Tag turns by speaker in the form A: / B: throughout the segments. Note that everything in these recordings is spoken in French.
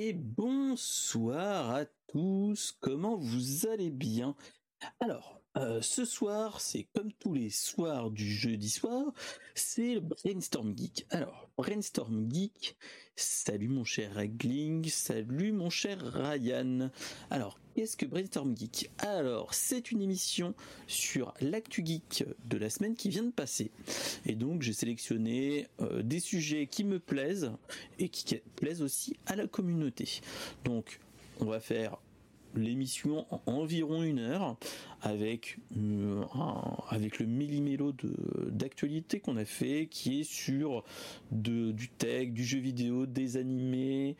A: et bonsoir à tous, comment vous allez bien? Alors, euh, ce soir, c'est comme tous les soirs du jeudi soir, c'est Brainstorm Geek. Alors, Brainstorm Geek, salut mon cher Ragling, salut mon cher Ryan. Alors, qu'est-ce que Brainstorm Geek? Alors, c'est une émission sur l'actu geek de la semaine qui vient de passer. Et donc, j'ai sélectionné euh, des sujets qui me plaisent et qui plaisent aussi à la communauté. Donc, on va faire l'émission en environ une heure avec euh, avec le millimélo d'actualité qu'on a fait qui est sur de, du tech, du jeu vidéo, des animés.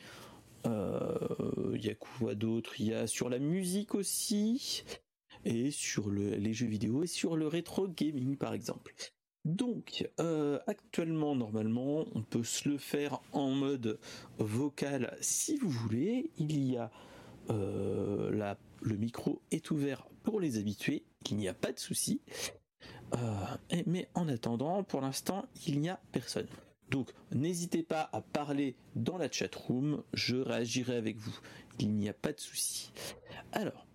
A: Euh, il y a quoi d'autre? Il y a sur la musique aussi et sur les jeux vidéo et sur le rétro gaming par exemple. Donc, euh, actuellement, normalement, on peut se le faire en mode vocal si vous voulez. Il y a euh, le micro est ouvert pour les habitués, qu'il n'y a pas de souci. Euh, mais en attendant, pour l'instant, il n'y a personne. Donc, n'hésitez pas à parler dans la chat room, je réagirai avec vous. Il n'y a pas de souci. Alors,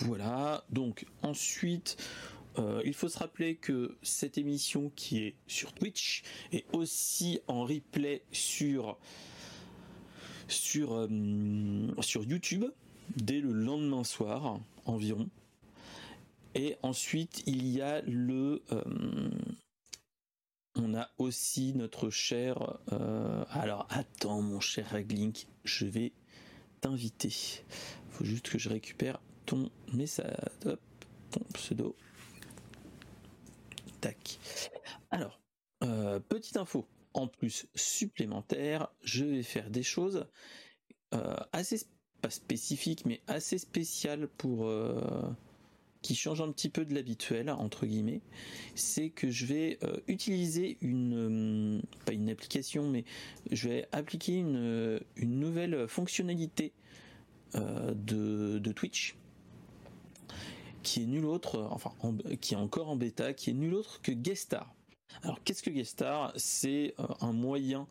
A: voilà. Donc, ensuite, euh, il faut se rappeler que cette émission qui est sur Twitch est aussi en replay sur sur, euh, sur YouTube dès le lendemain soir environ. Et ensuite, il y a le... Euh, on a aussi notre cher... Euh, alors, attends, mon cher Raglink, je vais t'inviter. faut juste que je récupère ton message. ton pseudo. Tac. Alors, petite info en plus supplémentaire, je vais faire des choses euh, assez pas spécifiques mais assez spéciales pour euh, qui changent un petit peu de l'habituel entre guillemets. C'est que je vais euh, utiliser une pas une application mais je vais appliquer une, une nouvelle fonctionnalité de, de Twitch qui est nul autre, enfin qui est encore en bêta, qui est nul autre que Guestar. Alors qu'est-ce que Guestar C'est euh, un moyen,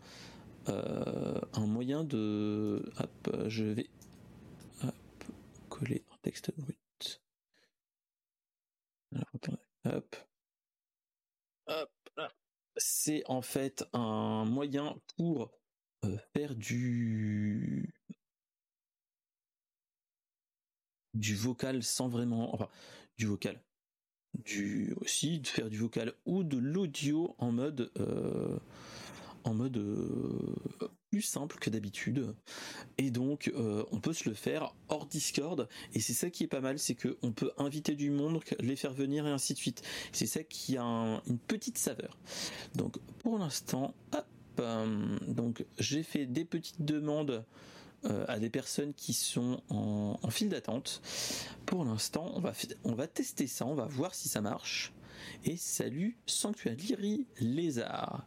A: euh, un moyen de, hop, je vais coller un texte brut. hop, hop, c'est en fait un moyen pour euh, faire du du vocal sans vraiment, enfin du vocal, du aussi de faire du vocal ou de l'audio en mode euh, en mode euh, plus simple que d'habitude. Et donc euh, on peut se le faire hors Discord. Et c'est ça qui est pas mal c'est que on peut inviter du monde les faire venir et ainsi de suite. C'est ça qui a une petite saveur. Donc pour l'instant donc j'ai fait des petites demandes à des personnes qui sont en, file d'attente. Pour l'instant, on va, on va tester ça, on va voir si ça marche. Et salut Sanctuary Lézard.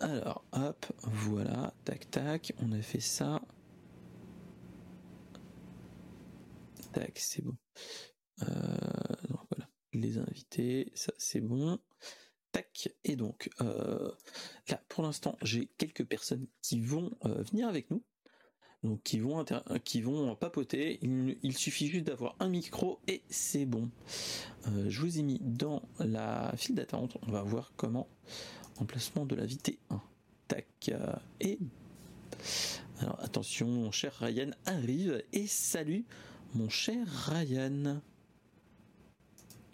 A: Alors, hop, voilà, tac tac, on a fait ça. Tac, c'est bon. Euh, voilà, les invités, ça c'est bon. Tac, et donc euh, là pour l'instant j'ai quelques personnes qui vont venir avec nous donc qui vont, qui vont papoter. Il, suffit juste d'avoir un micro et c'est bon. Euh, je vous ai mis dans la file d'attente. On va voir comment emplacement de la VT1. Tac. Euh, et alors attention, mon cher Ryan arrive et salut mon cher Ryan.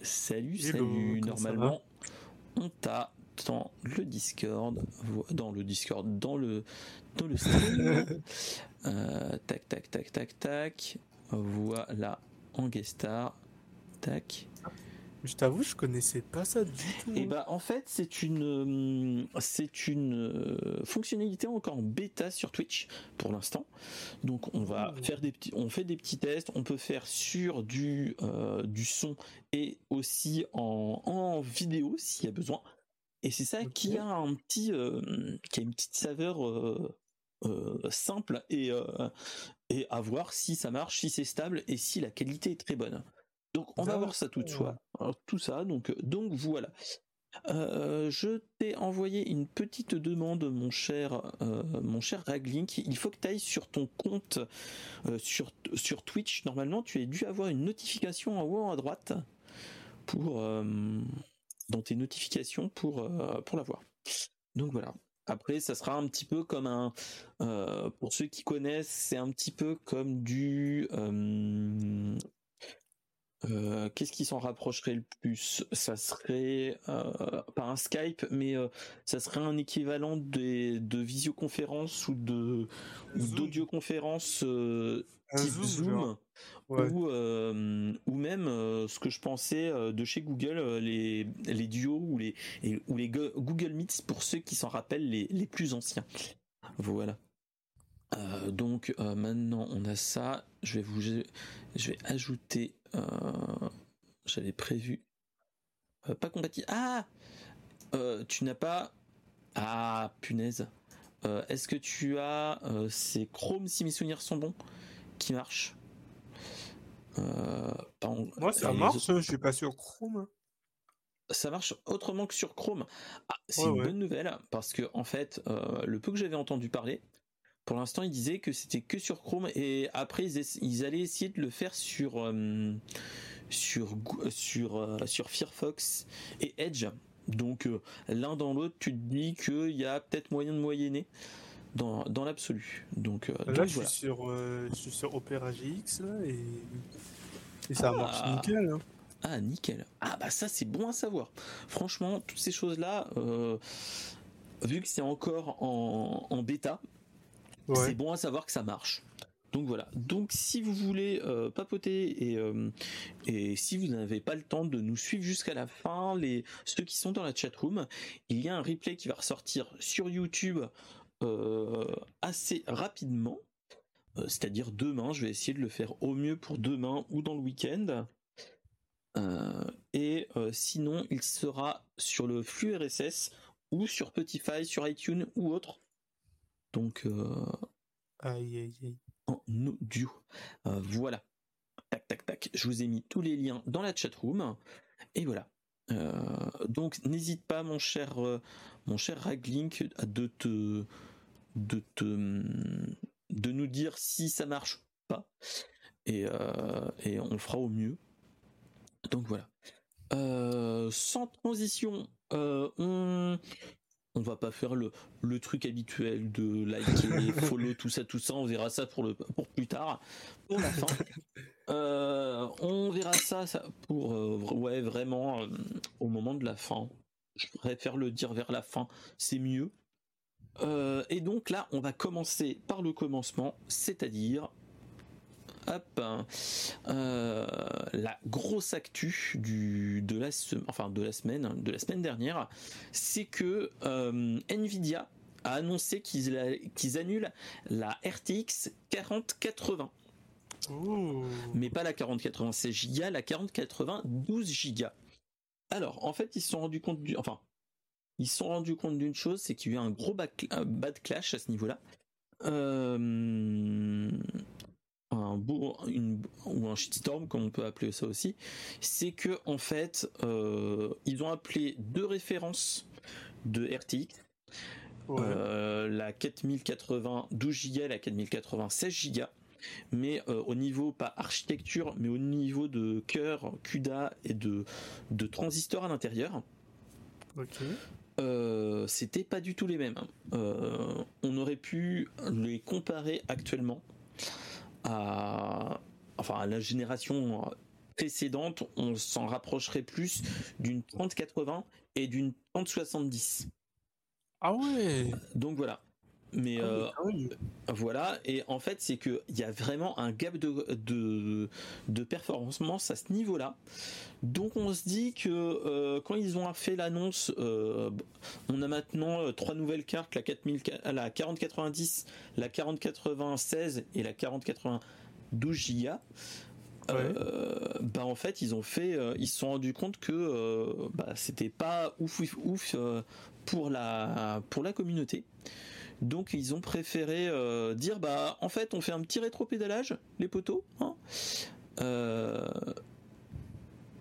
A: Salut, salut. Normalement, on t'a dans le Discord, dans le Discord, dans le dans le stream. Euh, tac, tac, tac, tac, tac. Voilà, en guest star. Tac.
B: Je t'avoue, je connaissais pas ça du tout.
A: Et eh bah en fait, c'est une euh, c'est une euh, fonctionnalité encore en bêta sur Twitch pour l'instant. Donc on va oh. faire des petits on fait des petits tests, on peut faire sur du du son et aussi en, en vidéo s'il y a besoin. Et c'est ça qui a un petit qui a une petite saveur euh, simple et, euh, et à voir si ça marche, si c'est stable et si la qualité est très bonne. Donc on va voir ça tout de suite. tout ça, donc, donc voilà. Euh, je t'ai envoyé une petite demande, mon cher, euh, mon cher Raglink. Il faut que tu ailles sur ton compte euh, sur, sur Twitch. Normalement, tu as dû avoir une notification en haut à droite pour dans tes notifications pour pour l'avoir. Donc voilà. Après, ça sera un petit peu comme un, pour ceux qui connaissent, c'est un petit peu comme du, euh, qu'est-ce qui s'en rapprocherait le plus? Ça serait euh, pas un Skype, mais euh, ça serait un équivalent de visioconférence ou de d'audioconférence type Zoom, ou ou même ce que je pensais de chez Google les les duos ou les ou les Google Meets pour ceux qui s'en rappellent les les plus anciens. Voilà. donc maintenant on a ça. Je vais vous je vais ajouter j'avais prévu. Pas compatible. Ah Tu n'as pas. Ah, punaise. Est-ce que tu as ces Chrome, si mes souvenirs sont bons, qui marchent
B: Moi, ça marche, je suis pas sur Chrome.
A: Ça marche autrement que sur Chrome. Ah, c'est une bonne nouvelle parce que en fait, le peu que j'avais entendu parler, pour l'instant, ils disaient que c'était que sur Chrome et après ils, allaient essayer de le faire sur euh, sur sur euh, sur Firefox et Edge. Donc euh, l'un dans l'autre, tu te dis qu'il y a peut-être moyen de moyenner dans, dans l'absolu. Donc
B: là, je, suis sur, je suis sur Opera GX là, et, et ça ah. marche nickel. Hein.
A: Ah nickel. Ah bah ça c'est bon à savoir. Franchement, toutes ces choses là, vu que c'est encore en, en bêta, c'est bon à savoir que ça marche. Donc voilà. Donc si vous voulez euh, papoter et, euh, et si vous n'avez pas le temps de nous suivre jusqu'à la fin, les ceux qui sont dans la chat room, il y a un replay qui va ressortir sur YouTube euh, assez rapidement. C'est-à-dire demain, je vais essayer de le faire au mieux pour demain ou dans le week-end. et sinon, il sera sur le flux RSS ou sur Spotify, sur iTunes ou autre donc, euh, en audio. Euh, voilà. Tac, tac, tac. Je vous ai mis tous les liens dans la chat room. Et voilà. Euh, donc, n'hésite pas, mon cher, mon cher Raglink, de te, de te, de nous dire si ça marche ou pas. Et, et on fera au mieux. Donc voilà. sans transition, on, on va pas faire le, le truc habituel de liker, follow, tout ça, tout ça. On verra ça pour le pour plus tard, pour la fin. Euh, on verra ça, ça pour euh, ouais vraiment euh, au moment de la fin. Je préfère le dire vers la fin, c'est mieux. et donc là, on va commencer par le commencement, c'est-à-dire Hop, euh, la grosse actu du, de, la, enfin de la semaine, de la semaine dernière, c'est que euh, Nvidia a annoncé qu'ils annulent la RTX 4080. Mais pas la 4080 16 Go, la 4080 12 Go. Alors, en fait, ils se sont rendus compte du, enfin, ils se sont rendus compte d'une chose, c'est qu'il y a eu un gros bad clash à ce niveau-là. Euh, un beau une, ou un shitstorm comme on peut appeler ça aussi, c'est que en fait euh, ils ont appelé deux références de RTX, euh, la 4080 12 Go et la 4080 16 Go, mais euh, au niveau pas architecture, mais au niveau de cœur, CUDA et de de transistors à l'intérieur. c'était pas du tout les mêmes. on aurait pu les comparer actuellement à, enfin, à la génération précédente, on s'en rapprocherait plus d'une 3080 et d'une 3070.
B: Ah ouais.
A: Donc voilà. Mais ah euh, ah voilà, et en fait, c'est qu'il y a vraiment un gap de, de, de performance à ce niveau-là. Donc on se dit que euh, quand ils ont fait l'annonce, euh, on a maintenant trois nouvelles cartes, la, 4000, la 4090, la 4096 et la 4080 12 Go. bah en fait ils ont fait ils se sont rendus compte que bah, c'était pas ouf ouf, ouf pour la pour la communauté donc ils ont préféré euh, dire bah en fait on fait un petit rétro-pédalage, les poteaux. Hein. Euh,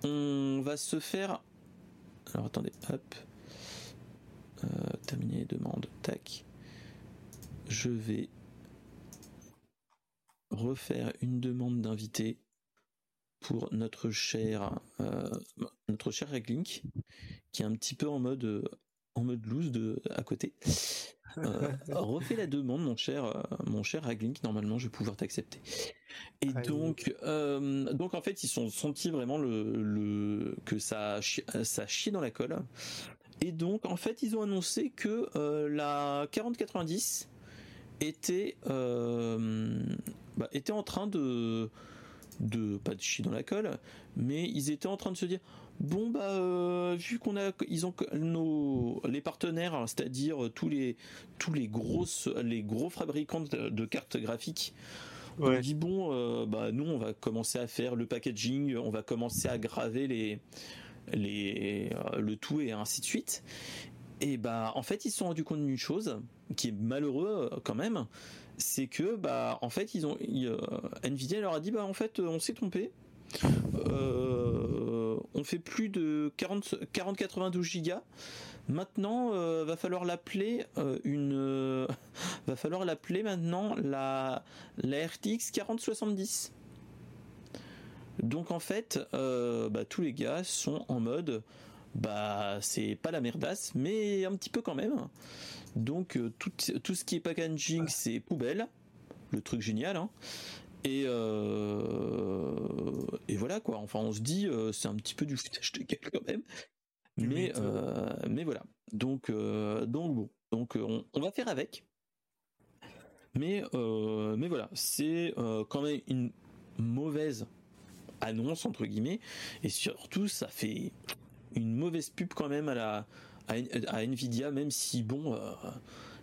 A: on va se faire Alors attendez, hop. terminer les demandes, tac. Je vais refaire une demande d'invité pour notre cher notre cher Link qui est un petit peu en mode en mode loose de à côté. Euh, refais la demande, mon cher, euh, mon cher Haglink. Normalement, je vais pouvoir t'accepter. Et donc, euh, donc en fait, ils sont sentis vraiment le, le que ça, ça chie dans la colle. Et donc, en fait, ils ont annoncé que la 4090 était, bah, était en train de, de pas de chier dans la colle, mais ils étaient en train de se dire Bon bah euh, vu qu'on a ils ont nos les partenaires, c'est-à-dire tous les tous les grosses les gros fabricants de, cartes graphiques on dit bon euh, bah nous on va commencer à faire le packaging, on va commencer à graver les les euh, le tout et ainsi de suite. Et bah en fait ils se sont rendus compte d'une chose qui est malheureux quand même, c'est que bah en fait ils ont Nvidia leur a dit bah en fait on s'est trompé. Euh, on fait plus de 40 40 92 Go. Maintenant, euh, va falloir l'appeler euh, une, va falloir l'appeler maintenant la la RTX 4070. Donc en fait, bah, tous les gars sont en mode, bah c'est pas la merdasse, mais un petit peu quand même. Donc tout, tout ce qui est packaging, c'est poubelle, le truc génial. Hein. Et, euh, et voilà quoi. Enfin, on se dit, euh, c'est un petit peu du foutage de gueule quand même. Mais, euh, mais voilà. Donc, donc bon. Donc, on, va faire avec. Mais, mais voilà. C'est quand même une mauvaise annonce, entre guillemets. Et surtout, ça fait une mauvaise pub quand même à la, à, Nvidia, même si bon,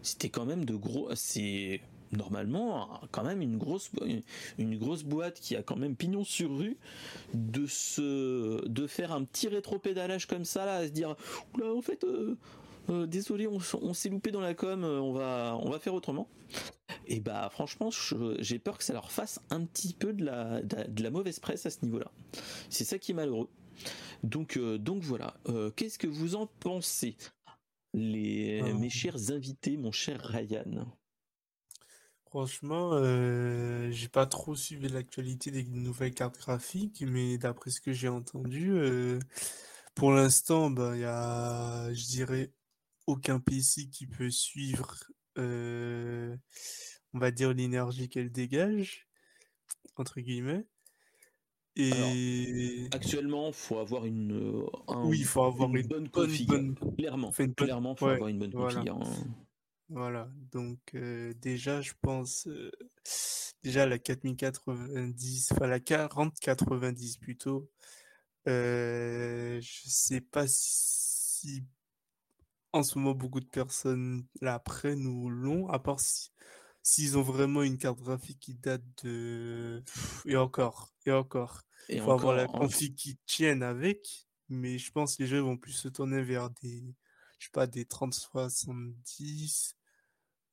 A: c'était quand même de gros. C'est normalement quand même une grosse une grosse boîte qui a quand même pignon sur rue de se de faire un petit rétro-pédalage comme ça là à se dire oula en fait euh, euh, désolé on, s'est loupé dans la com euh, on va on va faire autrement. Et bah franchement j'ai peur que ça leur fasse un petit peu de la de la, mauvaise presse à ce niveau là c'est ça qui est malheureux. Donc donc voilà. Qu'est-ce que vous en pensez les mes chers invités mon cher Ryan?
B: Franchement, euh, j'ai pas trop suivi l'actualité des nouvelles cartes graphiques, mais d'après ce que j'ai entendu, euh, pour l'instant, ben, il y a, je dirais, aucun PC qui peut suivre, euh, on va dire, l'énergie qu'elle dégage, entre guillemets.
A: Et actuellement, faut avoir une,
B: oui, il faut avoir une,
A: bonne config. Clairement, clairement, faut avoir une bonne config. Hein.
B: Voilà, donc déjà, je pense, déjà la 4090, enfin la 4090 plutôt, je sais pas si en ce moment beaucoup de personnes la prennent ou l'ont, à part si s'ils ont vraiment une carte graphique qui date de et encore, et encore. Il faut avoir la config qui tienne avec, mais je pense que les gens vont plus se tourner vers des, je sais pas, des 3070,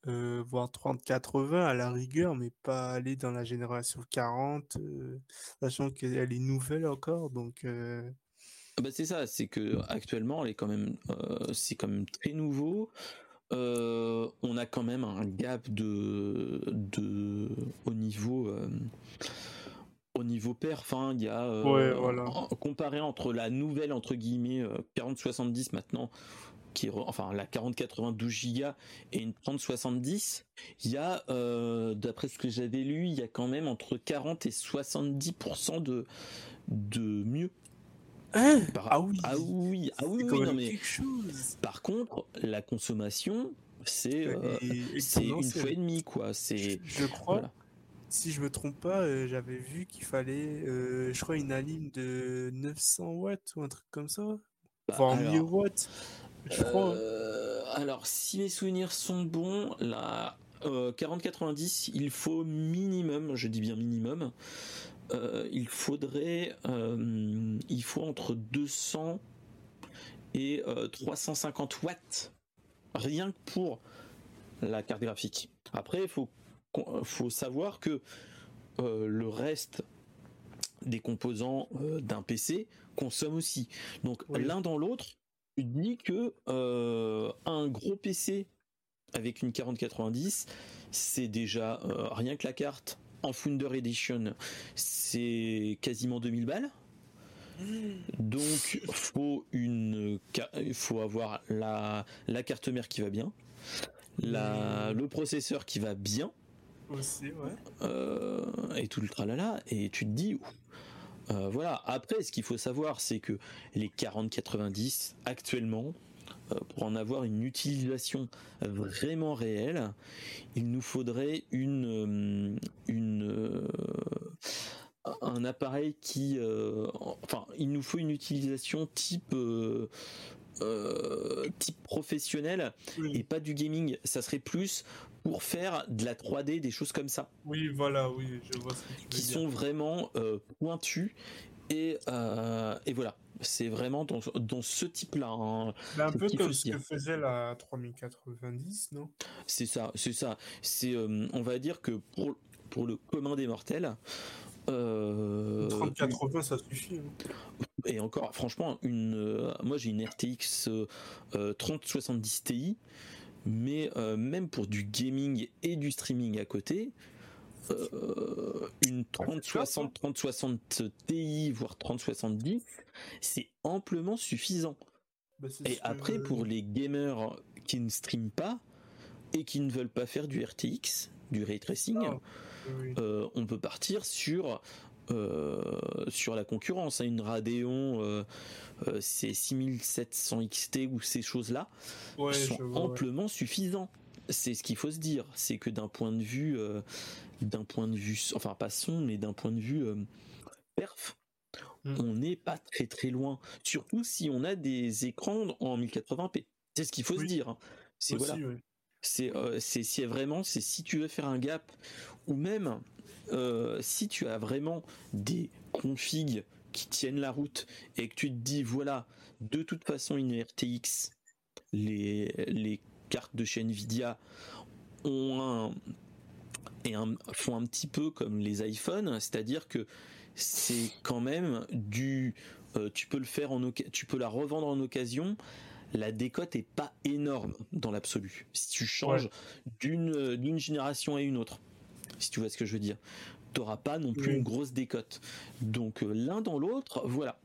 B: euh, voire 30-80 à la rigueur, mais pas aller dans la génération 40, euh, sachant qu'elle est nouvelle encore. Donc, euh.
A: ah bah c'est ça, c'est que actuellement, elle est quand même, c'est quand même très nouveau. on a quand même un gap de, de au niveau au niveau perf, il y a comparé entre la nouvelle entre guillemets 4070 maintenant qui enfin la 40-92 Go et une 30-70, il y a, euh, d'après ce que j'avais lu, il y a quand même entre 40 et 70% de, de mieux.
B: Hein? Ah
A: oui, ah oui, ah oui, non, mais par contre, la consommation, c'est euh, c'est une fois et demie quoi. C'est
B: je, crois. Si je me trompe pas, euh, j'avais vu qu'il fallait, je crois, une alim de 900 watts ou un truc comme ça, bah, voire 1000 watts.
A: Euh, alors, si mes souvenirs sont bons, la 40-90, il faut minimum, je dis bien minimum, euh, il faudrait, euh, il faut entre 200 et 350 watts, rien que pour la carte graphique. Après, il faut, faut savoir que le reste des composants d'un PC consomment aussi. Donc l'un dans l'autre, dis que un gros PC avec une 4090, c'est déjà rien que la carte en Founder Edition, c'est quasiment 2000 balles. Donc, faut une, faut avoir la, la carte mère qui va bien, la, le processeur qui va bien.
B: Aussi, ouais.
A: Euh, et tout le tralala. Et tu te dis, euh, voilà. Après, ce qu'il faut savoir, c'est que les 4090 actuellement, euh, pour en avoir une utilisation vraiment réelle, il nous faudrait une, une un appareil qui, enfin, il nous faut une utilisation type type professionnel et pas du gaming. Ça serait plus pour faire de la 3D, des choses comme ça.
B: Oui, voilà, oui, je vois ce que tu
A: Qui sont vraiment pointus et, et voilà c'est vraiment dans, dans ce type-là. Hein,
B: un peu comme ce que faisait la 3090, non?
A: C'est ça, c'est ça. C'est, euh, on va dire que pour, pour le commun des mortels.
B: Euh, 3080, ça suffit. Hein.
A: Et encore, franchement, une, euh, moi j'ai une RTX 3070 Ti, mais euh, même pour du gaming et du streaming à côté, euh, une 3060, 3060 Ti, voire 3070, c'est amplement suffisant. Bah, et après, pour les gamers qui ne streament pas et qui ne veulent pas faire du RTX, du ray tracing, ah, euh, on peut partir sur euh, sur la concurrence. Hein. Une Radeon, c'est 6700 XT ou ces choses-là sont amplement suffisants c'est ce qu'il faut se dire, c'est que d'un point de vue, euh, d'un point de vue, enfin pas son, mais d'un point de vue euh, perf, mm. on n'est pas très très loin. Surtout si on a des écrans en 1080p. C'est ce qu'il faut se dire. Hein. C'est voilà. C'est euh, c'est vraiment c'est si tu veux faire un gap ou même si tu as vraiment des configs qui tiennent la route et que tu te dis voilà de toute façon une RTX les les cartes de chez Nvidia ont un, et font un petit peu comme les iPhones, c'est-à-dire que c'est quand même du, euh, tu peux le faire en, tu peux la revendre en occasion. La décote est pas énorme dans l'absolu. Si tu changes d'une d'une génération à une autre, si tu vois ce que je veux dire, t'auras pas non plus une grosse décote. Donc euh, l'un dans l'autre, voilà.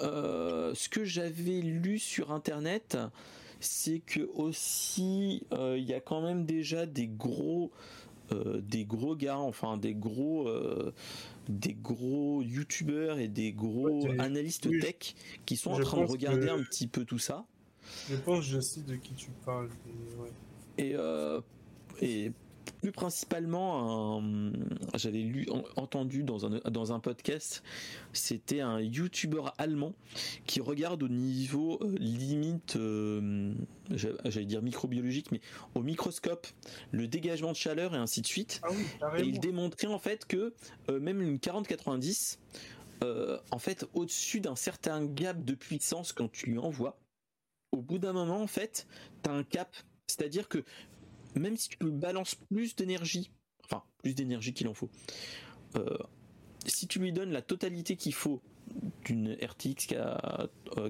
A: Euh, ce que j'avais lu sur internet, c'est que aussi euh, il y a quand même déjà des gros euh, des gros gars, enfin des gros euh, des gros youtubeurs et des gros analystes tech qui sont en train de regarder un petit peu tout ça.
B: Je pense je sais de qui tu parles.
A: Et, et plus principalement, j'avais lu, entendu dans un, dans un podcast, c'était un youtubeur allemand qui regarde au niveau euh, limite, euh, j'allais dire microbiologique, mais au microscope, le dégagement de chaleur et ainsi de suite.
B: Ah
A: et il démontrait en fait que euh, même une 4090, en fait, au-dessus d'un certain gap de puissance quand tu lui envoies, au bout d'un moment, en fait, tu as un cap. C'est-à-dire que même si tu lui balances plus d'énergie, enfin plus d'énergie qu'il en faut, euh, si tu lui donnes la totalité qu'il faut d'une RTX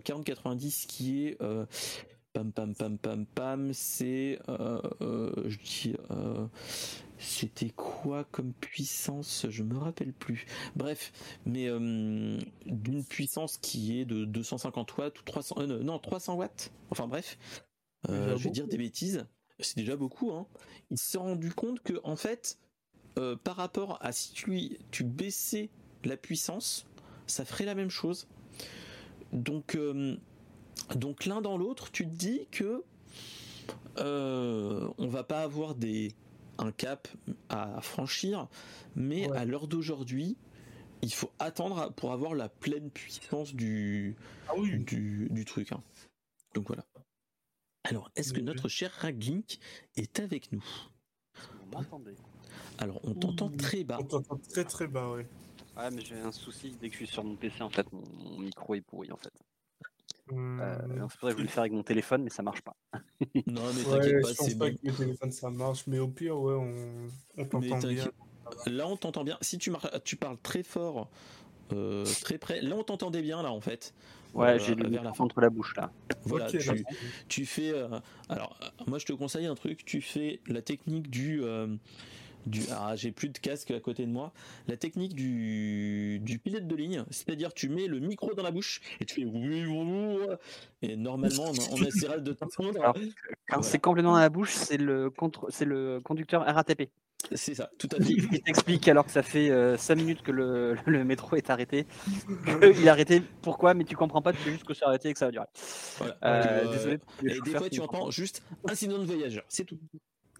A: 4090 qui est euh, pam pam pam pam pam, c'est euh, je dis c'était quoi comme puissance Je me rappelle plus. Bref, mais d'une puissance qui est de 250 watts ou 300 non 300 watts. Enfin bref, je vais dire des bêtises c'est déjà beaucoup, hein. il s'est rendu compte que en fait, euh, par rapport à si tu, tu baissais la puissance, ça ferait la même chose. Donc, euh, donc l'un dans l'autre, tu te dis que euh, on va pas avoir des un cap à franchir, mais à l'heure d'aujourd'hui, il faut attendre pour avoir la pleine puissance du,
B: ah
A: du, du, truc. Hein. Donc voilà. Alors, est-ce que notre cher Raglink est avec nous?
C: Vous m'entendez
A: Alors, on t'entend très bas.
B: On t'entend très très bas, oui.
C: Ouais, mais j'ai un souci dès que je suis sur mon PC, en fait, mon, micro est pourri, en fait. Hum... Euh, c'est pour ça que je voulais le faire avec mon téléphone, mais ça marche pas.
A: non, mais t'inquiète pas, c'est
B: bon. Avec le téléphone, ça marche, mais au pire, ouais, on, on t'entend bien.
A: Là, on t'entend bien. Si tu, tu parles très fort très près. Là, on t'entendait bien, là, en fait.
C: Ouais, j'ai le vers la contre la bouche là.
A: Voilà, tu, fais. alors, moi, je te conseille un truc. Tu fais la technique du. du ah, j'ai plus de casque à côté de moi. La technique du, du pilote de ligne, c'est-à-dire tu mets le micro dans la bouche et tu fais et normalement on, essaiera de t'entendre.
C: Quand c'est complètement dans la bouche, c'est le contre, c'est le conducteur RATP.
A: C'est ça, tout à fait.
C: Il t'explique alors que ça fait 5 euh, minutes que le, le, métro est arrêté. il est arrêté, pourquoi? Mais tu comprends pas, tu sais juste que c'est arrêté et que ça va durer.
A: Voilà. Euh, désolé. Et des fois, tu entends juste incident de voyageur, c'est tout.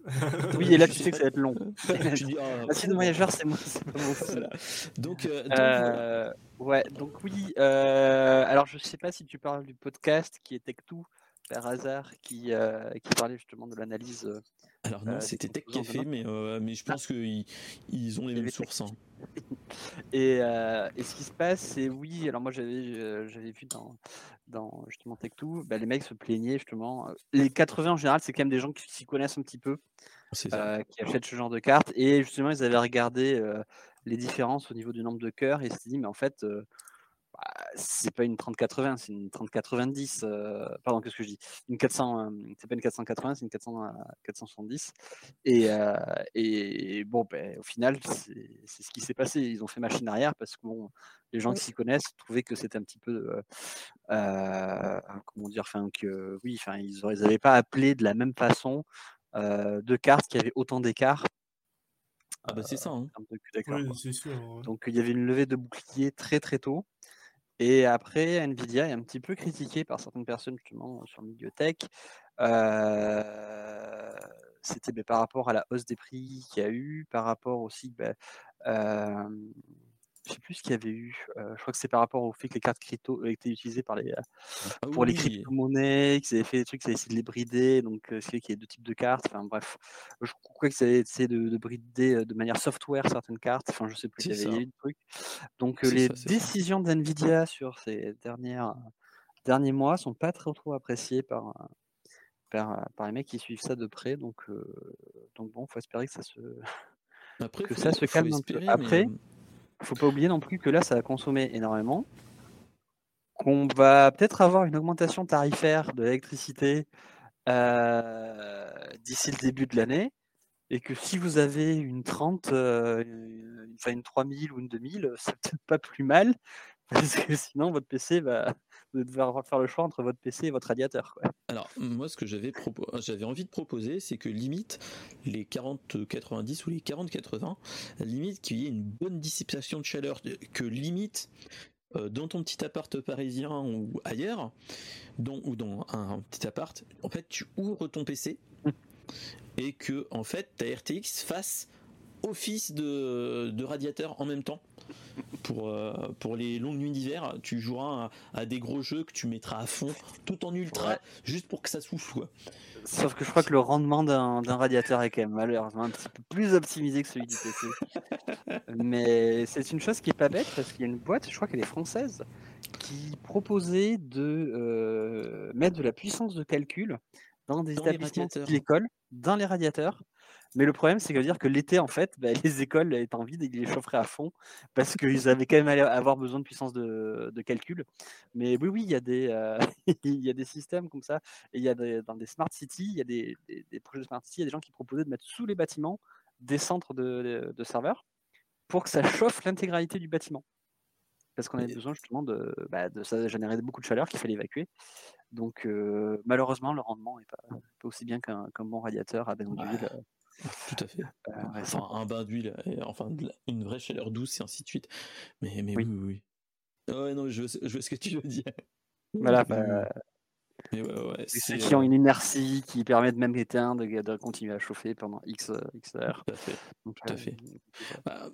C: oui, et là, tu sais que ça va être long. dis, oh, incident de voyageur, c'est moi, c'est pas.
A: Donc, euh,
C: donc ouais, donc oui. alors, je sais pas si tu parles du podcast qui est Tech2 par hasard, qui, qui parlait justement de l'analyse
A: alors non, euh, c'était Tech Café, mais, euh, mais je ah. pense qu'ils ils ont les mêmes sources. Hein.
C: Et, euh, et, ce qui se passe, c'est oui, alors moi j'avais j'avais vu dans, dans justement Tech2, bah, les mecs se plaignaient justement. Les 80 en général, c'est quand même des gens qui s'y connaissent un petit peu, qui achètent ce genre de cartes. Et justement, ils avaient regardé les différences au niveau du nombre de cœurs et ils se dit, mais en fait, bah, c'est pas une 3080, c'est une 3090. Euh, pardon, qu'est-ce que je dis? Une 400, euh, c'est pas une 480, c'est une 400, 470. Et, euh, et bon, ben, au final, c'est ce qui s'est passé. Ils ont fait machine arrière parce que bon, les gens qui s'y connaissent trouvaient que c'était un petit peu, comment dire, enfin que oui, enfin ils n'avaient pas appelé de la même façon deux cartes qui avaient autant d'écart.
A: Ah bah c'est ça. Hein.
B: Donc
C: il y avait une levée de bouclier très très tôt. Et après, Nvidia est un petit peu critiqué par certaines personnes justement sur le milieu tech. Euh, c'était ben, par rapport à la hausse des prix qu'il y a eu, par rapport aussi ben, euh, je sais plus ce qu'il y avait eu. Euh, je crois que c'est par rapport au fait que les cartes crypto euh, étaient utilisées par les, euh, ah pour les crypto-monnaies, qu'ils avaient fait des trucs, qu'ils avaient essayé de les brider. Donc, c'est qu'il y a deux types de cartes. Enfin, bref, je crois qu'ils avaient essayé de, brider de manière software certaines cartes. Enfin, je sais plus, il y avait eu des trucs. Donc, les décisions d'NVIDIA sur ces dernières, derniers mois sont pas très trop appréciées par, par, par, les mecs qui suivent ça de près. Donc, donc bon, faut espérer que ça se,
A: Après,
C: que ça se calme un peu. Après, faut pas oublier non plus que là, ça a consommé énormément. Qu'on va peut-être avoir une augmentation tarifaire de l'électricité euh, d'ici le début de l'année. Et que si vous avez une 30, euh, une 3000 ou une 2000, c'est peut-être pas plus mal. Parce que sinon, votre PC va, vous devoir faire le choix entre votre PC et votre radiateur.
A: Alors, moi, ce que j'avais j'avais envie de proposer, c'est que limite les 40-90 ou les 40-80, limite qu'il y ait une bonne dissipation de chaleur, que limite euh, dans ton petit appart parisien ou ailleurs, ou dans un petit appart, en fait, tu ouvres ton PC mmh. et que en fait ta RTX fasse office de, radiateur en même temps. Pour, euh, pour les longues nuits d'hiver, tu joueras à, des gros jeux que tu mettras à fond, tout en ultra, juste pour que ça souffle.
C: Sauf que je crois que le rendement d'un radiateur est quand même malheureusement un petit peu plus optimisé que celui du PC. Mais c'est une chose qui est pas bête parce qu'il y a une boîte, je crois qu'elle est française, qui proposait de euh, mettre de la puissance de calcul dans des établissements de l'école, dans les radiateurs, mais le problème, c'est que dire que l'été, en fait, bah, les écoles étant vides, ils les chaufferaient à fond parce qu'ils avaient quand même avoir besoin de puissance de, calcul. Mais oui, oui, il y, a des, euh, il y a des systèmes comme ça. Et il y a dans des smart cities, il y a des, projets de smart city, il y a des gens qui proposaient de mettre sous les bâtiments des centres de, serveurs pour que ça chauffe l'intégralité du bâtiment. Parce qu'on avait besoin justement de, bah, de ça générer beaucoup de chaleur qu'il fallait évacuer. Donc euh, malheureusement, le rendement n'est pas, aussi bien qu'un bon radiateur à d'huile.
A: Tout à fait. Euh, un bain d'huile, enfin une vraie chaleur douce et ainsi de suite. Mais, mais oui, oui, oui. Ouais, non, je, je vois ce que tu veux dire.
C: Voilà. Bah, mais ouais, ceux qui ont une inertie qui permet de même l'éteindre, de, de, continuer à chauffer pendant X, X heures.
A: Tout à fait. Tout à fait. Bah,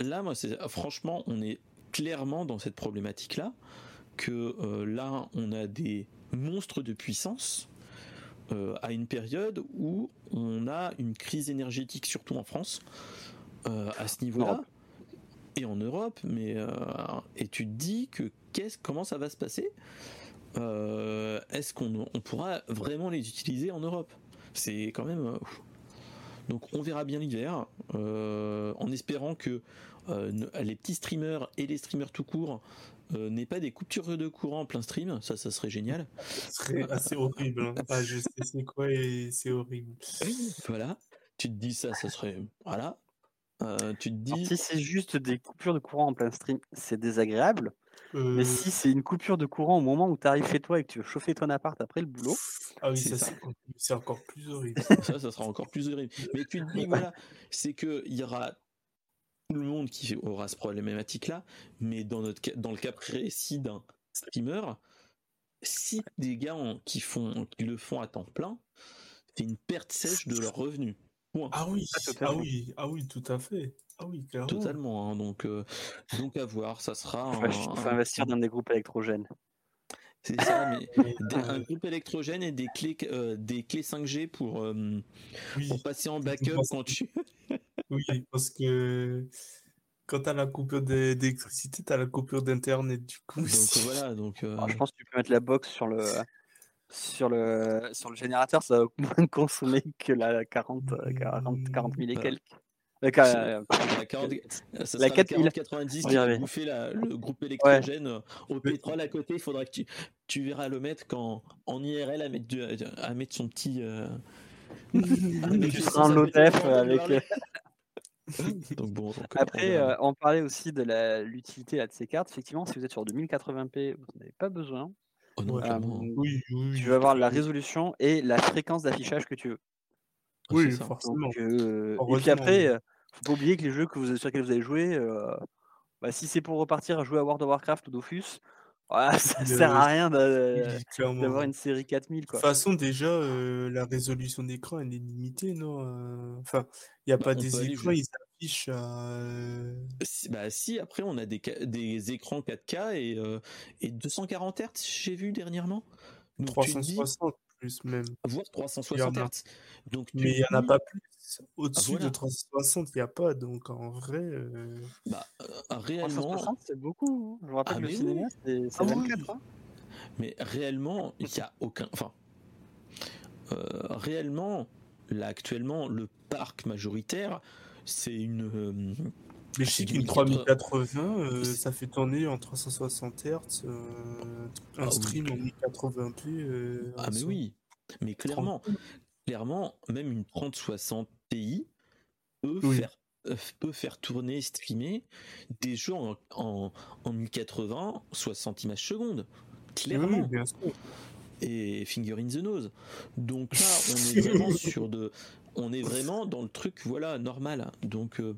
A: là, moi, franchement, on est clairement dans cette problématique-là, que euh, là, on a des monstres de puissance euh, à une période où on a une crise énergétique, surtout en France, euh, à ce niveau-là, et en Europe, mais euh, et tu te dis que qu'est-ce, comment ça va se passer? Est-ce qu'on on pourra vraiment les utiliser en Europe? C'est quand même. donc on verra bien l'hiver, en espérant que les petits streamers et les streamers tout court euh, n'aient pas des coupures de courant en plein stream, ça, ça serait génial.
B: Ce serait assez horrible. hein. Ah, je sais c'est quoi et c'est horrible.
A: Voilà. Tu te dis ça, ça serait. Voilà. Euh, tu te
C: Alors,
A: dis.
C: si c'est juste des coupures de courant en plein stream, c'est désagréable.
B: Euh,
C: Mais si c'est une coupure de courant au moment où tu arrives chez toi et que tu veux chauffer ton appart après le boulot,
B: Ah oui,
A: c'est
B: ça,
A: ça.
B: c'est encore- c'est encore plus horrible.
A: ça, ça sera encore plus horrible. Mais tu te dis, voilà, c'est que il y aura tout le monde qui aura ce problématique-là, mais dans notre cas- dans le cas précis d'un streamer, si des gars en- qui font, qui le font à temps plein, c'est une perte sèche de leurs revenus. Point.
B: Ah oui,
C: Ah,
B: ah oui, ah oui, tout à fait. Ah oui, clairement.
A: Totalement. hein, donc, euh, donc à voir, ça sera.
C: il faut,
A: un-
C: faut investir dans des groupes électrogènes.
A: C'est ça, mais un groupe électrogène et des clés, euh, des clés 5G pour, euh,
B: oui,
A: pour passer en backup quand tu.
B: oui, parce que quand t'as la coupure d'é- d'électricité, t'as la coupure d'internet du coup.
A: Donc voilà, donc. euh,
C: Alors, je pense que tu peux mettre la box sur le sur le sur le générateur, ça va moins consommer que la 40 euh, 40 40 000 et quelques. Euh, euh,
A: la 40 Ça sera
C: La
A: la
C: 4000.
A: 4090
C: On
A: qui
C: y
A: va
C: arrive.
A: bouffer la- le groupe électrogène euh, au pétrole à côté. Il faudra que tu, tu verras le mettre quand en IRL à mettre, du- à mettre son petit. euh,
C: tu
A: son-
C: avec.
A: Marley. Donc bon. donc, on
C: Après, euh, on parlait aussi de la- l'utilité là, de ces cartes. Effectivement, si vous êtes sur du 1080p, vous n'avez pas besoin.
A: Oh non.
C: Euh,
B: Oui, oui,
C: Tu vas avoir la résolution et la fréquence d'affichage que tu veux.
A: Ah,
B: Oui, forcément.
C: Donc, euh, et puis après,
B: oui.
C: euh, faut pas oublier que les jeux que vous, sur lesquels vous avez joué, euh, bah, si c'est pour repartir à jouer à World of Warcraft ou Dofus, voilà, ça
B: Euh,
C: sert à rien de- d'avoir une série 4000.
B: De
C: Quoi.
B: toute façon, déjà, euh, la résolution d'écran, elle est limitée, non euh, Enfin, il n'y a
A: Bah,
B: pas des écrans, ils s'affichent à... euh,
A: Si- Bah si, après on a des, des écrans 4K et, euh, et 240 Hz, j'ai vu dernièrement. Donc tu te dis,
B: 360 plus même.
A: voire 360
B: Il y en a.
A: Hz. Donc tu
B: Mais il n'y en a pas plus. Au-dessus
A: voilà.
B: de 360, il n'y a pas. Donc en vrai, euh,
A: bah, euh, réellement,
C: 360, c'est beaucoup. hein. Je vous rappelle
A: Ah,
C: que le
A: mais
C: cinéma,
A: oui.
C: c'est c'est
B: Ah oui.
C: 24. hein.
A: mais réellement, il n'y a aucun. Enfin, euh, réellement, là actuellement, le parc majoritaire, c'est une. Euh,
B: mais je
A: c'est
B: sais qu'une
A: 1080.
B: 3080, euh,
A: C'est-
B: ça fait tourner en 360 Hz euh, un
A: Ah oui.
B: stream en 1080p. euh,
A: ah mais
B: son-
A: oui, mais clairement, clairement, même une 3060 Ti peut
B: Oui.
A: faire euh, peut faire tourner, streamer des jeux en, en, en 1080, 60 images secondes. Clairement.
B: oui, bien sûr.
A: et Finger in the Nose. Donc là, on est vraiment sur de, on est vraiment dans le truc, voilà, normal. Donc euh,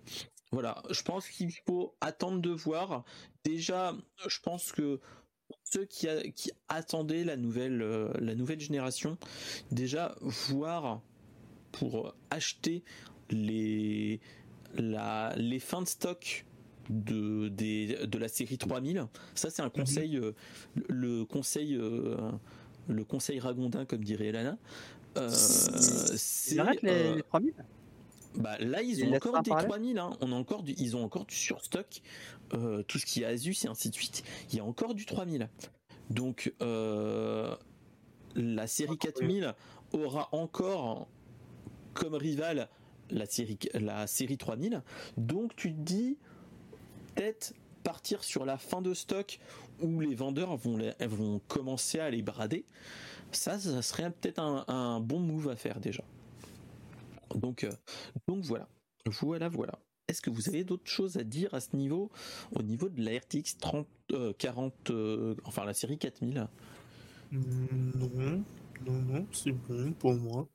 A: voilà, je pense qu'il faut attendre de voir. Déjà, je pense que ceux qui, a- qui attendaient la nouvelle, euh, la nouvelle génération, déjà voir pour acheter les, la, les fins de stock de, des, de la série 3000. Ça, c'est un conseil, euh, le, conseil, euh, le conseil ragondin, comme dirait Elana. C'est,
C: les, les 3000
A: bah là, ils
C: Ils
A: ont encore des
C: parallèle
A: 3000. Hein. On a encore du, ils ont encore du surstock. Euh, tout ce qui est Asus et ainsi de suite. Il y a encore du 3000. Donc, euh, la série 4000 aura encore comme rival la série, la série 3000. Donc, tu te dis peut-être partir sur la fin de stock où les vendeurs vont, les- vont commencer à les brader. Ça, ça serait peut-être un, un bon move à faire déjà. Donc, euh, donc voilà. Voilà, voilà. Est-ce que vous avez d'autres choses à dire à ce niveau, au niveau de la RTX 30, euh, 40, euh, enfin la série 4000
B: Mm, Non, non, non, c'est bon pour moi.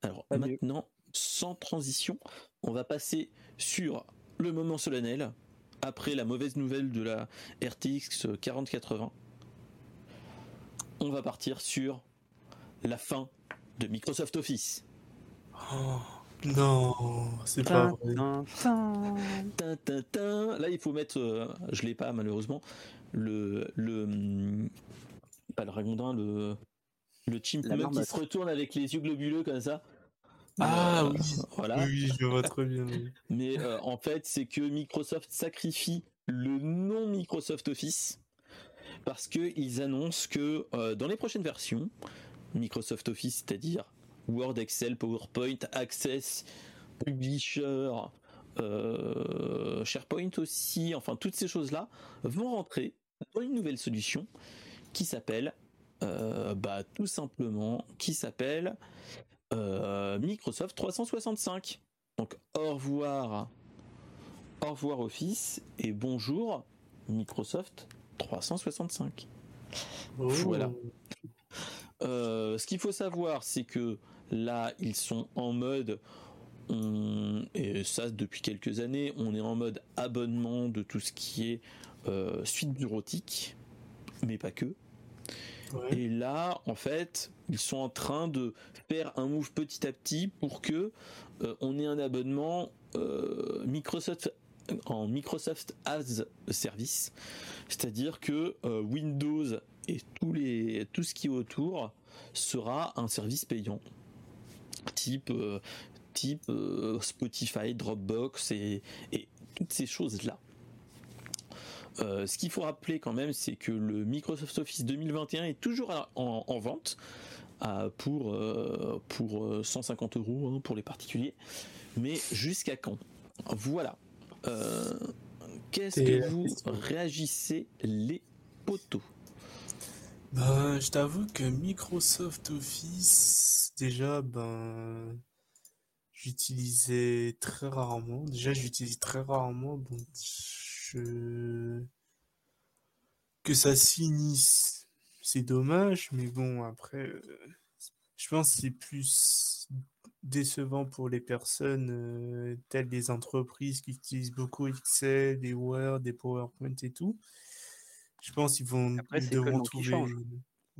A: Alors
C: Pas mieux.
A: maintenant, sans transition, on va passer sur le moment solennel, après la mauvaise nouvelle de la RTX 4080. On va partir sur la fin de Microsoft Office.
B: Oh, non, c'est pas vrai.
C: tin, tin.
A: Tin, tin, tin. Là, il faut mettre, euh, je l'ai pas malheureusement, le, le, hum, pas le ragondin, le, le chipmunk qui
C: marmotte.
A: se retourne avec les yeux globuleux comme ça.
B: Ah
A: Euh,
B: oui.
A: Voilà.
B: Oui, oui, je vois très bien. oui.
A: Mais euh, en fait, c'est que Microsoft sacrifie le nom Microsoft Office parce qu'ils annoncent que euh, dans les prochaines versions, Microsoft Office, c'est-à-dire Word, Excel, PowerPoint, Access, Publisher, euh, SharePoint aussi, enfin toutes ces choses-là vont rentrer dans une nouvelle solution qui s'appelle euh, bah, tout simplement qui s'appelle euh, Microsoft 365. Donc au revoir, au revoir Office et bonjour Microsoft 365. Voilà. Euh, ce qu'il faut savoir, c'est que là, ils sont en mode, on- et ça depuis quelques années, on est en mode abonnement de tout ce qui est euh, suite bureautique, mais pas que.
B: Ouais.
A: Et là, en fait, ils sont en train de faire un move petit à petit pour que euh, on ait un abonnement euh, Microsoft en Microsoft as Service, c'est-à-dire que Windows et tous les tout ce qui est autour sera un service payant, type euh, type euh, Spotify, Dropbox et, et toutes ces choses là. Euh, ce qu'il faut rappeler quand même, c'est que le Microsoft Office 2021 est toujours à- en, en vente à- pour, euh, pour euh, 150 euros hein, pour les particuliers. Mais jusqu'à quand? Voilà. Qu'est-ce que vous réagissez les poteaux?
B: Ben, je t'avoue que Microsoft Office, déjà, ben, j'utilisais très rarement. Déjà, j'utilise très rarement, je... que ça se finisse, c'est dommage, mais bon, après, euh, je pense que c'est plus décevant pour les personnes euh, telles les entreprises qui utilisent beaucoup Excel, des Word, des PowerPoint et tout. Je pense qu'ils vont,
C: Après,
B: ils
C: c'est que le
B: devront trouver.
C: change.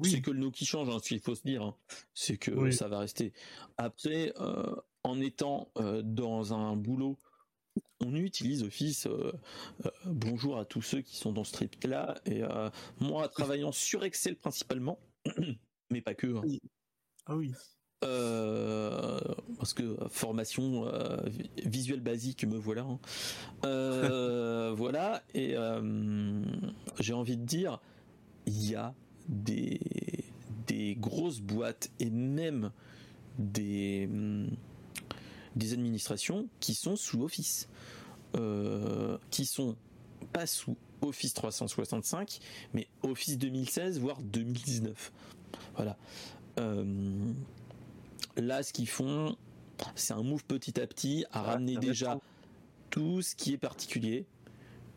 A: C'est que le nom qui change, hein, ce qu'il faut se dire. hein. C'est que
B: Oui.
A: ça va rester. Après, euh, en étant euh, dans un boulot, on utilise Office. euh, bonjour à tous ceux qui sont dans ce trip-là. Et moi, travaillant sur Excel principalement, mais pas que. hein.
B: ah oui.
A: Euh, parce que euh, formation euh, vi- visuelle basique, me voilà. hein. Voilà, et j'ai envie de dire, il y a des, des grosses boîtes et même des, hum, des administrations qui sont sous Office, qui sont pas sous Office 365, mais Office 2016, voire 2019. Voilà. Là, ce qu'ils font, c'est un move petit à petit à
C: Ouais,
A: ramener déjà tout ce qui est particulier.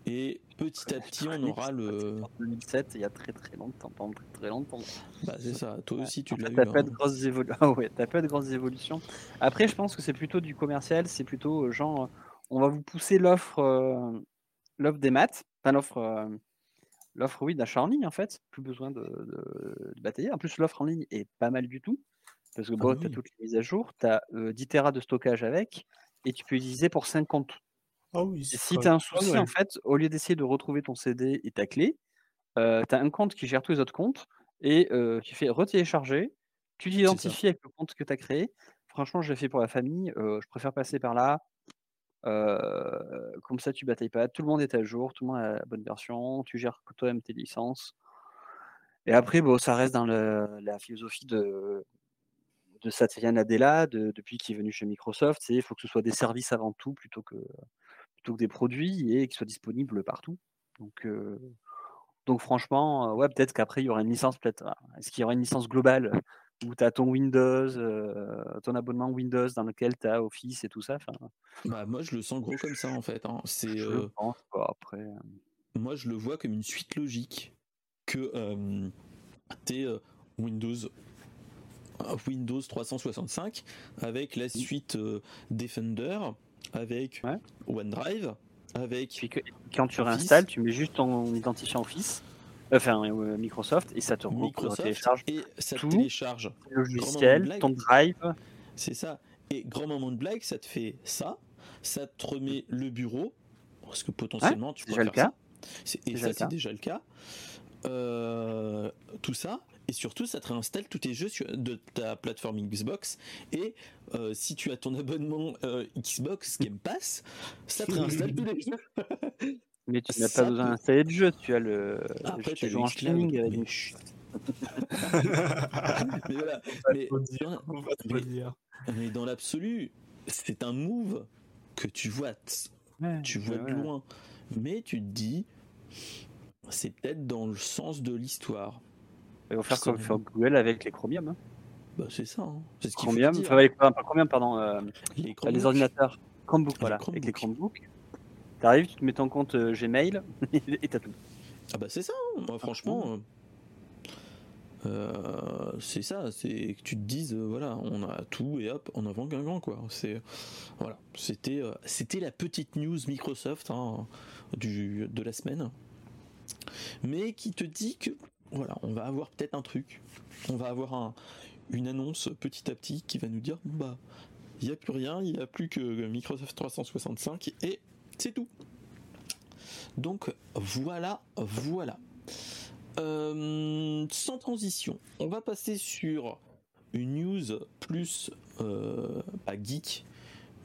A: Et petit à petit, on aura le.
C: En 2007, il y a très très longtemps, pendant très très longtemps.
A: Bah, c'est ça. Toi aussi, tu l'as eu.
C: T'as pas
A: hein.
C: de grosses évolutions. Ah ouais, t'as pas de grosses évolutions. Après, je pense que c'est plutôt du commercial. C'est plutôt euh, genre, euh, on va vous pousser l'offre, euh, l'offre des maths, enfin l'offre, euh, l'offre oui d'achat en ligne en fait. Plus besoin de, de, de batailler. En plus, l'offre en ligne est pas mal du tout parce que
A: Ah
C: bon, t'as
A: oui.
C: toutes les mises à jour, t'as euh, 10 Tera de stockage avec, et tu peux utiliser pour 5 comptes.
B: Ah oui,
C: Et si tu as un souci, en fait, au lieu d'essayer de retrouver ton CD et ta clé, tu as un compte qui gère tous les autres comptes et euh, tu fais retélécharger, tu t'identifies avec le compte que tu as créé. Franchement, je l'ai fait pour la famille, euh, je préfère passer par là. Euh, comme ça, tu batailles pas. Tout le monde est à jour, tout le monde a la bonne version, tu gères toi-même tes licences. Et après, bon, ça reste dans le- la philosophie de, de Satya Nadella, de- depuis qu'il est venu chez Microsoft. C'est il faut que ce soit des services avant tout plutôt que, plutôt que des produits et qu'ils soient disponibles partout. Donc, euh, donc franchement, euh, ouais, peut-être qu'après, il y aura une licence. peut-être. ah, Est-ce qu'il y aura une licence globale où tu as ton Windows, euh, ton abonnement Windows dans lequel tu as Office et tout ça? Enfin,
A: Bah, moi, je le sens gros comme ça, en fait. hein. C'est.
C: Je
A: euh,
C: pense pas. Après, euh,
A: moi je le vois comme une suite logique que t'es euh, Windows Windows 365 avec la suite euh, Defender avec
C: Ouais.
A: OneDrive avec
C: puis que- quand tu
A: Office.
C: réinstalles, tu mets juste ton identifiant Office, enfin euh, Microsoft, et ça te
A: Microsoft
C: télécharge
A: et ça
C: tout.
A: télécharge
C: le logiciel, ton Drive.
A: c'est ça et grand moment de blague ça te fait ça ça te remet le bureau parce que potentiellement tu
C: c'est
A: pourrais
C: déjà
A: faire
C: le
A: ça C'est- et ça c'est
C: cas.
A: déjà le cas Euh, tout ça et surtout ça te réinstalle tous tes jeux sur- de ta plateforme Xbox et euh, si tu as ton abonnement euh, Xbox Game Pass ça te réinstalle tous les jeux
C: Mais tu n'as pas besoin
A: peut-
C: d'installer de jeu, tu as le.
A: après
C: tu joues en streaming avec
A: mais, mais voilà mais mais-
B: dire.
A: Mais dans l'absolu, c'est un move que tu vois, tu vois de loin, mais tu te dis, c'est peut-être dans le sens de l'histoire.
C: Ils vont faire comme faire Google avec les Chromium. Hein.
A: Bah, c'est ça. Hein.
C: C'est ce Chromium, enfin, les, pas Chromium, pardon. Euh, les, les, ordinateurs. Chromebook, voilà. Avec les Chromebooks. T'arrives, tu te mets ton compte euh, Gmail et t'as tout.
A: Ah bah c'est ça, hein. moi franchement, euh, c'est ça, c'est que tu te dises, voilà, on a tout et hop, en avant grand quoi. C'est voilà, c'était c'était la petite news Microsoft du, de la semaine, mais qui te dit que voilà, on va avoir peut-être un truc, on va avoir un, une annonce petit à petit qui va nous dire bah il n'y a plus rien, il n'y a plus que Microsoft 365 et c'est tout. Donc voilà, voilà. Euh, sans transition, on va passer sur une news plus euh, pas geek,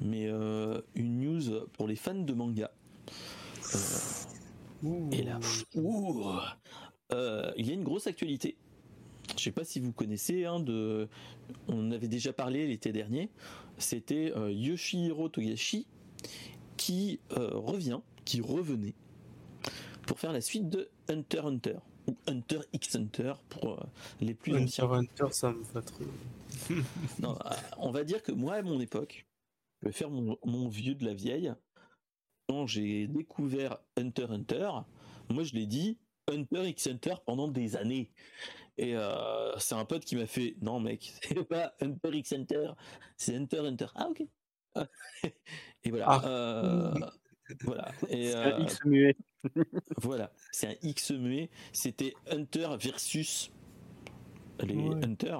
A: mais euh, une news pour les fans de manga. et là, il y a une grosse actualité je sais pas si vous connaissez, hein, de, on avait déjà parlé l'été dernier, c'était euh, Yoshihiro Togashi qui euh, revient, qui revenait pour faire la suite de Hunter Hunter ou Hunter x Hunter pour euh, les plus
B: Hunter Hunter, ça me fait trop.
A: non, on va dire que moi à mon époque, je vais faire mon, mon vieux de la vieille. Quand j'ai découvert Hunter Hunter, moi je l'ai dit Hunter x Hunter pendant des années. Et euh, c'est un pote qui m'a fait non mec, c'est pas Hunter x Hunter, c'est Hunter Hunter. Ah ok. et voilà. Ah. Euh, voilà. Et,
C: un euh, X muet.
A: voilà, c'est un X muet. C'était Hunter versus les Hunter.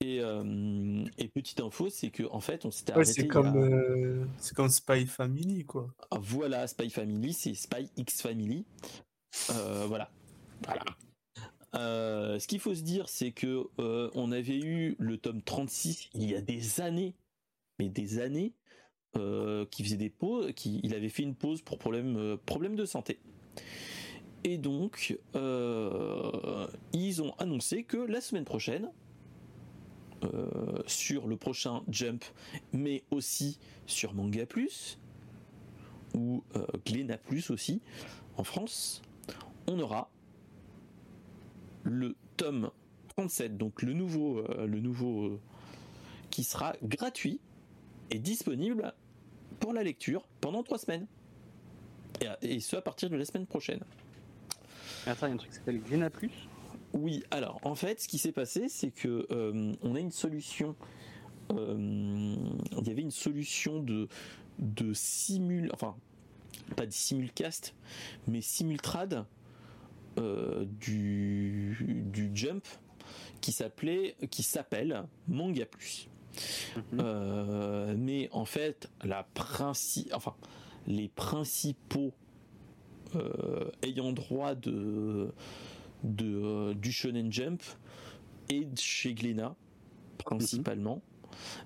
A: Et, et, petite info, c'est que en fait, on s'était
B: arrêté. C'est comme, c'est comme Spy Family, quoi.
A: Ah, voilà, Spy Family, c'est Spy X Family. Voilà. Voilà. Euh, ce qu'il faut se dire, c'est que euh, on avait eu le tome 36 il y a des années, mais des années, euh, qui faisait des pauses, il avait fait une pause pour problème, de santé. Et donc, ils ont annoncé que la semaine prochaine, sur le prochain Jump, mais aussi sur Manga Plus, ou Glénat Plus aussi, en France, on aura le tome 37, donc le nouveau, euh, le nouveau euh, qui sera gratuit et disponible pour la lecture pendant trois semaines. Et, ce à partir de la semaine prochaine.
C: attends, il y a un truc qui s'appelle Glena Plus
A: Oui, alors en fait, ce qui s'est passé, c'est que euh, on a une solution. il y avait une solution de de simul, enfin pas de simulcast, mais simultrad euh, du, du Jump qui s'appelait, qui s'appelle Manga Plus. Mhm. Euh, mais en fait, la princi enfin, les principaux euh, ayant droit de, de du Shonen Jump et chez Glénat principalement.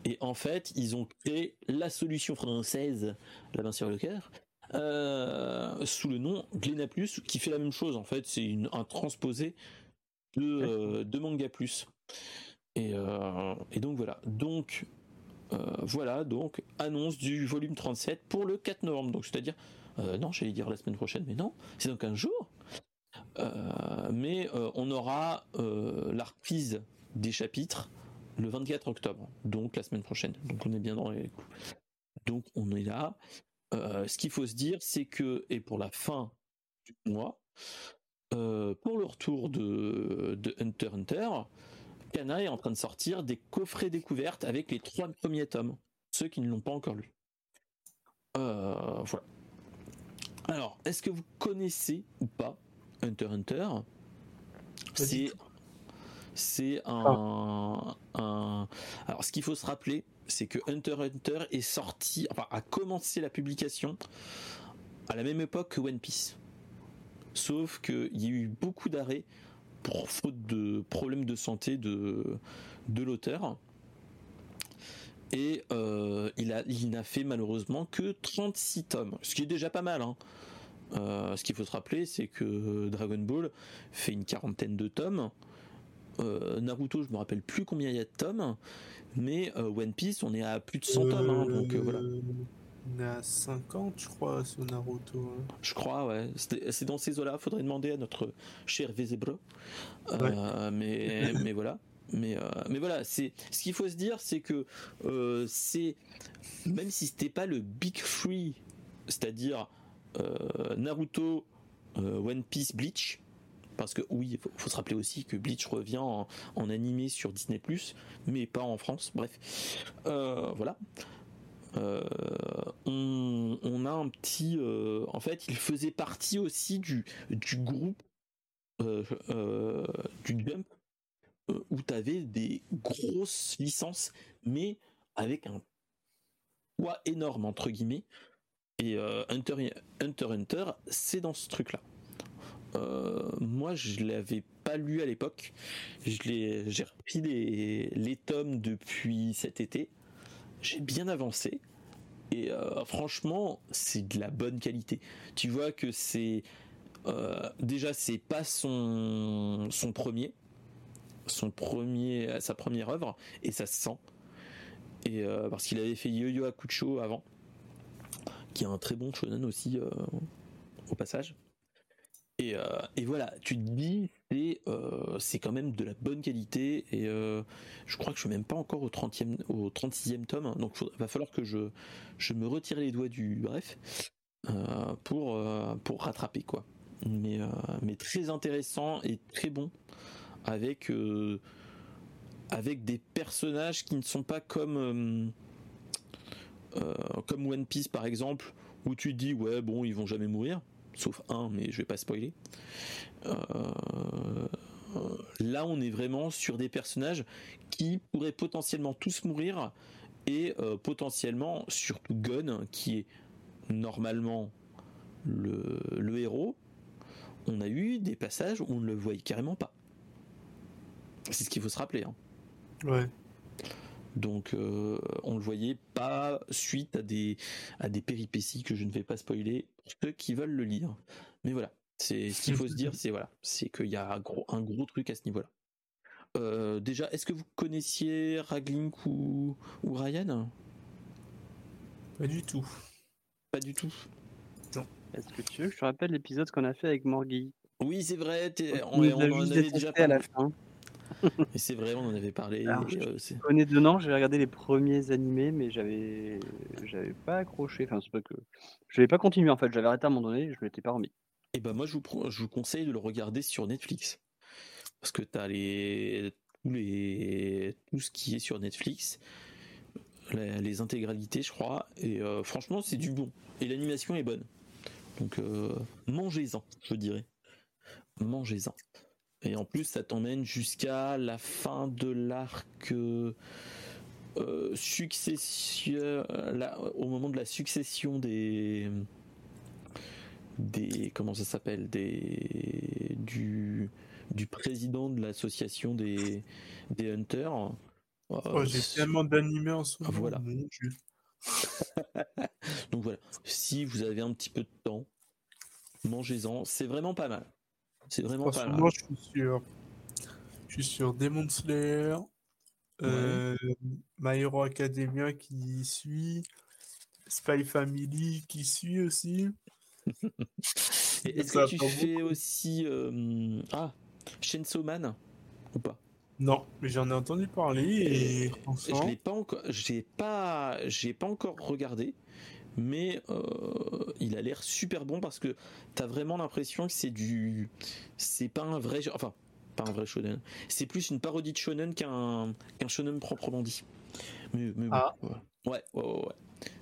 A: Et en fait, ils ont créé la solution française, la main sur le cœur, euh, sous le nom Glena Plus, qui fait la même chose en fait, c'est un transposé de, euh, de Manga Plus. Et, euh, et, donc voilà. Donc voilà, donc annonce du volume 37 pour le 4 novembre. Donc c'est-à-dire, non, j'allais dire la semaine prochaine, mais non, c'est dans 15 jours. mais on aura la reprise des chapitres le 24 octobre, donc la semaine prochaine. Donc on est bien dans les coups. Donc on est là. Euh, ce qu'il faut se dire, c'est que, et pour la fin du mois, euh, pour le retour de, Hunter Hunter, Kana est en train de sortir des coffrets découvertes avec les trois premiers tomes, ceux qui ne l'ont pas encore lu. Euh, voilà. Alors, est-ce que vous connaissez ou pas Hunter Hunter? C'est c'est un, un, Alors, ce qu'il faut se rappeler, c'est que Hunter Hunter est sorti, enfin a commencé la publication à la même époque que One Piece. Sauf qu'il y a eu beaucoup d'arrêts pour faute de problèmes de santé de, de l'auteur. Et euh, il, n'a fait malheureusement que 36 tomes, ce qui est déjà pas mal. Hein. Euh, ce qu'il faut se rappeler, c'est que Dragon Ball fait une quarantaine de tomes. Euh, Naruto, je me rappelle plus combien il y a de tomes mais euh, One Piece, on est à plus de 100 tomes, hein, donc euh, voilà.
B: On est à 50, je crois, sur Naruto. hein.
A: Je crois, ouais. C'est dans ces eaux-là. Faudrait demander à notre cher Vezebro. Mais, mais voilà. Mais, euh, mais voilà, c'est ce qu'il faut se dire, c'est que euh, c'est même si c'était pas le big three, c'est-à-dire euh, Naruto, One Piece, Bleach, parce que oui, il faut, faut se rappeler aussi que Bleach revient en, animé sur Disney+, mais pas en France. Bref, Euh, voilà. Euh, on, a un petit. euh, en fait, il faisait partie aussi du, groupe du Jump où tu avais des grosses licences, mais avec un poids énorme, entre guillemets. Et Hunter, Hunter Hunter, c'est dans ce truc-là. Euh, moi, je l'avais pas lu à l'époque. J'ai repris les, les tomes depuis cet été. J'ai bien avancé. Et euh, franchement, c'est de la bonne qualité. Tu vois que c'est euh, déjà c'est pas son son premier, son premier sa première œuvre et ça se sent. Et euh, parce qu'il avait fait Yo-Yo Hakusho avant, qui est un très bon shonen aussi au passage. Et, euh, et voilà, tu te dis, c'est euh, c'est quand même de la bonne qualité. Et euh, je crois que je suis même pas encore au 30e, au 36e tome. hein, donc il va falloir que je, je me retire les doigts du bref pour, pour rattraper quoi. Mais, mais très intéressant et très bon avec, avec des personnages qui ne sont pas comme, comme One Piece par exemple, où tu te dis ouais bon ils vont jamais mourir, sauf un mais je vais pas spoiler. Euh, là on est vraiment sur des personnages qui pourraient potentiellement tous mourir et euh, potentiellement surtout Gun qui est normalement le, le héros on a eu des passages où on ne le voyait carrément pas c'est ce qu'il faut se rappeler hein.
B: Ouais.
A: donc euh, on le voyait pas suite à des à des péripéties que je ne vais pas spoiler ceux qui veulent le lire. Mais voilà c'est ce qu'il faut se dire c'est voilà c'est qu'il y a un gros, un gros truc à ce niveau là Euh, déjà est-ce que vous connaissiez Raglink ou, ou Ryan?
B: Pas du tout.
A: pas du tout.
C: Est-ce que tu veux que je te rappelle l'épisode qu'on a fait avec Morgui?
A: Oui c'est vrai
C: On
A: en avait déjà
C: à la
A: parlé.
C: fin.
A: Et c'est vrai on en avait parlé
C: Alors,
A: et, euh,
C: dedans, j'ai regardé les premiers animés, mais j'avais, j'avais pas accroché. Enfin, c'est pas que je n'avais pas continué en fait. J'avais arrêté à un moment donné, je m'étais pas remis.
A: Et ben moi je vous, pro- je vous conseille de le regarder sur Netflix parce que t'as les tous les tout ce qui est sur Netflix, les, les intégralités je crois et euh, franchement c'est du bon et l'animation est bonne donc euh, mangez-en je dirais mangez-en et en plus ça t'emmène jusqu'à la fin de l'arc euh, succession au moment de la succession des des comment ça s'appelle des du du président de l'association des des hunters Euh,
B: Oh, J'ai tellement d'animés en ce moment.
A: voilà. donc voilà si vous avez un petit peu de temps mangez-en c'est vraiment pas mal c'est vraiment pas
B: moment, je suis je suis sur Demon Slayer, euh, My Hero Academia qui suit, Spy Family qui suit aussi.
A: Est-ce que tu fais aussi euh, ah Chainsaw Man ou pas?
B: Non, mais j'en ai entendu parler et,
A: Et Je l'ai pas encore, j'ai pas, j'ai pas encore regardé, mais euh, il a l'air super bon parce que t'as vraiment l'impression que c'est du, c'est pas un vrai, enfin pas un vrai shonen, c'est plus une parodie de shonen qu'un qu'un shonen proprement dit. Mais,
B: Ah.
A: ouais, ouais, ouais, ouais.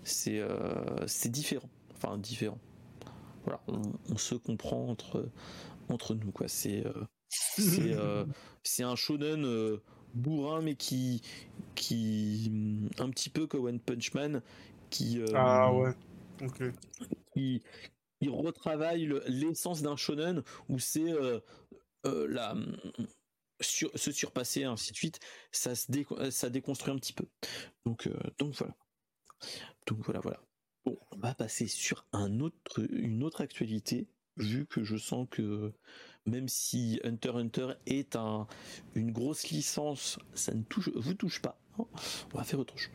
A: c'est euh, c'est différent, enfin différent. Voilà, on, on se comprend entre entre nous quoi. C'est euh, c'est c'est un shonen bourrin mais qui qui un petit peu comme One Punch Man qui euh,
B: ah ouais, ok.
A: qui, qui retravaille le- l'essence d'un shonen où c'est euh, euh, la sur- se surpasser ainsi de suite. Ça se dé- ça déconstruit un petit peu. Donc donc voilà. Donc voilà voilà. Bon on va passer sur un autre une autre actualité vu que je sens que même si Hunter Hunter est un une grosse licence ça ne touche vous touche pas hein. on va faire autre chose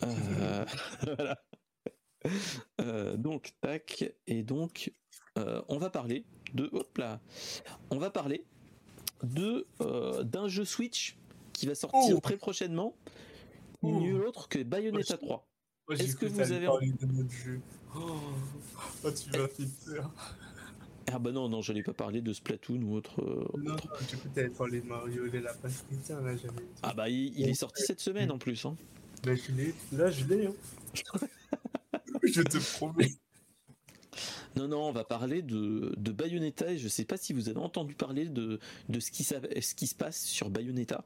A: voilà Euh, donc, tac, et donc, euh, on va parler de, hop là, on va parler de euh, d'un jeu Switch qui va sortir
B: Oh.
A: très prochainement,
B: Oh.
A: nul autre que Bayonetta
B: Ouais,
A: 3.
B: Moi, j'ai
A: Est-ce que vous avez-
B: parler de notre jeu. Oh, Oh, tu m'as fait peur.
A: Ah bah non, non, j'allais pas parler de Splatoon ou autre. euh,
B: Non,
A: autre.
B: non, du coup, t'avais parlé de Mario et lapins chrétiens, là, j'avais.
A: Ah bah il, il est sorti cette semaine en plus. Hein.
B: Là, je l'ai, là, je l'ai, hein. je te promets.
A: Non, non, on va parler de, de Bayonetta et je sais pas si vous avez entendu parler de, de ce, qui, sa- ce qui se passe sur Bayonetta.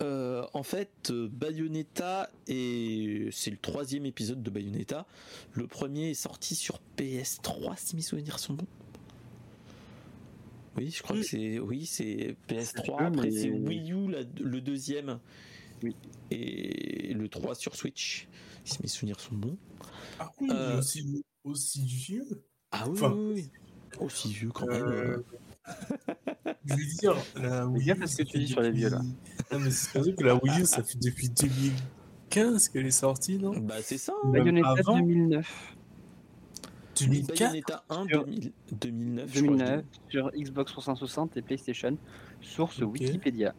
A: Euh, en fait, Bayonetta et c'est le troisième épisode de Bayonetta. Le premier est sorti sur PS3, si mes souvenirs sont bons. Oui, je crois
B: Oui.
A: que c'est oui, c'est PS3.
C: jeu,
A: Après, c'est Wii U la- le deuxième.
C: Oui.
A: Et le 3 sur Switch, si mes souvenirs sont bons.
B: Ah oui,
A: Euh,
B: aussi, aussi vieux.
A: Ah oui,
B: Enfin,
A: oui, oui. Aussi vieux quand même.
B: Euh, je veux dire, la Wii U,
C: à ce
B: ça
C: que tu
B: fait
C: dis sur les vieux, là.
B: depuis- Non, mais c'est surtout que la Wii U, ça fait depuis 2015 qu'elle est sortie, non?
A: Bah c'est ça.
C: Bayonetta
B: avant
C: 2009.
B: 2004
A: Bayonetta 1
C: Sur-
A: 2000 2009. je crois,
C: 2009 sur Xbox 360 et PlayStation. Source
B: Ok.
C: Wikipédia.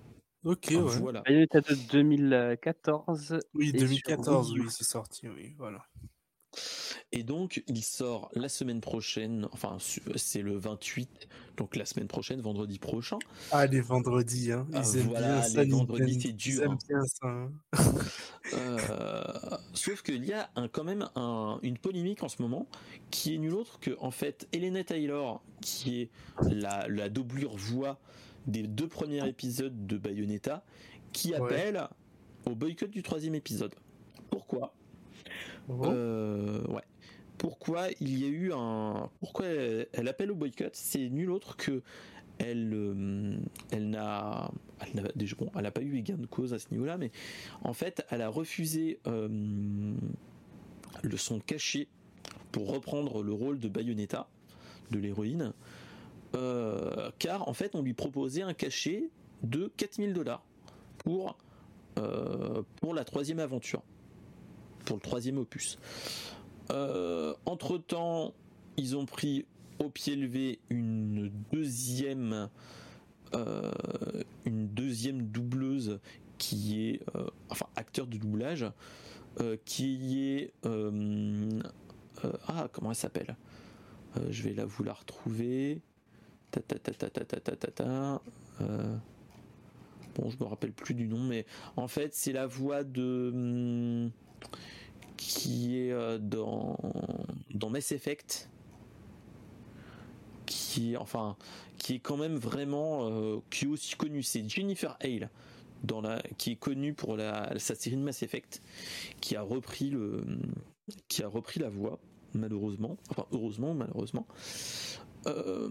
B: Ok, ouais.
A: Voilà.
C: Bayonetta de 2014.
B: Oui,
C: Et sur
B: 2014,
C: Wii U.
B: oui, c'est sorti, oui, voilà.
A: Et donc il sort la semaine prochaine. Enfin c'est le 28. Donc la semaine prochaine, vendredi prochain.
B: Ah, les vendredis, hein. Ils
A: Ah,
B: aiment
A: voilà,
B: bien ça,
A: les vendredis, c'est
B: Ils
A: dur,
B: aiment
A: hein.
B: bien ça, hein.
A: Euh, sauf qu'il y a un, quand même un- une polémique en ce moment qui est nulle autre que en fait Elena Taylor, qui est la, la doublure voix des deux premiers épisodes de Bayonetta, qui
B: Ouais.
A: appelle au boycott du troisième épisode. Pourquoi?
B: Oh.
A: Euh, ouais. Pourquoi il y a eu un. Pourquoi elle, elle appelle au boycott? C'est nul autre que. Elle, euh, elle n'a. Elle n'a déjà- bon, elle n'a pas eu gain de cause à ce niveau-là, mais en fait, elle a refusé euh, le son caché pour reprendre le rôle de Bayonetta, de l'héroïne, euh, car en fait, on lui proposait un cachet de 4000 dollars pour, euh, pour la troisième aventure, pour le troisième opus. Euh, entre temps, ils ont pris au pied levé une deuxième, une deuxième doubleuse qui est, enfin, acteur de doublage, qui est, ah, comment elle s'appelle? Je vais là vous la retrouver. Bon, je me rappelle plus du nom, mais en fait, c'est la voix de hmm, qui est euh, dans Mass Effect, qui enfin qui est quand même vraiment euh, qui est aussi connue, c'est Jennifer Hale. Dans la, qui est connue pour la, sa série de Mass Effect, qui a repris le, qui a repris la voix, malheureusement, enfin heureusement, malheureusement. Euh,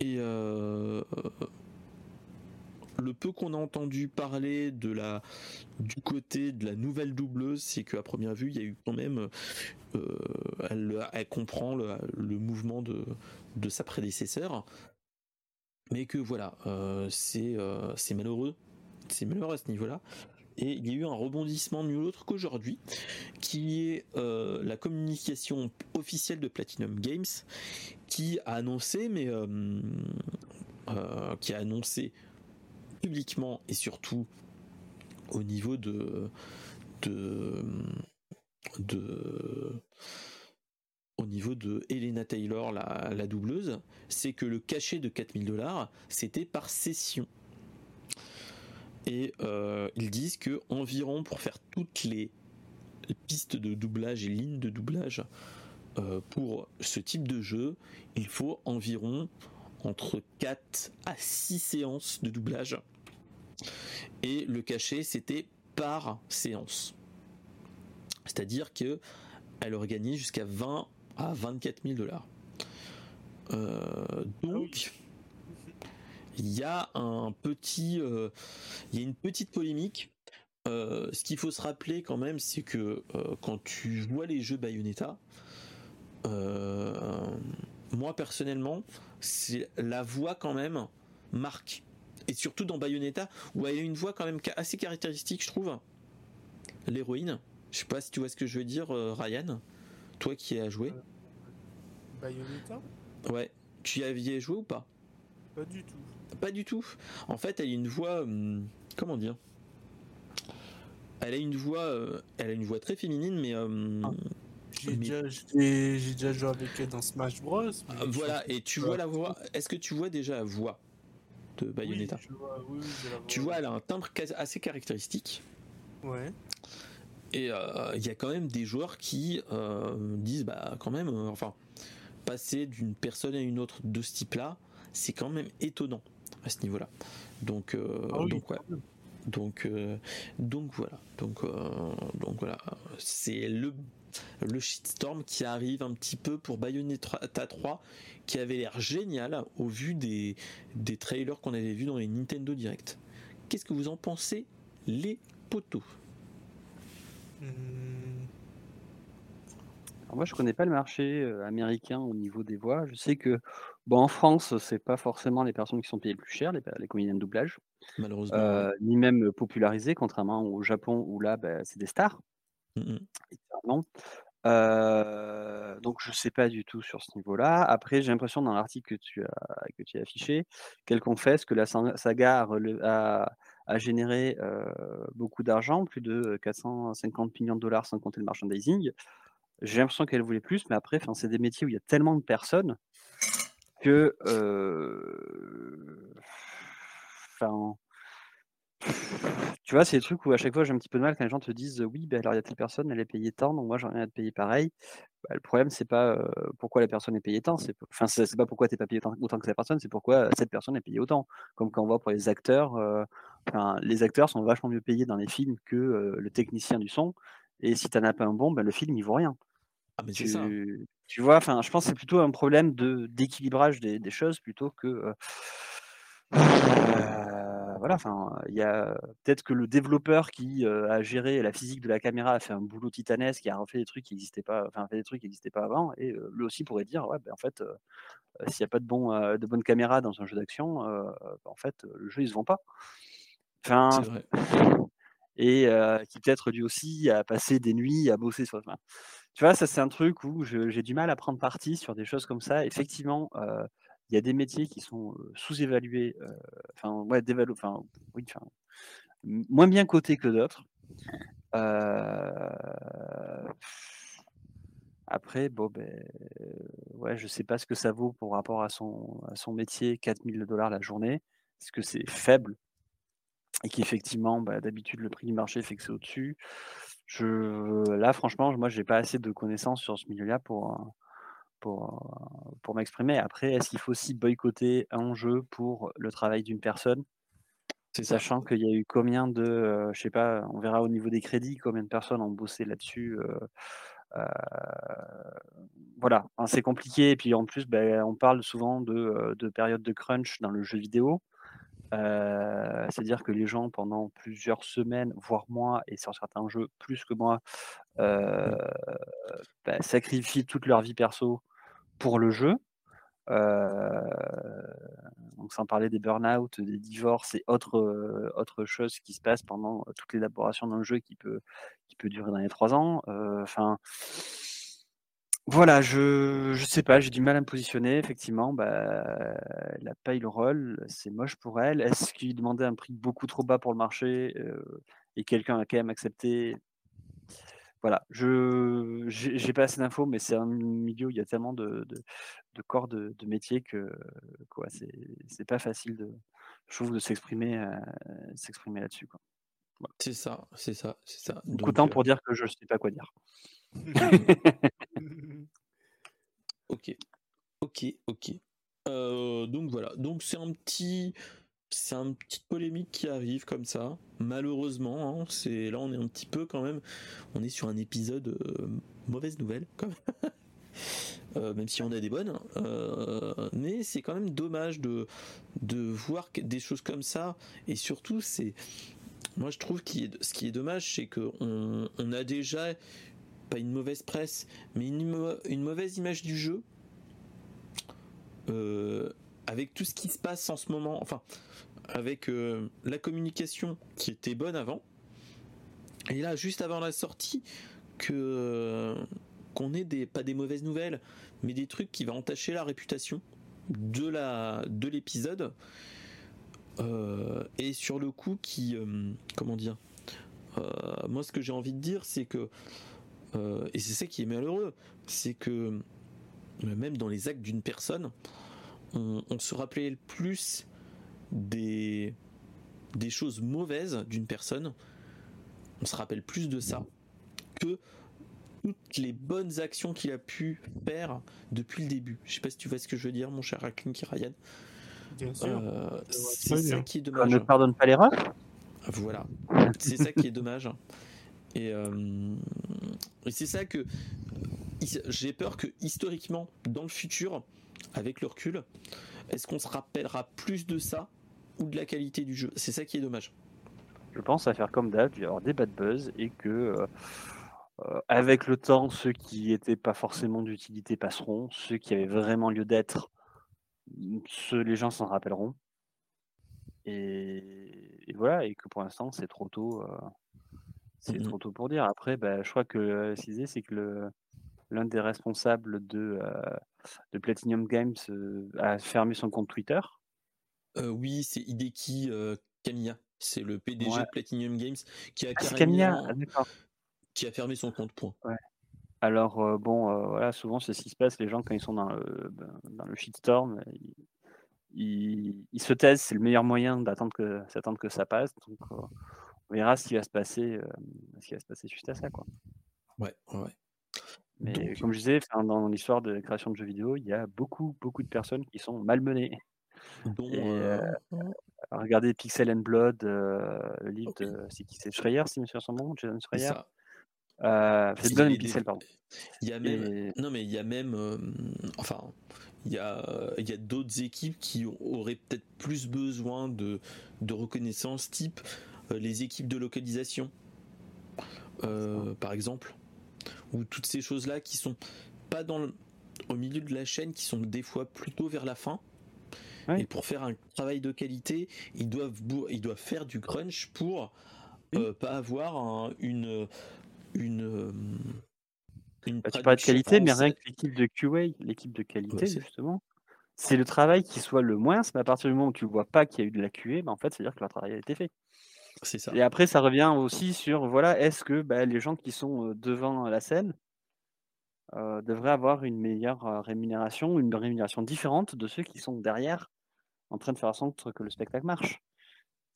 A: et euh, le peu qu'on a entendu parler du côté de la nouvelle doubleuse, c'est qu'à première vue, il y a eu quand même, euh, elle, comprend le, mouvement de, sa prédécesseur, mais que voilà, euh, c'est euh, c'est malheureux, c'est malheureux à ce niveau-là. Et il y a eu un rebondissement nul autre qu'aujourd'hui, qui est euh, la communication officielle de Platinum Games, qui a annoncé, mais euh, euh, qui a annoncé publiquement et surtout au niveau de de au niveau de Elena Taylor, la, la doubleuse, c'est que le cachet de 4000 dollars, c'était par session. Et euh, ils disent que environ pour faire toutes les pistes de doublage et lignes de doublage euh, pour ce type de jeu, il faut environ entre 4 à 6 séances de doublage. Et le cachet, c'était par séance. C'est-à-dire que elle aurait gagné jusqu'à 20 à 24 000 dollars. Euh, donc, il y a un petit, euh, il y a une petite polémique. Euh, ce qu'il faut se rappeler quand même, c'est que euh, quand tu vois les jeux Bayonetta, moi personnellement, c'est la voix quand même marque. Et surtout dans Bayonetta, où elle a une voix quand même assez caractéristique, je trouve. L'héroïne. Je sais pas si tu vois ce que je veux dire, Ryan. Toi qui as joué.
B: Bayonetta?
A: Ouais. Tu y avais joué ou pas?
B: Pas du tout.
A: Pas du tout. En fait, elle a une voix. Hum, comment dire? Elle a une voix. elle a une voix très féminine, mais. Hum, ah.
B: J'ai déjà, joué avec elle dans Smash Bros.
A: Ah, voilà, et tu vois la voix. Est-ce que tu vois déjà la voix de Bayonetta? Tu vois, elle a un timbre assez caractéristique.
B: Ouais.
A: Et euh, il y a quand même des joueurs qui euh, disent, bah, quand même, euh, enfin, passer d'une personne à une autre de ce type-là, c'est quand même étonnant à ce niveau-là. Donc, ah donc ouais. Donc, donc voilà. Donc, donc voilà. C'est le le shitstorm qui arrive un petit peu pour Bayonetta 3 qui avait l'air génial au vu des, des trailers qu'on avait vus dans les Nintendo Direct. Qu'est-ce que vous en pensez les poteaux?
C: Hmm. moi je connais pas le marché euh, américain au niveau des voix. Je sais que bon en France c'est pas forcément les personnes qui sont payées le plus cher, les, les comédiens de doublage.
A: Malheureusement.
C: Euh, ni même popularisés, contrairement au Japon où là bah, c'est des stars. Mmh donc je sais pas du tout sur ce niveau-là. Après, j'ai l'impression dans l'article que tu as que tu as affiché qu'elle confesse que la saga a généré, beaucoup d'argent, plus de 450 millions de dollars sans compter le merchandising. J'ai l'impression qu'elle voulait plus, mais après, c'est des métiers où il y a tellement de personnes que, enfin tu vois, c'est des trucs où à chaque fois j'ai un petit peu de mal quand les gens te disent oui, ben alors il y a telle personne, elle est payée tant, donc moi j'en ai à te payer pareil. Bah, le problème, c'est pas pourquoi la personne est payée tant, c'est enfin pas pourquoi tu n'es pas payé autant que cette personne, c'est pourquoi cette personne est payée autant. Comme quand on voit pour les acteurs, les acteurs sont vachement mieux payés dans les films que le technicien du son. Et si tu n'en as pas un bon, ben, le film il vaut rien.
A: Ah, mais tu, ça.
C: tu vois, enfin, je pense que c'est plutôt un problème de d'équilibrage des, des, choses plutôt que voilà, enfin, il y a peut-être que le développeur qui a géré la physique de la caméra a fait un boulot titanesque, qui a refait des trucs qui n'existaient pas, enfin, fait des trucs qui n'existaient pas avant, et lui aussi pourrait dire, ouais, ben, en fait, s'il n'y a pas de bon, de bonne caméra dans un jeu d'action, ben, en fait, le jeu il se vend pas. Enfin, et qui peut-être lui aussi a passé des nuits à bosser sur. Enfin, tu vois, ça c'est un truc où j'ai du mal à prendre parti sur des choses comme ça. Effectivement, il y a des métiers qui sont sous-évalués, enfin, ouais, enfin, enfin, moins bien cotés que d'autres. Après, bon, ben, ouais, je sais pas ce que ça vaut pour rapport à son, à son métier, 4000 dollars la journée. Est-ce que c'est faible et qu'effectivement, bah, d'habitude, le prix du marché fait que c'est au-dessus. Je, là, franchement, moi, j'ai pas assez de connaissances sur ce milieu-là pour, pour, pour m'exprimer. Après, est-ce qu'il faut aussi boycotter un jeu pour le travail d'une personne? Sachant qu'il y a eu combien de, je sais pas, on verra au niveau des crédits, combien de personnes ont bossé là-dessus. voilà, c'est compliqué. Et puis en plus, ben, on parle souvent de, de période de crunch dans le jeu vidéo. C'est-à-dire que les gens, pendant plusieurs semaines, voire mois, et sur certains jeux plus que moi, euh, bah, sacrifient toute leur vie perso pour le jeu. donc sans parler des burn-out, des divorces et autres, autres choses qui se passent pendant toute l'élaboration d'un jeu qui peut, qui peut durer dans les trois ans. Enfin, voilà, je je sais pas, j'ai du mal à me positionner. Effectivement, bah, elle a pas eu le rôle, c'est moche pour elle. Est-ce qu'il demandait un prix beaucoup trop bas pour le marché et quelqu'un a quand même accepté? Voilà, je j'ai pas assez d'infos, mais c'est un milieu où il y a tellement de, de, corps de, de métier que quoi, c'est pas facile de, je trouve, de s'exprimer s'exprimer là-dessus.
A: C'est ça, c'est ça, c'est ça.
C: Donc, Autant pour dire que je sais pas quoi dire.
A: ok, ok, ok. Euh, donc voilà, donc c'est un petit, c'est une petite polémique qui arrive comme ça. Malheureusement, hein, c'est là on est un petit peu quand même, on est sur un épisode euh, mauvaise nouvelle, quand même. Euh, même si on a des bonnes, hein. mais c'est quand même dommage de, de voir des choses comme ça, et surtout c'est, moi je trouve que ce qui est dommage, c'est qu'on on a déjà pas une mauvaise presse, mais une, mauvaise image du jeu. Euh, avec tout ce qui se passe en ce moment, enfin, avec euh, la communication qui était bonne avant, Et là, juste avant la sortie, que qu'on ait des pas des mauvaises nouvelles, mais des trucs qui vont entacher la réputation de la de l'épisode. Euh, et sur le coup, qui comment dire, moi ce que j'ai envie de dire, c'est que et c'est ça qui est malheureux, c'est que même dans les actes d'une personne, on, on se rappelait le plus des des choses mauvaises d'une personne, on se rappelle plus de ça que toutes les bonnes actions qu'il a pu faire depuis le début. Je sais pas si tu vois ce que je veux dire, mon cher.
B: Bien sûr.
A: Euh, c'est ça qui est
C: On
A: dommage.
C: ne pardonne pas l'erreur
A: Voilà. C'est ça qui est dommage. Et, euh, et c'est ça que j'ai peur que historiquement, dans le futur, avec le recul, est-ce qu'on se rappellera plus de ça ou de la qualité du jeu? C'est ça qui est dommage.
C: Je pense à faire comme d'hab, il y avoir des bad buzz et que euh, euh, avec le temps, ceux qui n'étaient pas forcément d'utilité passeront, ceux qui avaient vraiment lieu d'être, les gens s'en rappelleront. Et, et voilà, et que pour l'instant, c'est trop tôt. euh, c'est
A: Mhm.
C: trop tôt pour dire. Après, bah, je crois que euh, ce c'est que le- l'un des responsables de, euh, de Platinum Games euh, a fermé son compte Twitter.
A: Euh, oui, c'est Hideki Kamiya. C'est le PDG
C: Ouais.
A: de Platinum Games qui a
C: Ah, Ah,
A: qui a fermé son compte. Point.
C: Alors, bon, voilà, souvent, c'est ce qui se passe. Les gens, quand ils sont dans le, ben, dans le shitstorm, ils, ils- ils se taisent. C'est le meilleur moyen d'attendre que, que ça passe. Donc, on verra ce qui va se passer, euh, ce qui va se passer suite à ça, quoi.
A: Ouais, ouais.
C: Mais
A: Donc-
C: comme je disais, dans l'histoire de création de jeux vidéo, il y a beaucoup, beaucoup de personnes qui sont malmenées. Et,
A: euh,
C: Regardez Pixel and Blood, euh, le livre de. C'est qui? C'est Schreier, si monsieur son nom Jason Schreier euh, C'est
A: des-
C: Pixel, pardon.
A: Il y a même,
C: Et-
A: non mais il y a même, euh, enfin, il y a, il y a d'autres équipes qui auraient peut-être plus besoin de, de reconnaissance, type euh, les équipes de localisation, euh, par exemple, ou toutes ces choses-là qui sont pas dans le, au milieu de la chaîne, qui sont des fois plutôt vers la fin.
C: Ouais.
A: Et pour faire un travail de qualité, ils doivent, ils doivent faire du crunch pour euh, pas avoir un- une une euh, une
C: Bah, tu de qualité, mais rien que l'équipe de QA, l'équipe de qualité,
A: Ouais, c'est-
C: justement, c'est le travail qui soit le moins, mais à partir du moment où tu ne vois pas qu'il y a eu de la QA, bah, en fait, c'est-à-dire que leur travail a été fait.
A: Ça.
C: Et après, ça revient aussi sur, voilà, est-ce que bah, les gens qui sont devant la scène euh, devraient avoir une meilleure rémunération, une rémunération différente de ceux qui sont derrière, en train de faire en sorte que le spectacle marche?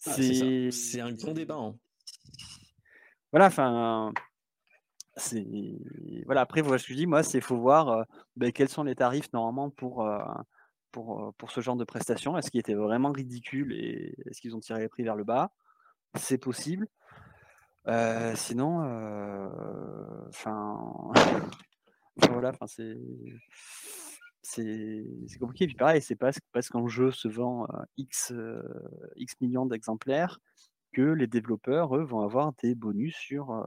A: Ah, c'est un grand débat. hein.
C: Voilà, enfin, c'est voilà. Après, voilà ce que je dis, moi, c'est faut voir euh, ben, quels sont les tarifs normalement pour euh, pour pour ce genre de prestations. Est-ce qu'ils étaient vraiment ridicules et est-ce qu'ils ont tiré les prix vers le bas? C'est possible. Euh, sinon, euh, enfin, voilà, enfin c'est compliqué. Puis pareil, c'est pas parce qu'un jeu se vend euh, x euh, x millions d'exemplaires que les développeurs, eux, vont avoir des bonus sur, euh,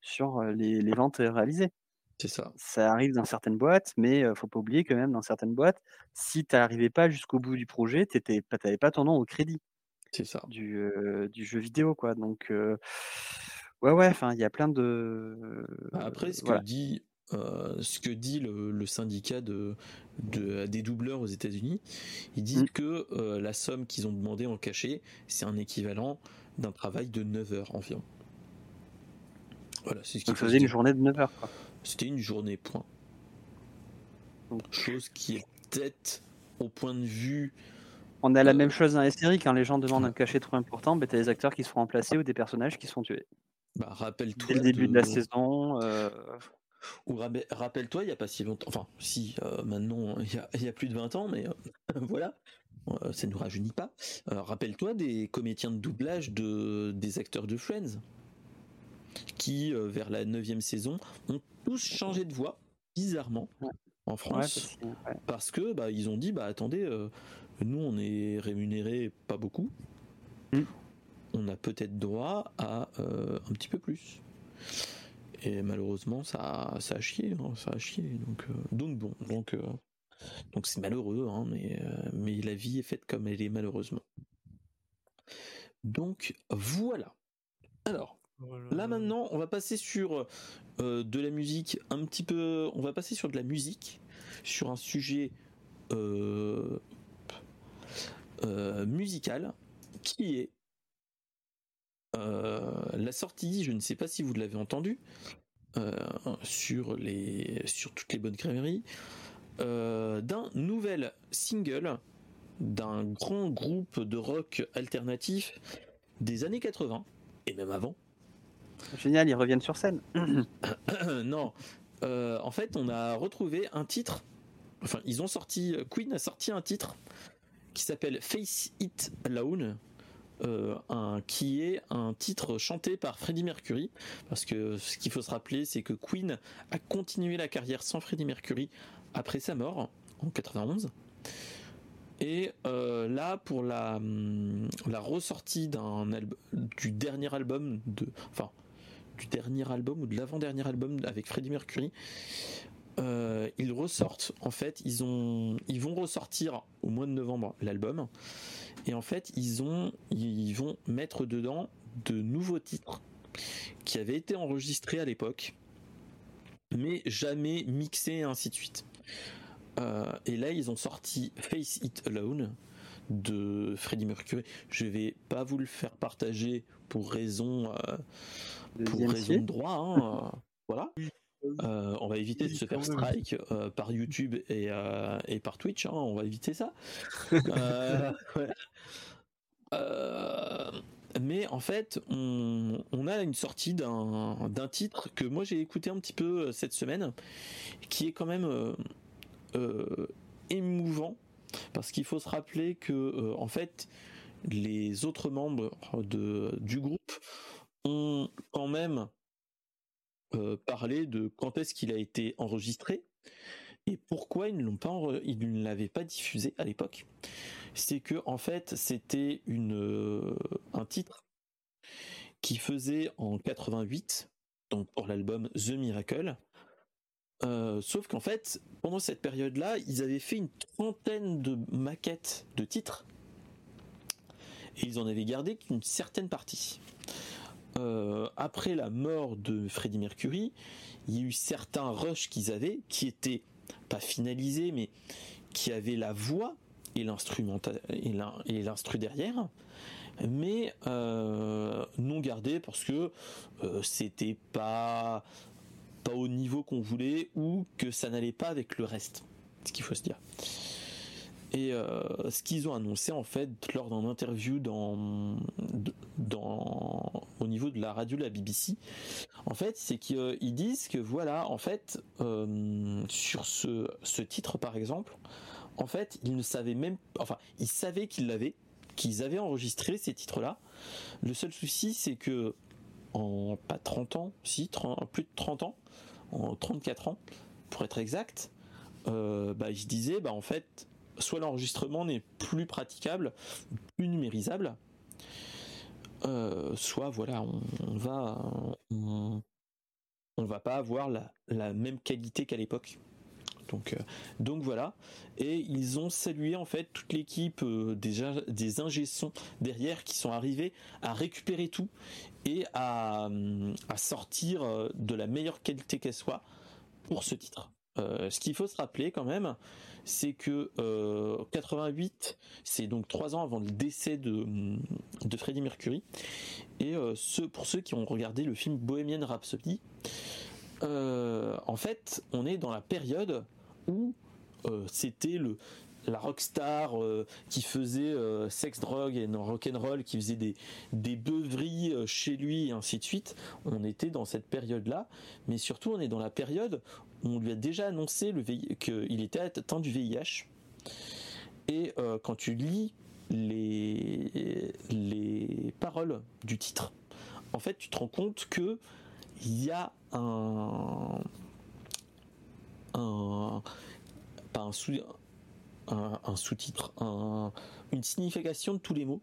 C: sur les, les ventes réalisées.
A: C'est ça.
C: Ça arrive dans certaines boîtes, mais faut pas oublier que même dans certaines boîtes, si tu n'arrivais pas jusqu'au bout du projet, tu n'avais pas ton nom au crédit
A: C'est ça.
C: du, euh, du jeu vidéo. Quoi. Donc, euh, ouais, ouais, enfin, il y a plein de.
A: Après, ce que dit, euh, ce que dit le, le syndicat de, de- des doubleurs aux États-Unis, il dit
C: Mm.
A: que euh, la somme qu'ils ont demandé en cachet, c'est un équivalent d'un travail de 9 heures environ. Voilà, c'est ce qu'il
C: Donc,
A: faut
C: faisait
A: se
C: une journée de 9 heures. Quoi.
A: C'était une journée, point.
C: Donc-
A: Chose qui est peut-être au point de vue.
C: On a la
A: Euh,
C: même chose dans les séries, quand les gens demandent un cachet trop important, ben, tu as des acteurs qui se font remplacer ou des personnages qui se font tuer.
A: Bah, rappelle-toi
C: Dès le début de la saison, euh,
A: Ou rappelle-toi, il n'y a pas si longtemps, enfin, si, euh, maintenant, il y a, il y a plus de 20 ans, mais euh, voilà, ça ne nous rajeunit pas. Rappelle-toi des comédiens de doublage de, des acteurs de Friends, qui, vers la 9 saison, ont tous changé de voix, bizarrement,
C: Ouais.
A: en
C: ouais,
A: France,
C: parce que- ouais.
A: parce que bah, ils ont dit, bah attendez, nous on est rémunérés pas beaucoup,
C: Mm.
A: on a peut-être droit à euh, un petit peu plus. Et malheureusement, ça, ça a chié, hein, ça a chié. Donc, euh, donc bon, donc euh, donc c'est malheureux, hein, mais euh, mais la vie est faite comme elle est malheureusement. Donc voilà. Alors, là maintenant, on va passer sur euh, de la musique un petit peu. On va passer sur de la musique, sur un sujet euh, euh, musical qui est la sortie. Je ne sais pas si vous l'avez entendu sur les sur toutes les bonnes crèmeries d'un nouvel single d'un grand groupe de rock alternatif des années 80 et même avant.
C: Génial, ils reviennent sur scène.
A: non, euh, en fait, on a retrouvé un titre. Enfin, ils ont sorti. Queen a sorti un titre qui s'appelle Face It Alone. Euh, un, qui est un titre chanté par Freddie Mercury, parce que ce qu'il faut se rappeler, c'est que Queen a continué la carrière sans Freddie Mercury après sa mort en 91. Et euh, là, pour la, hum, la ressortie d'un du dernier album de, enfin, du dernier album ou de l'avant-dernier album avec Freddie Mercury, euh, ils ressortent. En fait, ils ont, ils vont ressortir au mois de novembre l'album, et en fait, ils ont, ils vont mettre dedans de nouveaux titres qui avaient été enregistrés à l'époque, mais jamais mixés et ainsi de suite. Euh, et là, ils ont sorti Face It Alone de Freddie Mercury. Je vais pas vous le faire partager pour raison, euh, pour raison de droit. Hein, euh, on va éviter de se faire strike par YouTube et, et par Twitch. Hein, on va éviter ça. mais en fait, on, on, a une sortie d'un titre que moi j'ai écouté un petit peu cette semaine, qui est quand même euh, émouvant parce qu'il faut se rappeler que euh, en fait les autres membres de, du groupe ont quand même euh, parlé de quand est-ce qu'il a été enregistré et pourquoi ils ne l'ont pas ils ne l'avaient pas diffusé à l'époque. C'est que en fait c'était une un titre qui faisait en 88 donc pour l'album The Miracle euh, sauf qu'en fait, pendant cette période-là, ils avaient fait une trentaine de maquettes de titres et ils en avaient gardé qu'une certaine partie. Euh, après la mort de Freddie Mercury, il y a eu certains rushs qu'ils avaient qui étaient pas finalisés, mais qui avaient la voix et l'instru derrière, mais euh, non gardés parce que c'était pas pas au niveau qu'on voulait ou que ça n'allait pas avec le reste. Ce qu'il faut se dire. Et euh, ce qu'ils ont annoncé en fait lors d'un interview dans, au niveau de la radio de la BBC, en fait, c'est qu'ils disent que voilà, en fait, euh, sur ce, ce titre par exemple, en fait, ils ne savaient même, enfin, ils savaient qu'ils l'avaient, qu'ils avaient enregistré ces titres-là. Le seul souci, c'est que en pas 30 ans, si, plus de 30 ans, en 34 ans, pour être exact, euh, bah, bah, en fait, soit l'enregistrement n'est plus praticable, plus numérisable, euh, soit voilà, on, va, on, va pas avoir la, même qualité qu'à l'époque. Donc, euh, donc voilà. Et ils ont salué en fait toute l'équipe des, des ingé derrière qui sont arrivés à récupérer tout et à, sortir euh, de la meilleure qualité qu'elle soit pour ce titre. Euh, ce qu'il faut se rappeler quand même, c'est que 88, euh, c'est donc trois ans avant le décès de, de Freddie Mercury. Et pour ceux qui ont regardé le film Bohemian Rhapsody, en fait, on est dans la période où c'était le la rockstar euh, qui faisait euh, sex, drogue et rock'n'roll, qui faisait des, des beuveries euh, chez lui et ainsi de suite. On était dans cette période-là, mais surtout on est dans la période où on lui a déjà annoncé qu'il était atteint du VIH. Et quand tu lis les, les paroles du titre, en fait tu te rends compte que il y a un, un pas un, un, sous-titre, une signification de tous les mots,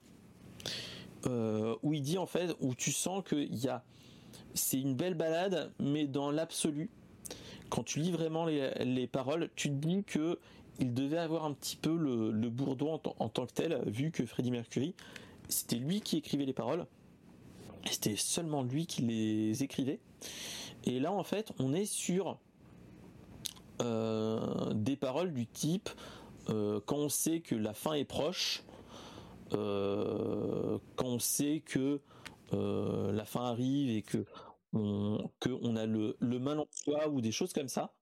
A: euh, où il dit en fait, où tu sens que y a, c'est une belle balade, mais dans l'absolu, quand tu lis vraiment les, paroles, tu te dis que il devait avoir un petit peu le, bourdon en, tant que tel, vu que Freddie Mercury, c'était lui qui écrivait les paroles. C'était seulement lui qui les écrivait. Et là, en fait, on est sur euh, des paroles du type euh, quand on sait que la fin est proche, euh, quand on sait que la fin arrive et que on, a le, le mal en soi ou des choses comme ça,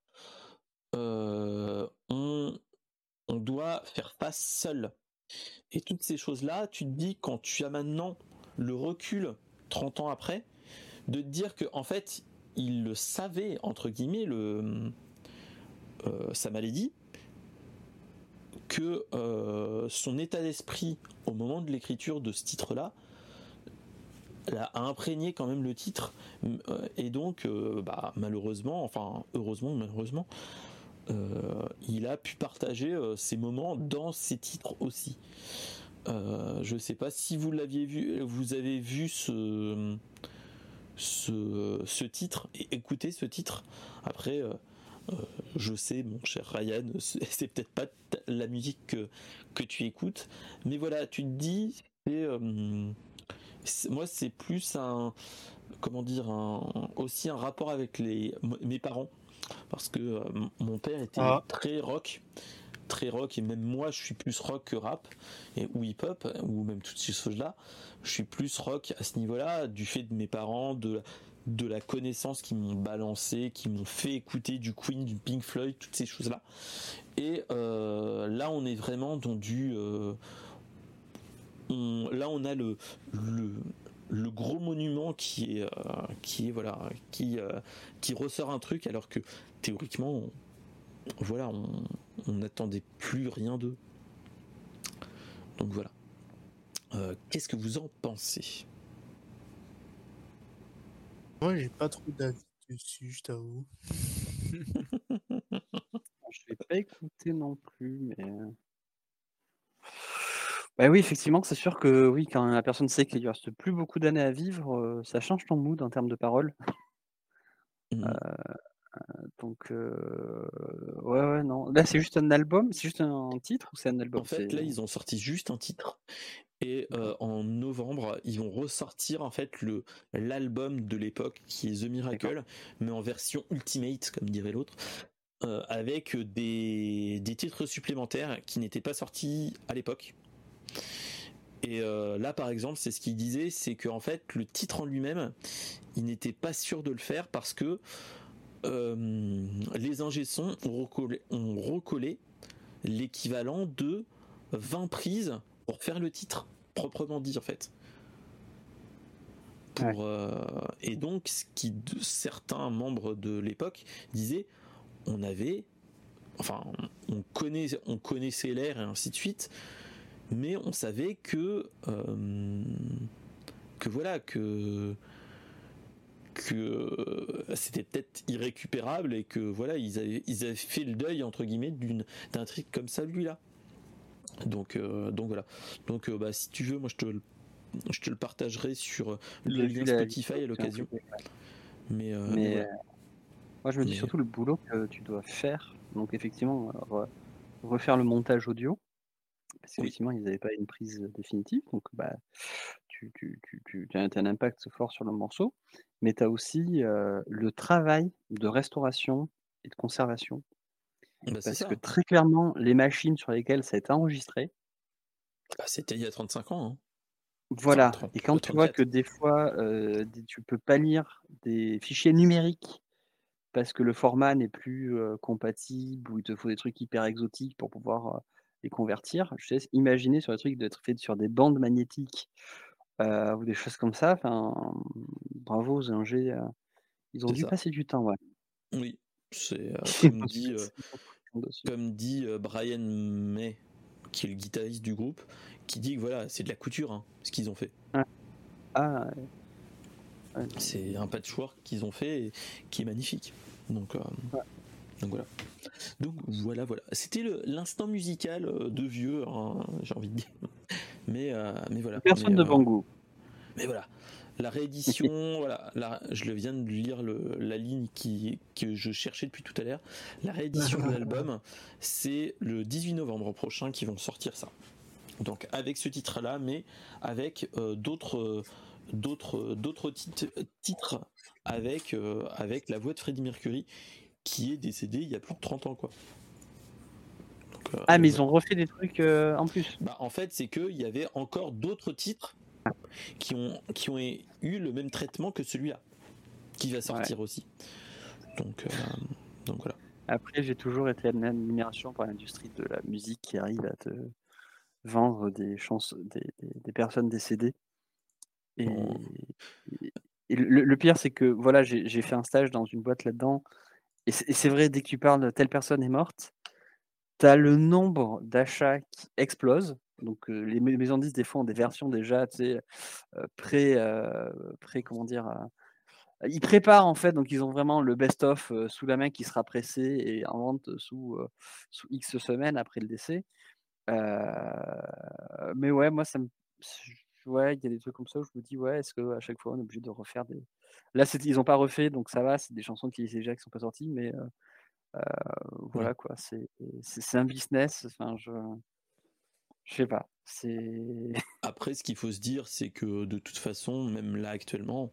A: on, on doit faire face seul. Et toutes ces choses-là, tu te dis quand tu as maintenant le recul 30 ans après, de te dire que en fait, il le savait entre guillemets le euh, sa maladie, que euh, son état d'esprit au moment de l'écriture de ce titre-là a imprégné quand même le titre euh, et donc bah, malheureusement, enfin heureusement malheureusement, il a pu partager ces moments dans ses titres aussi. je ne sais pas si vous l'aviez vu, vous avez vu ce, ce, titre et écoutez ce titre. Après, euh, je sais, mon cher Ryan, c'est peut-être pas la musique que, que tu écoutes, mais voilà, tu te dis, euh, moi c'est plus un, comment dire, aussi un rapport avec les, mes parents, parce que euh, mon père était ah. très rock, très rock, et même moi je suis plus rock que rap, et, ou hip-hop, ou même toutes ces choses-là, je suis plus rock à ce niveau-là, du fait de mes parents, de de la connaissance qui m'ont balancé, qui m'ont fait écouter du Queen, du Pink Floyd, toutes ces choses-là. Et euh, là, on est vraiment dans du. Euh, là, on a le, le, gros monument qui est, euh, qui voilà, qui ressort un truc, alors que théoriquement, voilà, on n'attendait plus rien d'eux. Donc voilà. Qu'est-ce que vous en pensez?
B: Moi, j'ai pas trop d'avis dessus, je t'avoue.
C: je vais pas écouter non plus, mais. Bah oui, effectivement, c'est sûr que oui, quand la personne sait qu'il lui reste plus beaucoup d'années à vivre, euh, ça change ton mood en termes de paroles. Mmh. Euh, donc, euh, ouais, ouais, non. Là, c'est juste un album, c'est juste un titre ou c'est un album?
A: En fait, là, ils ont sorti juste un titre et euh, en novembre, ils vont ressortir en fait le l'album de l'époque qui est The Miracle, mais en version Ultimate, comme dirait l'autre, euh, avec des, des titres supplémentaires qui n'étaient pas sortis à l'époque. Et euh, là, par exemple, c'est ce qu'il disait, c'est qu'en fait, le titre en lui-même, il n'était pas sûr de le faire parce que les ingé ont recollé, ont recollé l'équivalent de 20 prises pour faire le titre proprement dit en fait. Pour, euh, et donc, ce qui certains membres de l'époque disaient, on avait, enfin, on, connaît, on connaissait l'air et ainsi de suite, mais on savait que, euh, que voilà, que que c'était peut-être irrécupérable et que voilà ils avaient, ils avaient fait le deuil entre guillemets d'une d'un truc comme ça lui là donc, euh, donc voilà. Donc euh, bah, si tu veux, moi je te, je te le partagerai sur le lien Spotify à l'occasion.
C: Mais, euh, moi je me dis surtout le boulot que tu dois faire. Donc effectivement, refaire le montage audio. Parce qu'effectivement, ils n'avaient pas une prise définitive. Donc bah, tu, tu, tu, tu as un impact fort sur le morceau. Mais tu as aussi le travail de restauration et de conservation bah, Parce que très clairement, les machines sur lesquelles ça a été enregistré.
A: Bah, c'était il y a 35 ans. Hein.
C: Voilà. et quand tu vois que des fois, euh, tu peux pas lire des fichiers numériques parce que le format n'est plus euh, compatible ou il te faut des trucs hyper exotiques pour pouvoir euh, les convertir, je sais imaginer sur des trucs d'être fait sur des bandes magnétiques ou des choses comme ça. Enfin, bravo aux ingés. ils ont dû passer du temps, ouais.
A: Oui, c'est comme dit, comme dit Brian May, qui est le guitariste du groupe, qui dit que voilà, c'est de la couture hein, ce qu'ils ont fait.
C: Ah,
A: c'est un patchwork qu'ils ont fait et qui est magnifique. Donc, donc voilà. Donc voilà, voilà. C'était l'instant musical de vieux, hein, j'ai envie de dire. Mais, mais voilà.
C: Personne de bon
A: Mais voilà. La réédition, voilà, je le viens de lire la ligne qui, que je cherchais depuis tout à l'heure. La réédition de l'album, c'est le 18 novembre prochain qu'ils vont sortir ça. Donc avec ce titre-là, mais avec euh, d'autres d'autres d'autres titres avec avec la voix de Freddie Mercury qui est décédé il y a plus de 30 ans quoi.
C: ah mais ils ont refait des trucs en plus.
A: Bah, en fait c'est que il y avait encore d'autres titres qui ont qui ont eu le même traitement que celui-là qui va sortir aussi. Donc donc voilà.
C: Après, j'ai toujours été en admiration par l'industrie de la musique qui arrive à te vendre des chansons, des, personnes décédées. Et, le, pire, c'est que voilà, j'ai fait un stage dans une boîte là-dedans. Et c'est vrai, dès que tu parles de telle personne est morte, tu as le nombre d'achats qui explose. Donc, euh, les maisons de disques, des fois, ont des versions déjà, tu sais, euh, pré, euh, pré, comment dire, ils préparent en fait, donc ils ont vraiment le best-of sous la main qui sera pressé et en vente sous, sous X semaines après le décès. mais ouais, moi ça me. Ouais, il y a des trucs comme ça où je me dis, ouais, est-ce qu'à chaque fois on est obligé de refaire des. Là, ils n'ont pas refait, donc ça va, c'est des chansons qui déjà qui sont pas sorties, mais voilà quoi, c'est un business. Enfin, je. Je sais pas. C'est.
A: Après, ce qu'il faut se dire, c'est que de toute façon, même là actuellement,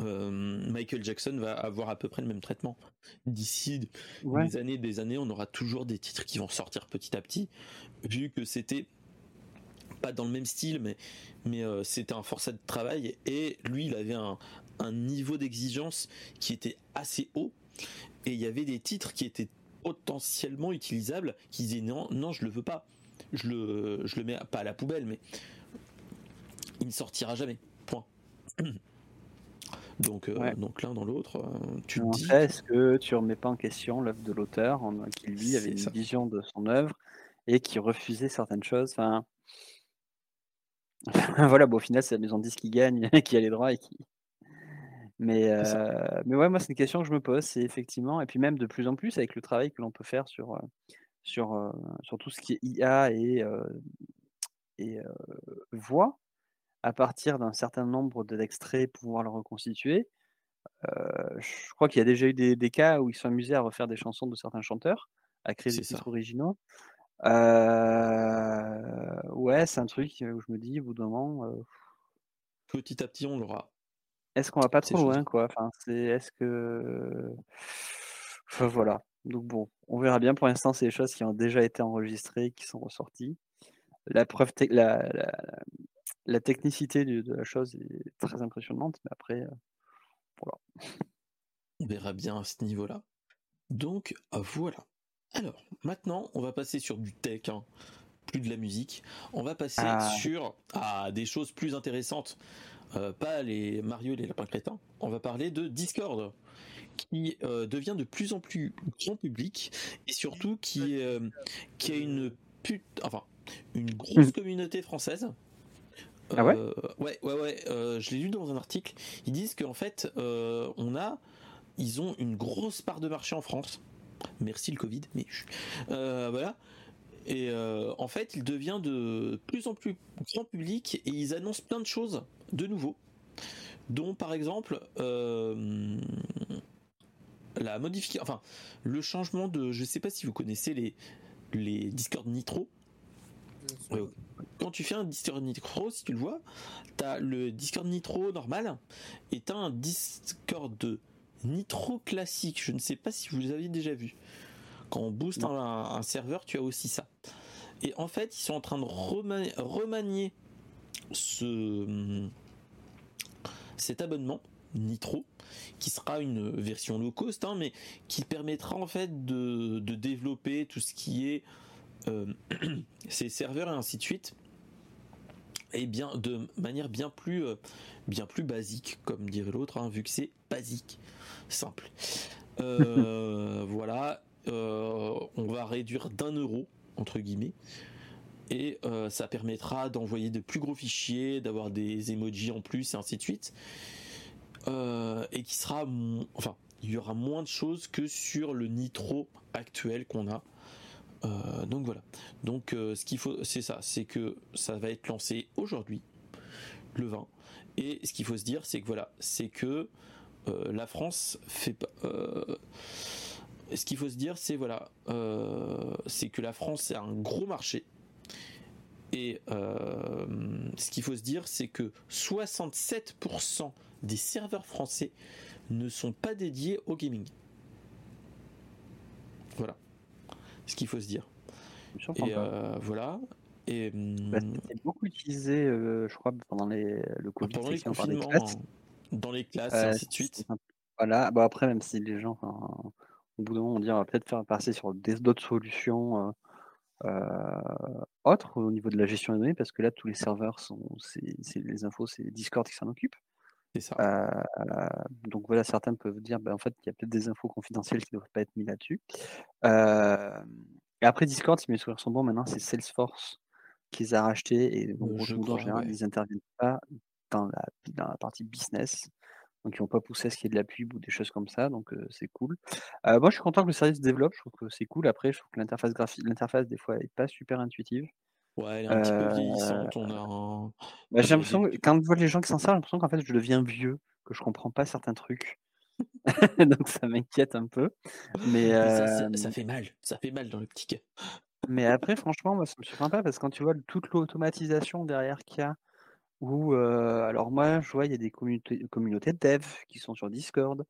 A: euh, Michael Jackson va avoir à peu près le même traitement. D'ici des années, des années, on aura toujours des titres qui vont sortir petit à petit, vu que c'était pas dans le même style, mais mais euh, c'était un forçat de travail et lui, il avait un, niveau d'exigence qui était assez haut et il y avait des titres qui étaient potentiellement utilisables, qui disaient non, non, je le veux pas, je le, je le mets pas à la poubelle, mais il ne sortira jamais. Point. Donc, euh, donc l'un dans l'autre, euh, tu te dis.
C: Est-ce que tu remets pas en question l'œuvre de l'auteur, qui lui avait une vision de son œuvre et qui refusait certaines choses? Enfin... Voilà, bon, au final, c'est la maison de 10 qui gagne, qui a les droits et qui. Mais, euh, mais ouais, moi, c'est une question que je me pose, c'est effectivement, et puis même de plus en plus avec le travail que l'on peut faire sur, sur, sur tout ce qui est IA et, et voix, à partir d'un certain nombre d'extraits, pouvoir le reconstituer. je crois qu'il y a déjà eu des, cas où ils sont amusés à refaire des chansons de certains chanteurs, à créer des titres originaux. ouais, c'est un truc où je me dis, au bout d'un moment.
A: Petit à petit, on l'aura.
C: Est-ce qu'on va pas trop loin, quoi? Enfin, c'est, Est-ce que. Enfin, voilà. Donc bon, on verra bien. Pour l'instant, c'est des choses qui ont déjà été enregistrées, qui sont ressorties. La preuve, la, la technicité de, la chose est très impressionnante, mais après, euh, voilà.
A: On verra bien à ce niveau-là. Donc euh, voilà. Alors, maintenant, on va passer sur du tech, hein. plus de la musique. On va passer ah. sur ah, des choses plus intéressantes. Euh, pas les Mario et les lapins crétins. On va parler de Discord, qui devient de plus en plus grand public et surtout qui, qui a une pute, enfin, une grosse communauté française
C: ah ouais
A: euh, Ouais, ouais, ouais. Euh, je l'ai lu dans un article. Ils disent qu'en fait, euh, on a, ils ont une grosse part de marché en France. Merci le Covid, mais voilà. Et en fait, il devient de plus en plus grand public et ils annoncent plein de choses de nouveau, dont par exemple la modification, enfin le changement de, je sais pas si vous connaissez les les Discord Nitro quand tu fais un Discord Nitro, si tu le vois, tu as le Discord Nitro normal et tu as un Discord Nitro classique. Je ne sais pas si vous avez déjà vu. Quand on booste un, serveur, tu as aussi ça. Et en fait, ils sont en train de remanier, ce, cet abonnement Nitro, qui sera une version low cost, hein, mais qui permettra en fait de, de développer tout ce qui est euh, ces serveurs et ainsi de suite et bien de manière bien plus euh, bien plus basique comme dirait l'autre hein, vu que c'est basique simple. Euh, voilà on va réduire d'un euro entre guillemets et ça permettra d'envoyer de plus gros fichiers d'avoir des emojis en plus et ainsi de suite et qui sera enfin il y aura moins de choses que sur le nitro actuel qu'on a euh, donc voilà. Donc euh, ce qu'il faut, c'est ça, c'est que ça va être lancé aujourd'hui, le 20. Et ce qu'il faut se dire, c'est que voilà, c'est que euh, la France fait pas. ce qu'il faut se dire, c'est voilà, c'est que la France c'est un gros marché Et euh, ce qu'il faut se dire, c'est que 67% des serveurs français ne sont pas dédiés au gaming. Voilà. Ce qu'il faut se dire. Et euh, voilà. Et,
C: bah, hum, beaucoup utilisé, euh, je crois, pendant les, le Covid.
A: Pendant les confinements, hein. dans les classes, et ainsi de suite.
C: Voilà. Bah après, même si les gens, au bout d'un moment, on dit on va peut-être faire passer sur d'autres solutions euh, autres au niveau de la gestion des données, parce que là, tous les serveurs sont, c'est les infos, c'est Discord qui s'en occupe.
A: C'est ça.
C: Euh, donc voilà, certains peuvent dire, ben, en fait, il y a peut-être des infos confidentielles qui ne doivent pas être mises là-dessus. Euh, et après Discord, si mes souvenirs sont bons, maintenant c'est Salesforce qui les a rachetés et donc, en général, ils n'interviennent pas dans la, dans la partie business donc ils n'ont pas poussé à ce qu'il y ait de la pub ou des choses comme ça, donc c'est cool. moi, je suis content que le service se développe, je trouve que c'est cool. Après, je trouve que l'interface graphique, l'interface des fois est pas super intuitive.
A: Ouais, elle est un petit peu vieillissante. On a
C: bah, j'ai l'impression que quand je vois les gens qui s'en servent, j'ai l'impression qu'en fait je deviens vieux, que je comprends pas certains trucs. donc ça m'inquiète un peu. Mais
A: ça, fait mal, ça fait mal dans l'optique.
C: Mais après, franchement, moi, ça me surprend pas parce que quand tu vois toute l'automatisation derrière qu'il y a, ou alors moi, je vois, il y a des communautés, communautés de dev qui sont sur Discord.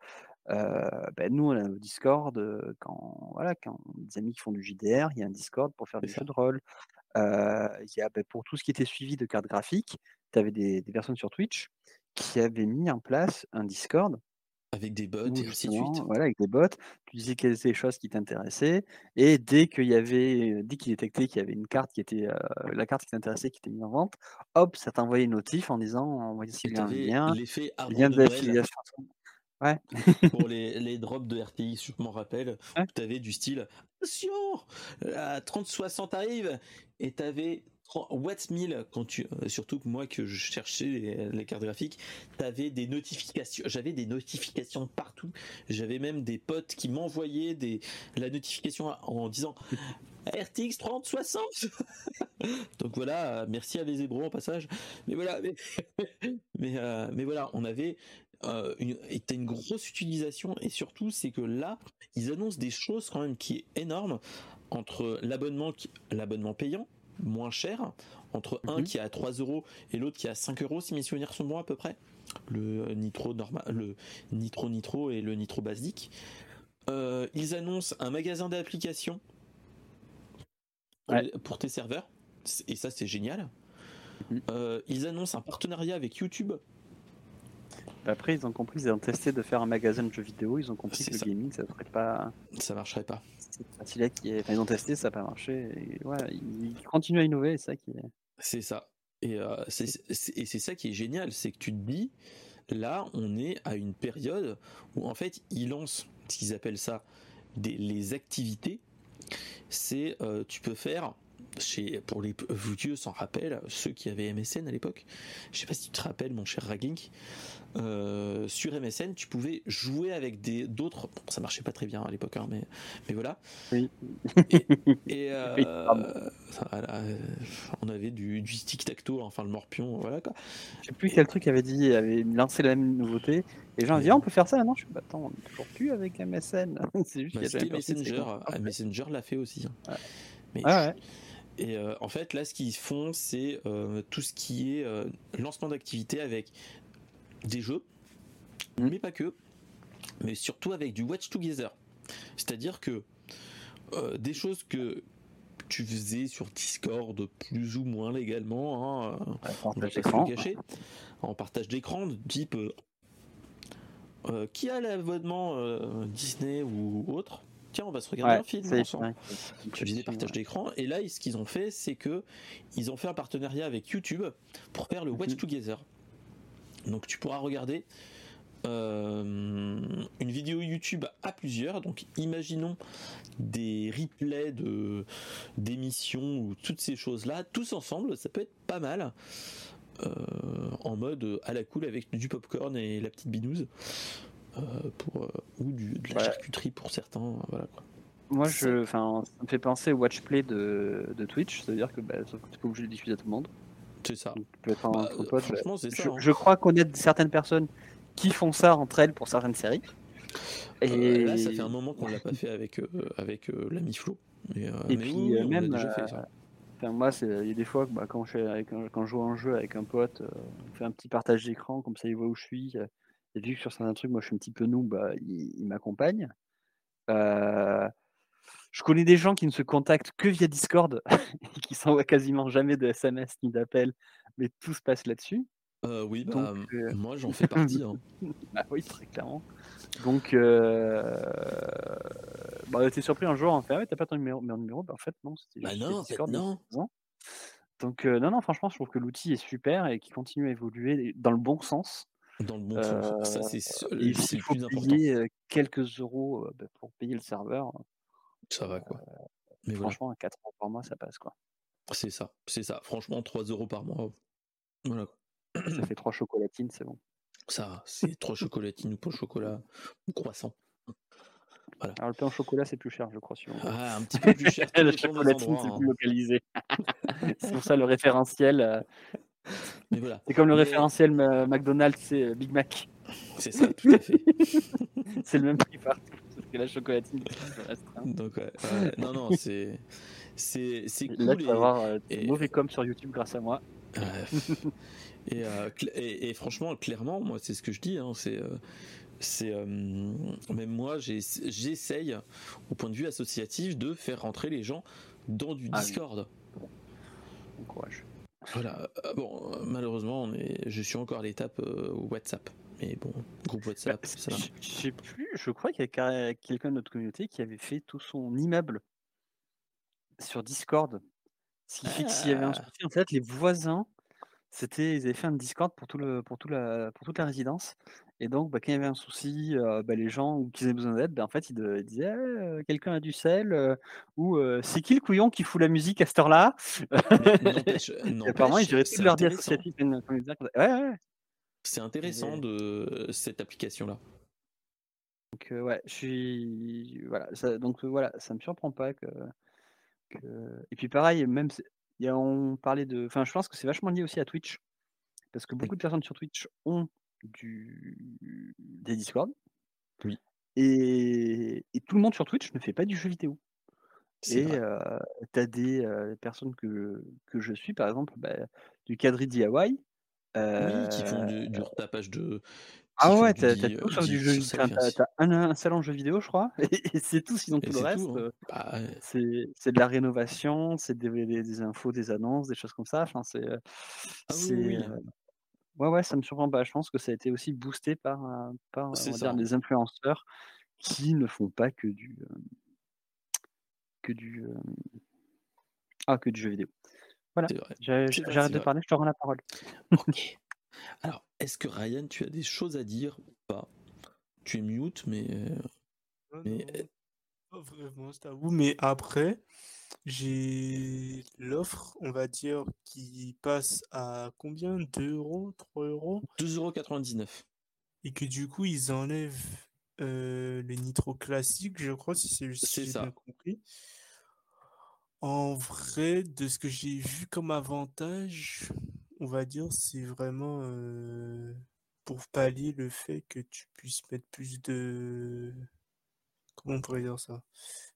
C: Ben, nous, on a Discord quand, voilà, quand des amis qui font du JDR, il y a un Discord pour faire des jeux de rôle. Il y a, ben, pour tout ce qui était suivi de cartes graphiques, tu avais des, des personnes sur Twitch qui avaient mis en place un Discord
A: avec des bots et ainsi de suite.
C: Voilà, avec des bots. Tu disais quelles étaient les choses qui t'intéressaient. Et dès qu'il y avait, dès qu'il détectait qu'il y avait une carte qui était, la carte qui t'intéressait, qui était mise en vente, hop, ça t'envoyait une notif en disant, voici
A: le lien. L'effet
C: lien d'affiliation.
A: Ouais. pour les, les, drops de RTX, je m'en rappelle, tu avais du style Attention, la 3060 arrive, et tu avais What's 1000 quand tu euh, surtout que moi que je cherchais les, cartes graphiques, t'avais des notifications, j'avais des notifications partout. J'avais même des potes qui m'envoyaient des la notification en disant RTX 3060. Donc voilà, merci à Vezebro en passage. Mais voilà, mais mais, euh, mais voilà, on avait euh, une, une grosse utilisation et surtout c'est que là ils annoncent des choses quand même qui est énorme entre l'abonnement l'abonnement payant moins cher, entre un mhm. qui est à 3 euros et l'autre qui est à 5 euros, si mes souvenirs sont bons à peu près. Le nitro normal, le nitro nitro et le nitro basique. Euh, ils annoncent un magasin d'applications pour, tes serveurs, et ça c'est génial. Mhm. Euh, ils annoncent un partenariat avec YouTube.
C: Après, ils ont compris, ils ont testé de faire un magasin de jeux vidéo, ils ont compris que le gaming, ça ne pas.
A: Ça marcherait pas
C: qui est... ils ont testé, ça n'a pas marché. Et, ouais, ils continuent à innover, c'est ça qui est.
A: C'est ça. Et euh, c'est ça qui est génial, c'est que tu te dis, là, on est à une période où en fait, ils lancent ce qu'ils appellent ça des, les activités. C'est, euh, tu peux faire chez, pour les vieux s'en rappellent, ceux qui avaient MSN à l'époque. Je sais pas si tu te rappelles, mon cher Raglink. Euh, sur MSN, tu pouvais jouer avec des d'autres. ça marchait pas très bien à l'époque, hein, mais mais voilà.
C: Oui.
A: Et, euh, on avait du, du tic tac toe, enfin le morpion, voilà quoi.
C: Je sais plus quel truc avait dit, avait lancé la même nouveauté. Et les gens ah, on peut faire ça, non Je suis bah, attends, on est toujours plus avec MSN.
A: c'est juste bah, Messenger, ah, Messenger l'a fait aussi. Hein.
C: Mais ouais.
A: Et euh, en fait, là, ce qu'ils font, c'est tout ce qui est lancement d'activité avec des jeux, mmh. mais pas que, mais surtout avec du Watch Together. C'est-à-dire que euh, des choses que tu faisais sur Discord plus ou moins légalement, hein,
C: en, partage d'écran.
A: en partage d'écran, type euh, euh, qui a l'abonnement Disney ou autre. Tiens, on va se regarder un film ensemble. Partages d'écran. Et là, ce qu'ils ont fait, c'est que ils ont fait un partenariat avec YouTube pour faire le Watch mmh. Together. Donc tu pourras regarder euh, une vidéo YouTube à plusieurs. Donc imaginons des replays de d'émissions ou toutes ces choses-là, tous ensemble, ça peut être pas mal. Euh, en mode à la cool avec du popcorn et la petite binouse pour ou du, de la charcuterie pour certains voilà
C: moi je enfin ça me fait penser au watchplay de, de Twitch c'est à dire que bah, tu peux obligé de diffuser à tout le monde
A: c'est ça.
C: Bah, franchement, c'est ça. Hein. Je, crois connaître certaines personnes qui font ça entre elles pour certaines séries.
A: Euh, Et là, ça fait un moment qu'on l'a pas fait avec euh, avec euh, l'ami Flo.
C: Et puis même, moi, c'est- il y a des fois, bah, quand, je, avec un- quand je joue à un jeu avec un pote, euh, on fait un petit partage d'écran, comme ça il voit où je suis. Et vu que sur certains trucs, moi je suis un petit peu noob, bah, il, il m'accompagne. Euh, je connais des gens qui ne se contactent que via Discord et qui s'envoient quasiment jamais de SMS ni d'appels, mais tout se passe là-dessus.
A: Euh, oui, bah,
C: Donc, euh,
A: moi j'en fais partie. hein.
C: Bah oui, très clairement. Donc, euh... bah, était surpris un jour, on fait, ah ouais, t'as pas ton numéro, mon numéro Bah, en fait, non, c'était
A: Bah non, en fait,
C: ans. Donc, euh, non, non, franchement, je trouve que l'outil est super et qu'il continue à évoluer dans le bon sens.
A: Dans le bon sens. Ça,
C: Euh,
A: c'est c'est
C: s'il
A: le
C: faut
A: plus important.
C: payer euh, quelques euros euh, bah, pour payer le serveur,
A: Ça va quoi. Mais voilà,
C: franchement, à 4 euros par mois, ça passe quoi.
A: c'est ça. C'est ça. Franchement, 3 euros par mois. Voilà.
C: Ça fait trois chocolatines, c'est bon.
A: Ça, c'est trois chocolatines ou pas au chocolat ou croissant.
C: Alors, le pain au chocolat, c'est plus cher, je crois. Suivant.
A: Ah, un petit peu plus cher.
C: la chocolatine, c'est
A: hein.
C: plus localisé. c'est pour ça le référentiel.
A: Mais voilà,
C: C'est comme le
A: Mais-
C: référentiel euh, McDonald's, c'est euh, Big Mac.
A: c'est ça, tout à fait.
C: C'est le même prix partout. Que la chocolatine, plus restreint.
A: Donc, ouais, ouais, non, non, c'est. C'est c'est
C: Et Là,
A: cool.
C: tu vas
A: et-
C: avoir euh,
A: et-
C: mauvais com sur YouTube grâce à moi.
A: Ouais. et, euh, et, et franchement, clairement, moi, c'est ce que je dis. Hein, c'est, euh, c'est euh, même moi, j'essaye, au point de vue associatif, de faire rentrer les gens dans du
C: Ah oui.
A: Discord.
C: Bon courage.
A: Voilà. Euh, Bon, euh, malheureusement, on est, je suis encore à l'étape euh, WhatsApp. Mais bon, groupe WhatsApp,
C: Bah,
A: ça.
C: je sais plus, je crois qu'il y a quelqu'un de notre communauté qui avait fait tout son immeuble sur Discord. Ce qui fait que s'il y avait un
A: Ah.
C: souci, en fait, les voisins, c'était, ils avaient fait un Discord pour, tout le, pour, tout la, pour toute la résidence. Et donc, bah, quand il y avait un souci, euh, bah, les gens ou qu'ils avaient besoin d'aide, bah, en fait, ils, de- ils disaient euh, quelqu'un a du sel euh, ou euh, c'est qui le couillon qui fout la musique à cette heure-là? Et Apparemment, ils géraient toute leur vie associative. Ouais, ouais.
A: C'est intéressant
C: Et-
A: de cette application-là.
C: Donc euh, ouais, je suis voilà, ça, donc euh, voilà, ça me surprend pas que, que... et puis pareil, même y a, on parlait de, enfin je pense que c'est vachement lié aussi à Twitch parce que beaucoup de personnes sur Twitch ont du des Discord.
A: Oui.
C: Et, et tout le monde sur Twitch ne fait pas du jeu vidéo. Et euh, tu as des euh, personnes que, que je suis, par exemple, bah, du Cadre DIY.
A: Oui, qui font
C: euh,
A: du, du retapage de.
C: ah ouais, t'as tout
A: euh, di-
C: du jeu
A: sur
C: vidéo. T'as un, un salon de jeux vidéo, je crois, et, c'est tout, sinon
A: Et
C: tout le reste.
A: hein.
C: euh,
A: Bah, ouais.
C: C'est de la rénovation, c'est des, des- des infos, des annonces, des choses comme ça. Enfin, c'est, euh,
A: Ah oui, oui, oui.
C: euh, ouais, ouais, ça me surprend pas. Je pense que ça a été aussi boosté par, euh, par on
A: C'est
C: va
A: ça.
C: dire, des influenceurs qui ne font pas que du, euh, que du, euh, ah, que du jeu vidéo. Voilà. J'arrête de
A: vrai.
C: parler, je te rends la parole.
A: Ok. Alors, est-ce que Ryan, tu as des choses à dire ou pas? Tu es mute, mais. euh, Mais-
B: Pas vraiment, je t'avoue, mais après, j'ai l'offre, on va dire, qui passe à combien? 2 euros 3 euros?
A: 2,99€.
B: Et que du coup, ils enlèvent euh, le nitro classique, je crois, si c'est si bien compris. En vrai, de ce que j'ai vu comme avantage, on va dire, c'est vraiment euh, pour pallier le fait que tu puisses mettre plus de... Comment on pourrait dire ça?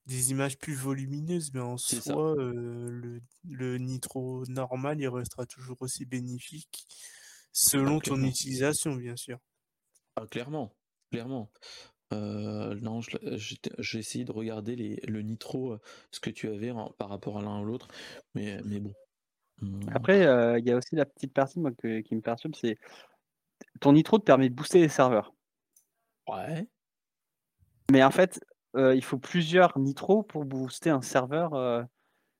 B: Des images plus volumineuses, mais en soi, euh, le, le nitro normal, il restera toujours aussi bénéfique selon ton
A: clairement.
B: utilisation, bien sûr.
A: Ah, clairement. Clairement. Euh, non, j'ai essayé de regarder les, le nitro, euh, ce que tu avais en- par rapport à l'un à l'autre, mais, mais bon. Hum,
C: Après, euh, il y a aussi la petite partie moi, que- qui me perturbe, c'est ton nitro te permet de booster les serveurs.
A: Ouais.
C: Mais en fait, euh, il faut plusieurs nitros pour booster un serveur. euh,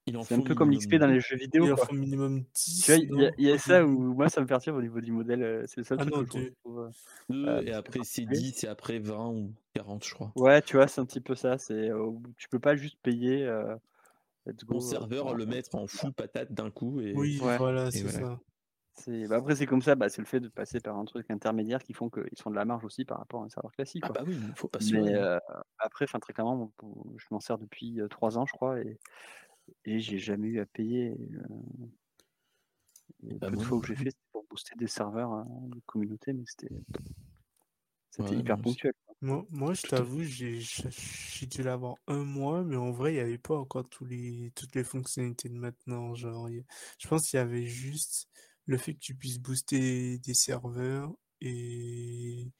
A: Il en
C: c'est un
A: faut
C: peu comme l'XP dans les jeux vidéo.
B: Il en
C: quoi.
B: faut minimum 10.
C: Tu vois, il y a,
B: non?
C: il y a ça où moi ça me perturbe au niveau du modèle. euh, C'est le seul
B: Ah
C: truc
B: non,
C: que je
B: deux.
C: trouve. euh,
A: Deux,
C: euh,
A: et après c'est
C: particulier.
A: 10 et après 20 ou 40, je crois.
C: Ouais, tu vois, c'est un petit peu ça. C'est euh, tu peux pas juste payer. euh, let's go. euh,
A: serveur, le mettre en full patate d'un coup et.
B: Oui,
C: Ouais.
B: voilà, c'est
A: voilà.
B: ça.
C: Bah, après, c'est comme ça. Bah, c'est le fait de passer par un truc intermédiaire qui font qu'ils font de la marge aussi par rapport à un serveur classique.
A: Ah bah oui, il faut pas se
C: Mais
A: hein.
C: euh, après, enfin très clairement, je m'en sers depuis euh, trois ans, je crois, et, et j'ai jamais eu à payer. euh, et
A: Bah,
C: fois que j'ai fait, c'était pour booster des serveurs hein, de communauté, mais c'était c'était
A: Ouais,
C: hyper
A: non,
C: ponctuel.
B: Moi, moi, je t'avoue, j'ai dû l'avoir un mois, mais en vrai, il n'y avait pas encore tous les, toutes les fonctionnalités de maintenant. Genre, je pense qu'il y avait juste le fait que tu puisses booster des serveurs et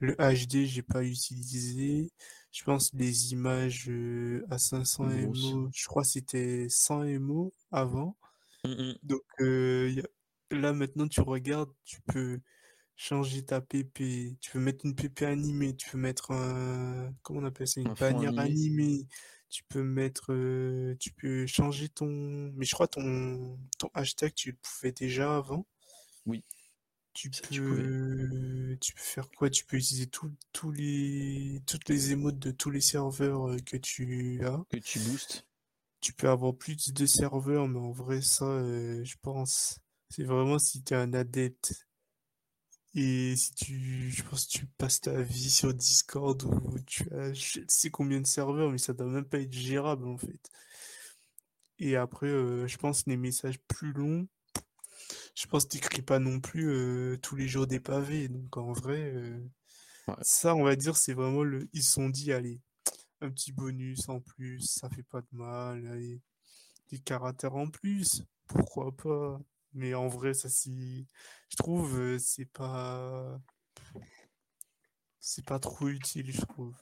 B: le HD, j'ai pas utilisé. Je pense les images euh, à 500
A: Grosse.
B: MO, je crois que c'était 100 MO avant.
A: Mm, mm.
B: Donc euh, a- là maintenant tu regardes, tu peux changer ta PP, tu peux mettre une PP animée, tu peux mettre un, comment on appelle ça, une
A: Un
B: bannière
A: animé.
B: animée, tu peux mettre, euh, tu peux changer ton, mais je crois ton, ton hashtag tu le pouvais déjà avant.
A: Oui,
B: Tu
A: ça,
B: peux, tu peux faire quoi? Tu peux utiliser tous les, toutes les émotes de tous les serveurs euh, que tu as.
A: Que tu boostes.
B: Tu peux avoir plus de serveurs, mais en vrai, ça, euh, je pense, c'est vraiment si tu es un adepte et si tu, je pense, que tu passes ta vie sur Discord ou tu as, je sais combien de serveurs, mais ça doit même pas être gérable en fait. Et après, euh, je pense les messages plus longs, je pense que t'écris pas non plus euh, tous les jours des pavés. Donc en vrai, euh,
A: Ouais.
B: ça, on va dire, c'est vraiment le, ils se sont dit, allez, un petit bonus en plus, ça fait pas de mal, allez, des caractères en plus, pourquoi pas? Mais en vrai, ça c'est, je trouve, euh, c'est pas, c'est pas trop utile, je trouve.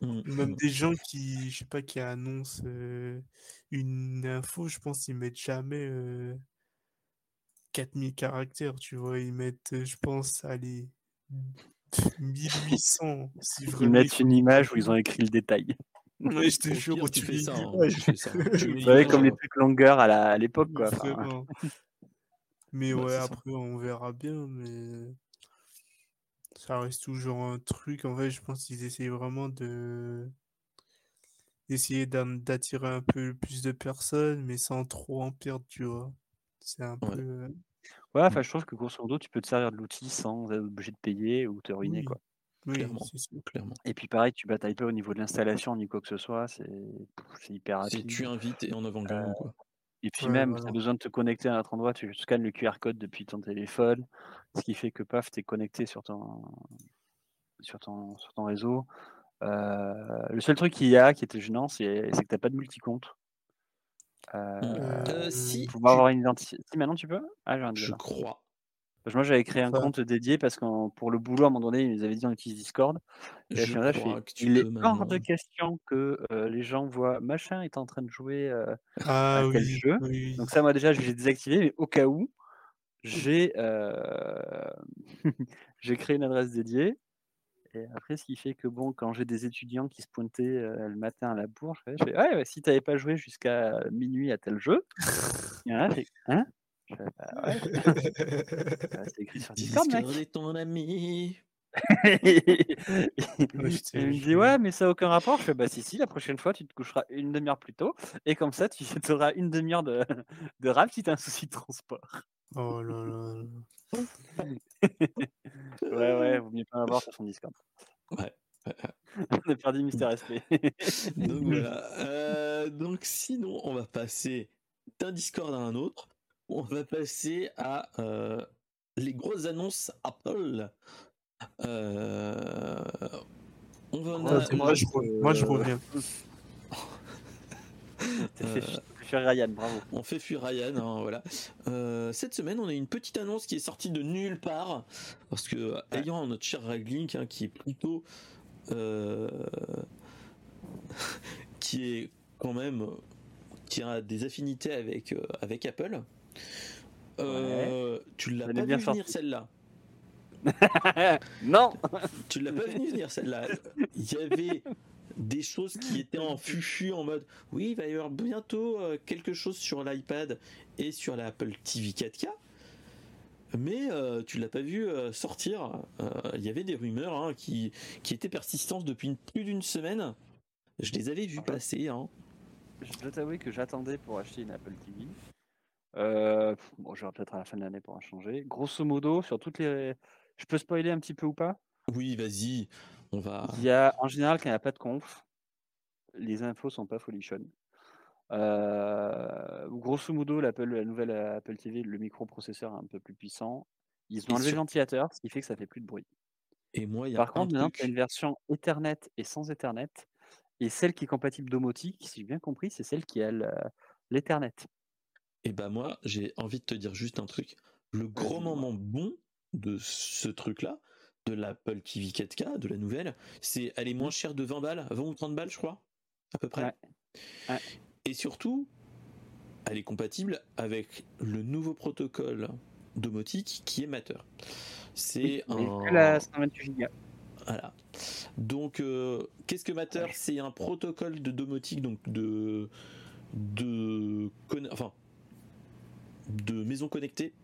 A: Mm,
B: Même
A: mm.
B: des gens qui, je sais pas, qui annoncent euh, une info, je pense qu'ils mettent jamais euh, 4000 caractères, tu vois, ils mettent, euh, je pense, allez, 1800, si
C: Ils mettent une image où ils ont écrit le détail.
B: Ouais, je te jure,
A: pire,
B: où
A: tu
B: tu
A: fais
B: lis
A: ça. hein. Tu fais ça. Tu mets
C: Vous savez, comme les trucs longueurs à l'époque, quoi. Enfin,
B: Vraiment. Mais
A: Bah,
B: ouais,
A: ça.
B: après, on verra bien, mais ça reste toujours un truc. En fait, je pense qu'ils essayent vraiment de d'essayer d'attirer un peu plus de personnes, mais sans trop en perdre, tu vois. C'est un
A: Ouais.
B: peu... euh,
C: Ouais, enfin, je trouve que grosso modo, tu peux te servir de l'outil sans être obligé de payer ou te ruiner,
B: Oui,
C: quoi.
B: Oui,
A: Clairement.
B: c'est sûr.
A: Clairement.
C: Et puis pareil, tu batailles pas au niveau de l'installation ni quoi que ce soit, c'est c'est hyper rapide.
A: tu invites et en avant
C: Euh, et puis
B: Ouais,
C: même, tu as besoin de te connecter à un autre endroit, tu scannes le QR code depuis ton téléphone, ce qui fait que paf, tu es connecté sur ton, sur ton, sur ton réseau. Euh, le seul truc qu'il y a qui était gênant, c'est c'est que tu n'as pas de multicompte. Euh,
A: Euh, si,
C: pour avoir une identité. Si maintenant tu peux? Ah, j'ai un
A: je crois.
C: Moi j'avais créé un
B: Enfin,
C: compte dédié parce que pour le boulot à un moment donné, ils nous avaient dit on utilise Discord. Et
A: Je
C: fais,
A: tu
C: il est hors de question que euh, les gens voient machin est en train de jouer euh,
B: Ah
C: à
B: oui,
C: jeu.
B: oui,
C: Donc ça, moi déjà, je l'ai désactivé, mais au cas où, j'ai euh, j'ai créé une adresse dédiée. Et après, ce qui fait que bon, quand j'ai des étudiants qui se pointaient euh, le matin à la bourse, je fais ouais, ouais, si tu n'avais pas joué jusqu'à minuit à tel jeu, hein? Bah ouais, euh, c'est écrit sur Discord, mec.
A: Est ton ami.
B: Te
C: il me dit ouais mais ça n'a aucun rapport je fais bah si si la prochaine fois tu te coucheras une demi-heure plus tôt et comme ça tu auras une demi-heure de, de rap si tu as un souci de transport
B: Oh là là. là.
C: ouais ouais vaut mieux pas avoir sur son Discord
A: Ouais.
C: on a perdu Mister SP
A: Donc voilà. Euh, donc sinon, on va passer d'un Discord à un autre. On va passer à euh, les grosses annonces Apple. Euh, on va en
C: Ouais,
A: a-
B: Moi, je, moi, je reviens.
C: T'as fait
A: Euh,
C: fuir Ryan bravo
A: On fait fuir Ryan, hein, voilà. Euh, cette semaine, on a une petite annonce qui est sortie de nulle part, parce que ayant notre cher Raglink, hein, qui est plutôt, euh, qui est quand même, qui a des affinités avec euh, avec Apple. Euh, Tu l'as pas vu venir celle-là.
C: non.
A: Tu l'as pas vu venir celle-là. Il y avait des choses qui étaient en fufu en mode oui il va y avoir bientôt euh, quelque chose sur l'iPad et sur l'Apple TV 4K mais euh, tu l'as pas vu sortir. Euh, il y avait des rumeurs hein, qui, qui étaient persistantes depuis une- plus d'une semaine. Je les avais vues passer hein.
C: je dois t'avouer que j'attendais pour acheter une Apple TV euh, bon j'aurai peut-être à la fin de l'année pour en changer grosso modo sur toutes les je peux spoiler un petit peu ou pas?
A: Oui vas-y on va
C: Il y a, en général, quand il n'y a pas de conf, les infos sont pas folichonnes. Euh, grosso modo, l'Apple, la nouvelle Apple TV, le microprocesseur est un peu plus puissant. Ils ont
A: Et
C: enlevé
A: sur-
C: le ventilateur, ce qui fait que ça fait plus de bruit.
A: Et moi, il y a
C: Par contre, maintenant, tu as une version Ethernet et sans Ethernet. Et celle qui est compatible domotique, si j'ai bien compris, c'est celle qui a le- l'Ethernet.
A: Et bah moi, j'ai envie de te dire juste un truc. Le gros moment bon de ce truc-là, de l'Apple TV 4K, de la nouvelle, c'est elle est moins chère de 20 balles, 20 ou 30 balles, je crois, à peu près.
C: Ouais. Ouais.
A: Et surtout, elle est compatible avec le nouveau protocole domotique qui est Matter. C'est
C: Oui,
A: un...
C: la 128 Go.
A: Voilà. Donc, euh, qu'est-ce que Matter? C'est un protocole de domotique, donc de de conne- enfin de maison connectée,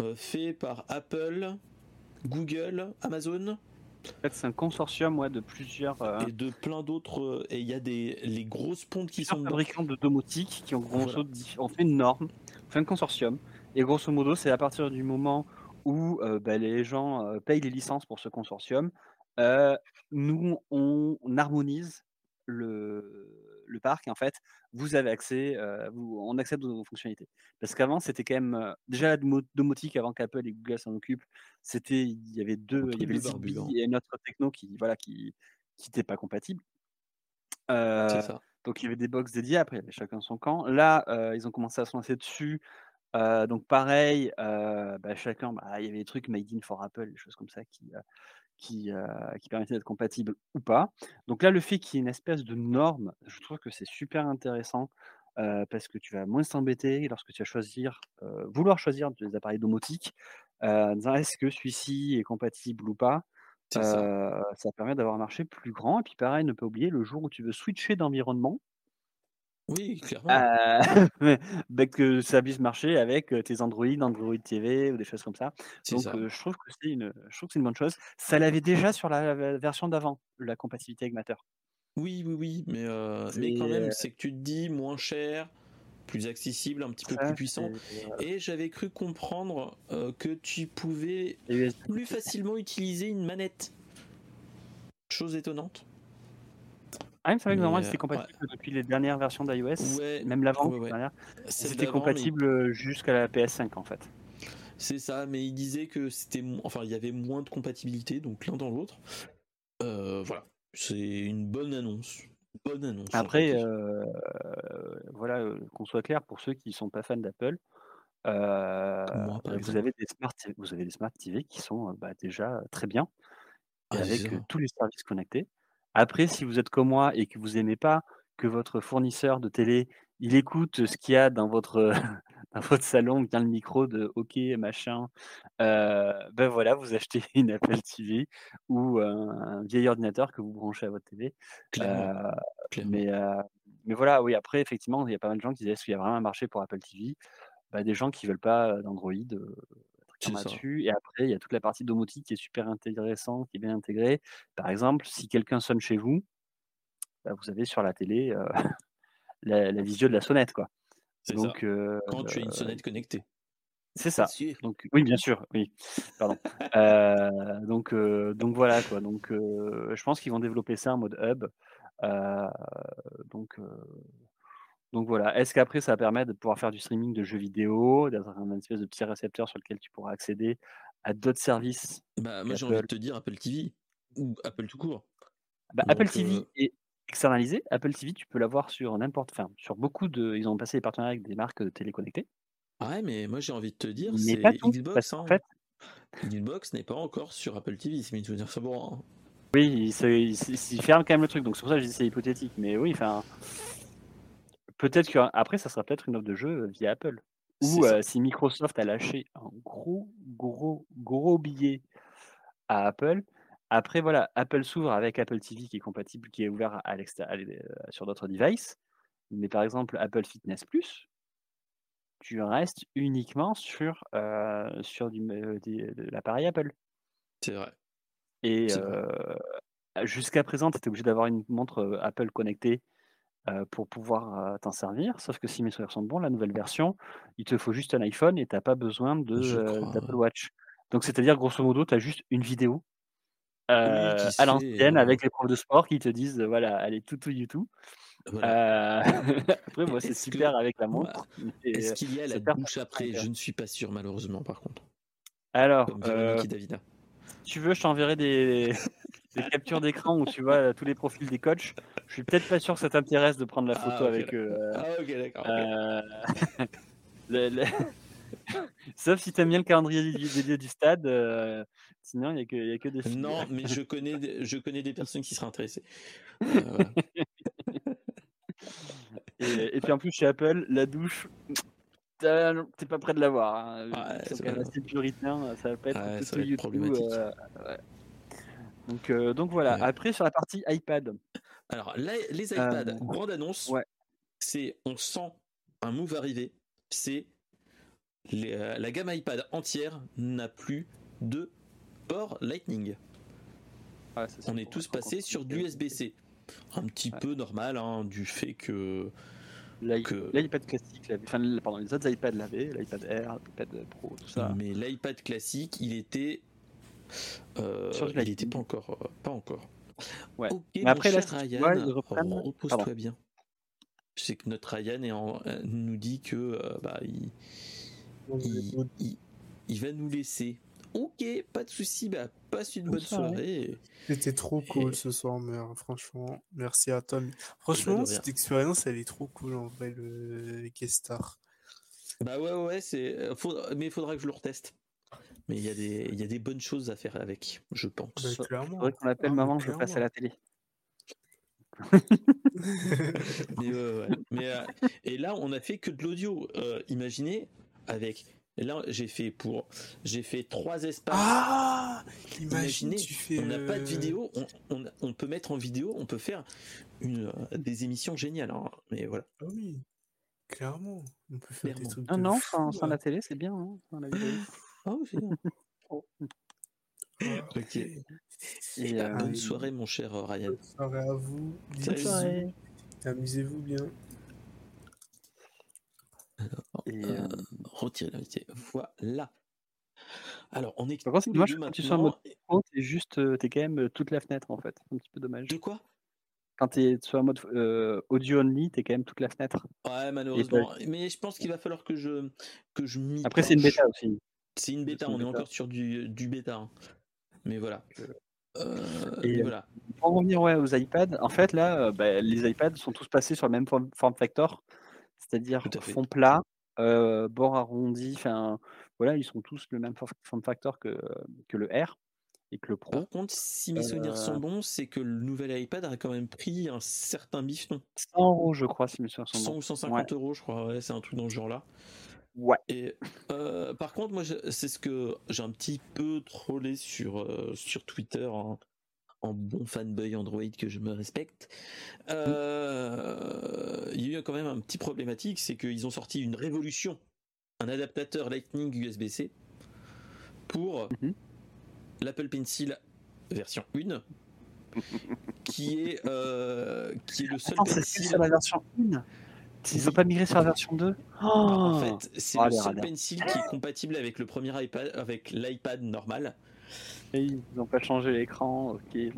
A: euh, fait par Apple, Google, Amazon
C: En fait, c'est un consortium ouais, de plusieurs, euh,
A: et de plein d'autres. euh, Et il y a des les grosses pontes qui sont dedans.
C: fabricants de domotique qui ont, grosso
A: Voilà.
C: ont fait une norme, ont fait un consortium. Et grosso modo, c'est à partir du moment où euh, bah, les gens payent les licences pour ce consortium, nous, on, on harmonise le, le parc. En fait, vous avez accès, euh, vous, on accepte vos fonctionnalités. Parce qu'avant, c'était quand même. euh, déjà, la domo- domotique, avant qu'Apple et Google s'en occupent, c'était. Il y avait deux. Il y avait le Zigbee et une autre techno qui voilà, qui n'était pas compatible.
A: C'est
C: Euh,
A: ça.
C: donc il y avait des box dédiées, après il y avait chacun son camp. Là, ils ont commencé à se lancer dessus. Donc pareil, bah, chacun, bah, il y avait des trucs made in for Apple, des choses comme ça qui, qui, euh, qui permettaient d'être compatibles ou pas. Donc là, le fait qu'il y ait une espèce de norme, je trouve que c'est super intéressant euh, parce que tu vas moins t'embêter lorsque tu vas choisir, euh, vouloir choisir des appareils domotiques, en disant est-ce que celui-ci est compatible ou pas?
A: Ça.
C: Ça permet d'avoir un marché plus grand. Et puis pareil, ne pas oublier, le jour où tu veux switcher d'environnement,
A: Oui, clairement.
C: euh, bah, que ça puisse marcher avec euh, tes Android, Android TV ou des choses comme ça.
A: c'est
C: Donc
A: ça.
C: euh, je trouve que c'est une, je trouve que c'est une bonne chose. Ça l'avait déjà sur la, la version d'avant, la compatibilité avec Matter.
A: Oui, oui, oui, mais, euh, mais quand même, c'est que tu te dis moins cher, plus accessible, un petit peu plus puissant. Et j'avais cru comprendre euh, que tu pouvais plus facilement utiliser une manette. Chose étonnante.
C: Ah, il me que
A: Mais,
C: normalement
A: euh,
C: c'était compatible depuis les dernières versions d'iOS,
A: Ouais,
C: même l'avant,
A: ouais. Celle
C: C'était
A: mais
C: compatible euh, jusqu'à la PS5 en fait.
A: C'est ça, mais il disait que c'était, enfin, il y avait moins de compatibilité, donc l'un dans l'autre. Euh, voilà, c'est une bonne annonce. Bonne annonce.
C: Après, euh, voilà, qu'on soit clair pour ceux qui sont pas fans d'Apple, euh, vous avez des smart, vous avez des smart TV qui sont bah, déjà très bien
A: Ah,
C: avec tous les services connectés. Après, si vous êtes comme moi et que vous aimez pas que votre fournisseur de télé il écoute ce qu'il y a dans votre dans votre salon, bien le micro de OK machin, euh, ben voilà, vous achetez une Apple TV ou un, un vieil ordinateur que vous branchez à votre télé.
A: Clairement,
C: Euh,
A: clairement.
C: mais, euh, mais voilà, oui, après, effectivement, il y a pas mal de gens qui disaient est-ce qu'il y a vraiment un marché pour Apple TV bah, Des gens qui veulent pas euh, d'Android, là-dessus. Et après, il y a toute la partie domotique qui est super intéressante, qui est bien intégrée. Par exemple, si quelqu'un sonne chez vous, bah, vous avez sur la télé euh, la, la visio de la sonnette. quoi. Donc, euh,
A: Quand tu as une sonnette connectée.
C: c'est ça. Donc, oui, bien sûr, oui. Pardon. Euh, donc, donc voilà, quoi. Donc, je pense qu'ils vont développer ça en mode hub. Donc, donc voilà. Est-ce qu'après, ça permet de pouvoir faire du streaming de jeux vidéo, d'avoir un espèce de petit récepteur sur lequel tu pourras accéder à d'autres services
A: Bah, moi, j'ai envie de te dire Apple TV ou Apple tout court.
C: bah, Apple TV
A: euh,
C: est externalisé. Apple TV, tu peux l'avoir sur n'importe, enfin, sur beaucoup de. Ils ont passé des partenariats avec des marques de télé connectées,
A: Ouais, mais moi, j'ai envie de te dire, c'est Xbox.
C: qu'en
A: Hein.
C: fait,
A: Xbox n'est pas encore sur Apple TV, c'est bien de dire ça bon. hein.
C: Oui, il, se- il se- il ferme quand même le truc, donc c'est pour ça que je dis c'est hypothétique. Mais oui, enfin, peut-être que après, ça sera peut-être une offre de jeu euh, via Apple. Ou euh, si Microsoft a lâché un gros, gros, gros billet à Apple, après voilà, Apple s'ouvre avec Apple TV qui est compatible, qui est ouvert à euh, sur d'autres devices. Mais par exemple, Apple Fitness Plus, tu restes uniquement sur, euh, sur du- euh, des- de l'appareil Apple.
A: C'est vrai.
C: Et jusqu'à présent, tu étais obligé d'avoir une montre Apple connectée pour pouvoir euh, t'en servir. Sauf que si mes souvenirs sont bons, la nouvelle version, il te faut juste un iPhone et tu n'as pas besoin de, euh, d'Apple Watch. Donc, c'est-à-dire, grosso modo, tu as juste une vidéo euh, à l'ancienne
A: euh,
C: avec les profs de sport qui te disent, euh, voilà, allez, tout, tout, YouTube.
A: Voilà.
C: Euh, Après, moi, c'est
A: Est-ce que-
C: super avec la montre.
A: Est-ce
C: euh,
A: qu'il y a la douche après?
C: son
A: Je ne suis pas sûr, malheureusement, par contre.
C: Alors,
A: Comme
C: euh. Si tu veux, je t'enverrai des, des captures d'écran où tu vois euh, tous les profils des coachs. Je suis peut-être pas sûr que ça t'intéresse de prendre la photo
A: Ah, ok,
C: avec eux. euh,
A: Ah, ok, d'accord.
C: euh, le- le- Sauf si t'aimes bien le calendrier des lieux du stade. euh, Sinon, il n'y a, que- y a que des.
A: Non, mais je connais, des- je connais des personnes qui seraient intéressées. Euh, voilà.
C: Et, et puis en plus, chez Apple, la douche, t'es pas prêt de l'avoir. Hein.
A: Ouais, c'est
C: assez puritains, ça va pas être
A: Ouais,
C: tout
A: être
C: euh, ouais. Donc, euh, donc voilà.
A: Ouais.
C: Après, sur la partie iPad,
A: Alors, là, les iPads,
C: Euh,
A: grande annonce,
C: ouais.
A: c'est on sent un move arriver, c'est les, euh, la gamme iPad entière n'a plus de port Lightning.
C: ouais, c'est
A: On est tous passés sur du. USB-C. Un petit peu normal hein, du fait que
C: L'i-
A: que-
C: L'iPad classique, enfin, pardon, les autres iPads l'avaient, l'iPad Air, l'iPad Pro, tout ça.
A: mais l'iPad classique, il était euh, il
C: Lightning.
A: était pas encore euh, pas encore.
C: Ouais.
A: Ok,
C: Mais
A: mon
C: après, là,
A: cher
C: tu
A: Ryan, repose-toi
C: Pardon.
A: bien. Je sais que notre Ryan est en- euh, nous dit que euh, bah, il, il, il- il va nous laisser. Ok, pas de souci, bah, passe une
C: Bonne
A: bonne
C: soirée.
A: soirée.
B: C'était trop
A: Et-
B: cool ce soir, mère. Franchement, merci à toi. Franchement,
A: rien.
B: cette expérience, elle est trop cool en vrai, le les guest star.
A: Bah ouais, ouais, c'est. faudra- Mais il faudra que je le reteste. Mais il y, a des- il y a des bonnes choses à faire avec, je pense.
B: Bah, clairement.
C: Faudrait qu'on l'appelle
B: Ah,
C: maman, je passe à la télé.
A: Mais, ouais, ouais. Mais, euh, et là, on a fait que de l'audio. Euh, imaginez, avec. et Là, j'ai fait pour. J'ai fait trois espaces.
B: Ah Imagine,
A: Imaginez,
B: tu fais.
A: on n'a pas de
B: euh,
A: vidéo, on, on- on peut mettre en vidéo, on peut faire une, euh, des émissions géniales. hein. Mais voilà.
B: Ah oui, clairement. On peut faire des trucs.
C: Ah
B: de
C: non,
B: fou,
C: sans, sans la télé, c'est bien. hein, sans la vidéo.
A: Ah oui, c'est bien.
B: Ah,
A: Ok.
C: Et, euh,
A: bonne soirée, mon cher euh, Ryan.
B: Bonne soirée à vous.
C: Bonne soirée.
B: Amusez-vous bien.
C: Et,
A: Euh,
C: euh,
A: retirer l'invité. Voilà. Alors, on est
C: Par contre, c'est
A: tous les
C: dommage
A: deux
C: quand tu sois en. Pro, t'es juste, t'es quand même toute la fenêtre en fait. C'est un petit peu dommage.
A: De quoi?
C: Quand t'es sur un mode euh, audio only, t'es quand même toute la fenêtre.
A: Ouais, malheureusement. Mais je pense qu'il va falloir que je que je m'y
C: Après, c'est une bêta aussi.
A: C'est une bêta, on est encore sur du, du bêta. hein. Mais voilà. Euh,
C: Et,
A: mais
C: euh,
A: voilà.
C: Pour en revenir ouais, aux iPads, en fait là, euh, bah, les iPads sont tous passés sur le même form, form factor, c'est-à-dire
A: à
C: fond plat, euh, bord arrondi, enfin voilà, ils sont tous le même for- form factor que, que le R et que le Pro.
A: Par contre, si mes souvenirs sont
C: euh,
A: bons, c'est que le nouvel iPad a quand même pris un certain bifton.
C: 100 euros, je crois, si mes souvenirs sont
A: 100
C: bons.
A: ou 150 euros, je crois. Ouais, c'est un truc dans ce genre-là.
C: Ouais.
A: Et euh, par contre, moi, je- c'est ce que j'ai un petit peu trollé sur, euh, sur Twitter en, en bon fanboy Android que je me respecte. Euh, Il y a eu quand même un petit problématique, c'est qu'ils ont sorti une révolution, un adaptateur Lightning USB-C pour
C: Mhm.
A: l'Apple Pencil version 1, qui est, euh, qui est le seul
C: Attends,
A: pencil.
C: la version 1 Ils n'ont pas migré sur la version 2 oh
A: En fait, c'est
C: Oh,
A: le seul pencil qui est compatible avec le premier iPad, avec l'iPad normal.
C: Et ils n'ont pas changé l'écran, ok, ils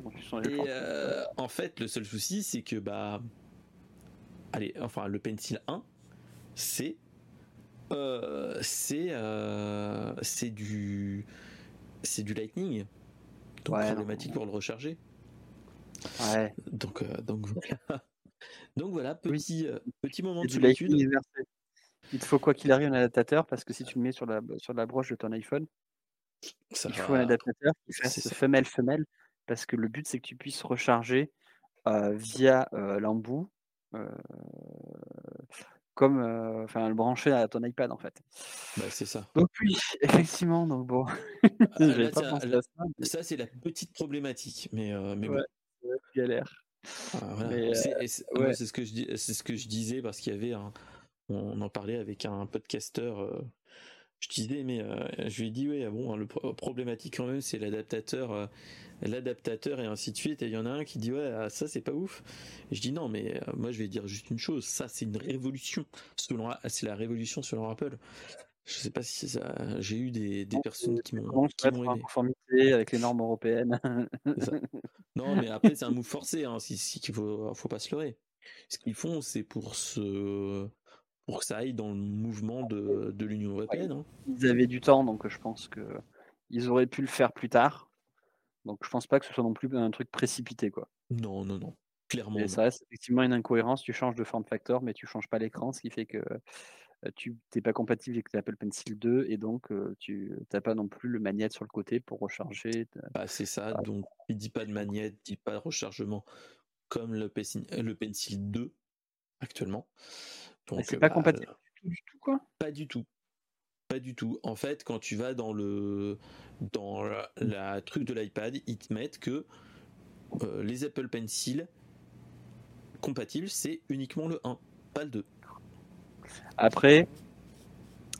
C: l'écran.
A: euh, en fait, le seul souci, c'est que bah, allez, enfin, le Pencil 1, c'est, euh, c'est, euh, c'est du, c'est du Lightning, donc
C: Ouais, non.
A: problématique pour le recharger.
C: Ouais,
A: Donc, euh, donc voilà. Donc voilà, petit, euh, petit moment de solitude.
C: Il te faut quoi qu'il arrive un adaptateur parce que si tu le mets sur la, sur la broche de ton iPhone,
A: Ça
C: il
A: va-
C: faut un adaptateur qui fasse femelle-femelle parce que le but c'est que tu puisses recharger euh, via euh, l'embout euh, comme euh, enfin le brancher à ton iPad en fait.
A: bah, c'est ça.
C: Donc oui, effectivement, donc bon.
A: Ah,
C: J'avais
A: là,
C: pas
A: tiens,
C: pensé
A: là,
C: à ça, mais
A: Ça, c'est la petite problématique, mais, euh, mais bon.
C: Ouais. c'est galère.
A: Ah, voilà. C'est-
C: ouais.
A: ce que je dis, c'est ce que je disais parce qu'il y avait un, on en parlait avec un podcasteur. euh, je disais, mais euh, je lui ai dit, ouais, bon, le pro- problématique quand même, c'est l'adaptateur, euh, l'adaptateur et ainsi de suite. Et il y en a un qui dit, ouais, ah, ça c'est pas ouf. Et je dis non, mais moi je vais dire juste une chose, ça c'est une révolution selon, c'est la révolution selon Apple. Je sais pas si ça, j'ai eu des, des personnes qui m'ont,
C: en
A: aimé.
C: conformité avec les normes européennes.
A: Non, mais après, c'est un move forcé, hein, si, si, qu'il faut, faut pas se leurrer. Ce qu'ils font, c'est pour se, pour que ça aille dans le mouvement de, de l'Union européenne. hein.
C: Ils avaient du temps, donc je pense que ils auraient pu le faire plus tard. Donc je pense pas que ce soit non plus un truc précipité, quoi.
A: Non, non, non. Clairement.
C: Et ça reste effectivement une incohérence. Tu changes de form factor, mais tu changes pas l'écran, ce qui fait que tu n'es pas compatible avec l'Apple Pencil 2 et donc euh, tu n'as pas non plus le magnète sur le côté pour recharger.
A: Bah, c'est ça.
C: Ah.
A: Donc, il dit pas de magnète, il dit pas de rechargement comme le Pencil, le Pencil 2 actuellement. Donc,
C: c'est
A: euh,
C: pas
A: bah,
C: compatible du tout, du tout, quoi?
A: Pas du tout. Pas du tout. En fait, quand tu vas dans le dans la, la truc de l'iPad, ils te mettent que euh, les Apple Pencil compatibles, c'est uniquement le 1, pas le 2.
C: Après,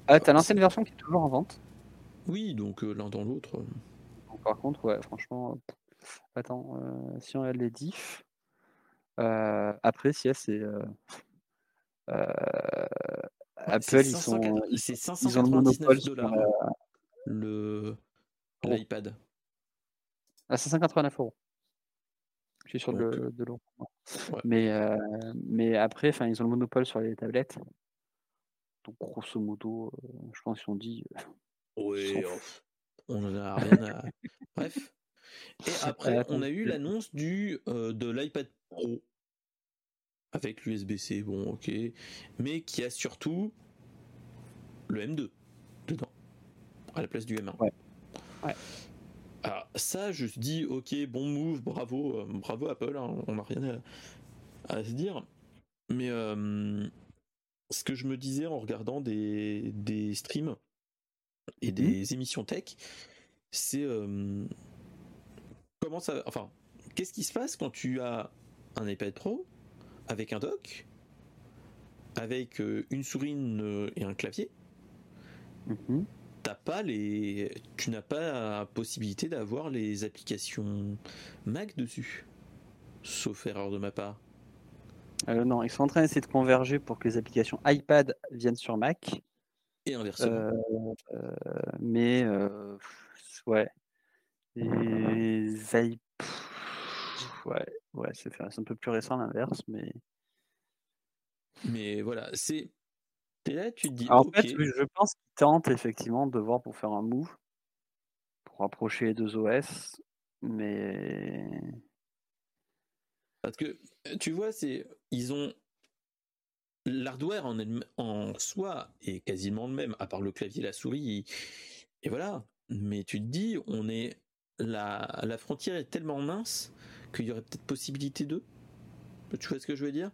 C: ah, t'as l'ancienne version qui est toujours en vente.
A: Oui, donc euh, l'un dans l'autre. euh,
C: Donc, par contre, ouais, franchement, pff, attends, euh, si on regarde les diffs, euh, après, si c'est euh, euh, Apple,
A: c'est
C: ils
A: 500
C: sont, ils, ont le
A: 599
C: monopole sur
A: dollars
C: la-
A: le l'iPad.
C: à 589 euros. Je suis sur le, de l'euro.
A: ouais.
C: Mais, euh, mais après, ils ont le monopole sur les tablettes. Donc, grosso modo, euh, je pense qu'ils ont dit. euh,
A: oh, on en a rien à. Bref. Et après, on a eu l'annonce du euh, de l'iPad Pro avec l'USB-C, bon, ok, mais qui a surtout le M2 dedans à la place du M1.
C: Ouais. Ouais.
A: Alors ça, je dis, ok, bon move, bravo, euh, bravo Apple, hein, on n'a rien à, à se dire. Mais euh, ce que je me disais en regardant des, des streams et des émissions tech, c'est euh, comment ça, enfin, qu'est-ce qui se passe quand tu as un iPad Pro avec un dock, avec euh, une souris une- et un clavier?
C: Mhm.
A: t'as pas les tu n'as pas la possibilité d'avoir les applications Mac dessus sauf erreur de ma part
C: Euh, non, ils sont en train d'essayer de converger pour que les applications iPad viennent sur Mac.
A: et inversement
C: Euh, euh, mais ouais. Les i- pff, ouais, ouais, c'est un peu plus récent l'inverse, mais
A: mais voilà c'est et là tu te dis
C: en fait, je pense qu'ils tentent effectivement de voir pour faire un move pour rapprocher les deux OS, mais
A: parce que tu vois c'est ils ont l'hardware en, soi est quasiment le même à part le clavier et la souris et voilà. Mais tu te dis on est la, la frontière est tellement mince qu'il y aurait peut-être possibilité de tu vois ce que je veux dire?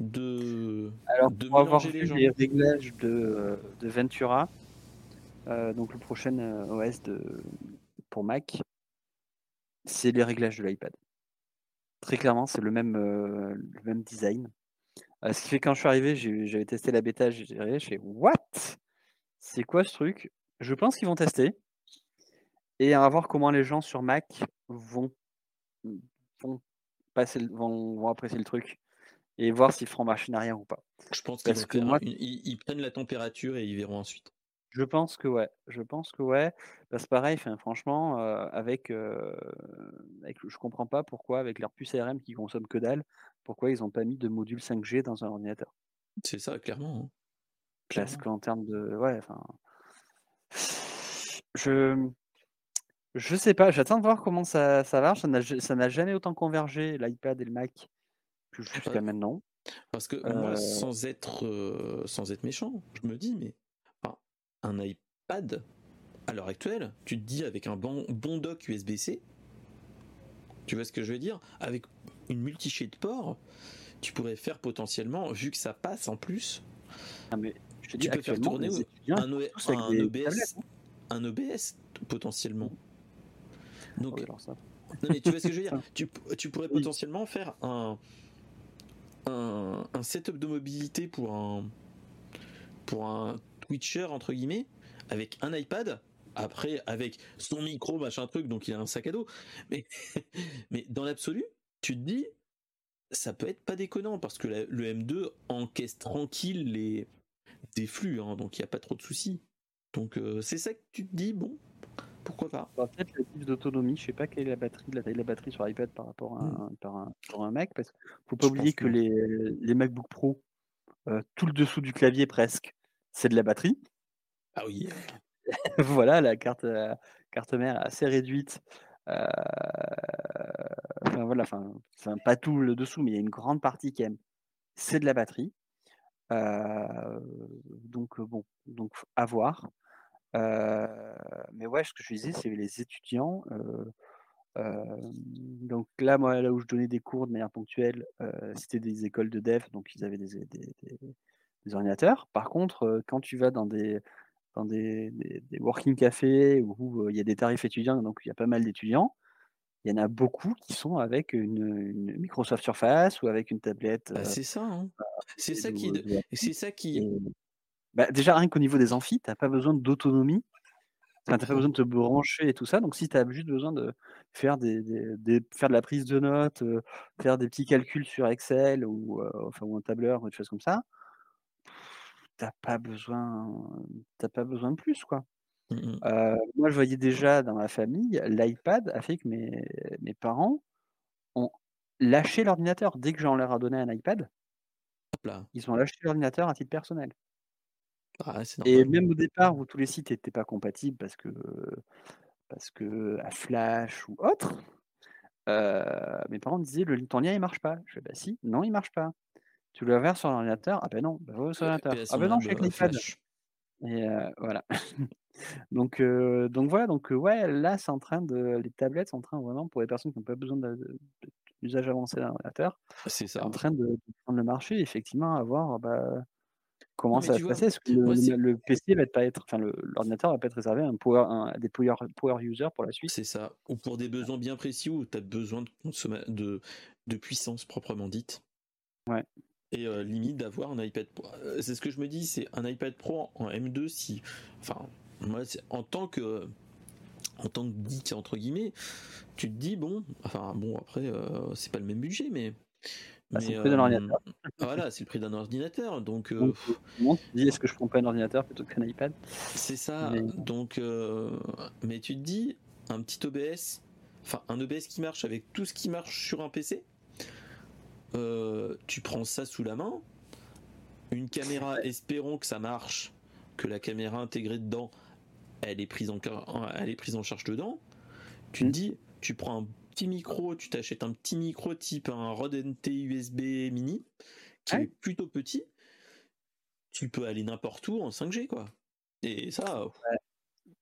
A: De
C: Alors,
A: de
C: pour avoir vu
A: les
C: réglages de, euh, de Ventura, euh, donc le prochain euh, OS de, pour Mac, c'est les réglages de l'iPad. Très clairement, c'est le même, euh, le même design. Euh, ce qui fait que quand je suis arrivé, j'avais testé la bêta, j'ai fait What? C'est quoi ce truc? Je pense qu'ils vont tester et on va voir comment les gens sur Mac vont, vont, passer, le- vont, vont apprécier le truc et voir s'ils feront machine arrière ou pas.
A: Je pense qu'ils ils prennent la température et ils verront ensuite.
C: Je pense que ouais, je pense que ouais. Parce que pareil, enfin, franchement, euh, avec, euh, avec, je comprends pas pourquoi avec leur puce ARM qui consomme que dalle, pourquoi ils n'ont pas mis de module 5G dans un ordinateur.
A: C'est ça, clairement. hein.
C: Parce
A: Clairement.
C: qu'en termes de, ouais, enfin, je, je sais pas. J'attends de voir comment ça, ça marche. Ça n'a, ja- ça n'a jamais autant convergé l'iPad et le Mac que jusqu'à
A: Ouais.
C: maintenant.
A: Parce que
C: Euh,
A: sans être, euh, sans être méchant, je me dis, mais un iPad, à l'heure actuelle, tu te dis avec un bon, bon dock USB-C, tu vois ce que je veux dire Avec une multichée de ports, tu pourrais faire potentiellement, vu que ça passe en plus,
C: Ah, mais je te
A: Tu peux faire tourner un, O-
C: tous avec
A: un
C: des
A: OBS,
C: tablettes, hein.
A: un OBS potentiellement. Donc,
C: alors ça.
A: Non, mais tu vois ce que je veux dire tu, tu pourrais
C: Oui.
A: potentiellement faire un, un, un setup de mobilité pour un, pour un Twitcher, entre guillemets, avec un iPad, après avec son micro, machin truc, donc il a un sac à dos. Mais, mais dans l'absolu, tu te dis, ça peut être pas déconnant, parce que la- le M2 encaisse tranquille les, des flux, hein, donc il n'y a pas trop de soucis. Donc euh, c'est ça que tu te dis, bon, pourquoi pas
C: Bah, Peut-être le type d'autonomie, je sais pas quelle est la batterie, la taille de la batterie sur iPad par rapport à un, par un, par un Mac, parce qu'il faut pas
A: Hmm. Je
C: oublier que- les, les MacBook Pro, euh, tout le dessous du clavier presque, c'est de la batterie.
A: Ah oui,
C: voilà, la carte, euh, carte mère assez réduite. enfin voilà, enfin, enfin, pas tout le dessous, mais il y a une grande partie qui aime, c'est de la batterie. donc bon, donc à voir. mais ouais, ce que je disais, c'est les étudiants. donc là, moi, là où je donnais des cours de manière ponctuelle, c'était des écoles de dev, donc ils avaient des, des, des ordinateurs. Par contre, quand tu vas dans des dans des, des, working cafés où il y a des tarifs étudiants, donc il y a pas mal d'étudiants, il y en a beaucoup qui sont avec une, Microsoft Surface ou avec une tablette.
A: Bah, c'est ça, hein. c'est ça qui, ça qui.
C: Bah, déjà rien qu'au niveau des amphis, tu n'as pas besoin d'autonomie. Tu n'as pas besoin de te brancher et tout ça. Donc, si tu as juste besoin de faire, des, faire de la prise de notes, faire des petits calculs sur Excel ou, enfin, ou un tableur, ou des choses comme ça, t'as pas besoin, t'as pas besoin de plus, quoi. Mmh moi, je voyais déjà dans ma famille, l'iPad a fait que mes, mes parents ont lâché l'ordinateur. Dès que j'en leur ai donné un iPad, ils ont lâché l'ordinateur à titre personnel. Ah Et même au départ où tous les sites n'étaient pas compatibles parce que parce que à Flash ou autre, mes parents disaient le ton lien il marche pas. Je fais bah si, non il marche pas. Tu le vers sur l'ordinateur? Ah ben non, bah, sur l'ordinateur. Ah ben non, je suis avec l'iPad. Et euh, voilà. donc, euh, donc voilà, donc ouais, là c'est en train de. Les tablettes sont en train vraiment, pour les personnes qui n'ont pas besoin d'usage avancé d'un ordinateur,
A: c'est ça.
C: en train de, prendre le marché, effectivement, à voir bah, comment ça va se passer. Est-ce que le, PC va pas être, enfin l'ordinateur va pas être réservé à, un power, à des power, power users pour la suite
A: C'est ça. Ou pour des besoins bien précis où tu as besoin de, de, de puissance proprement dite.
C: Ouais
A: et euh, limite d'avoir un iPad Pro. Euh, c'est ce que je me dis, c'est un iPad Pro en M2 si, enfin, moi, en tant que en tant que geek entre guillemets, tu te dis bon, enfin bon après euh, c'est pas le même budget mais
C: bah, c'est le prix d'un ordinateur.
A: Voilà, c'est le prix d'un ordinateur. Donc,
C: euh, dis est-ce que je prends pas un ordinateur plutôt qu'un iPad?
A: C'est ça. Donc, mais tu te dis un petit OBS, enfin un OBS qui marche avec tout ce qui marche sur un PC. Euh, tu prends ça sous la main, une caméra, espérons que ça marche, que la caméra intégrée dedans, elle est prise en, elle est prise en charge dedans. Tu te mm. dis, tu prends un petit micro, tu t'achètes un petit micro type un Rode NT USB mini, qui est plutôt petit. Tu peux aller n'importe où en 5G, quoi. Et ça.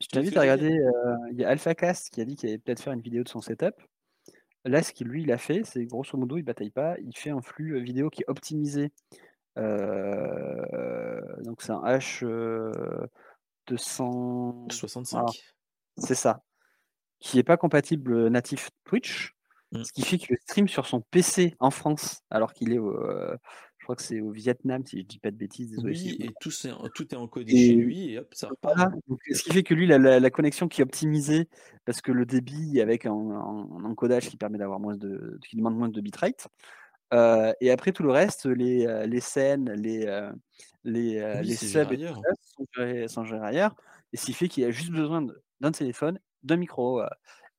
C: Je t'invite à regarder, euh, il y a AlphaCast qui a dit qu'il allait peut-être faire une vidéo de son setup. Là, ce qu'il lui, il a fait, c'est grosso modo, il bataille pas, il fait un flux vidéo qui est optimisé. donc c'est un H
A: 265.
C: c'est ça. Qui n'est pas compatible natif Twitch. Mmh. Ce qui fait qu'il stream sur son PC en France, alors qu'il est au, crois que c'est au Vietnam, si je dis pas de bêtises.
A: oui, et tout est, tout est encodé chez lui, et hop, ça repart.
C: ce qui fait que lui, la, la, connexion qui est optimisée, parce que le débit avec un, encodage qui permet d'avoir moins de, qui demande moins de bitrate. Euh, et après tout le reste, les, euh, les scènes, les, euh, les, les subs et sont, gérés, sont gérés ailleurs. Et ce qui fait qu'il a juste besoin d'un téléphone, d'un micro.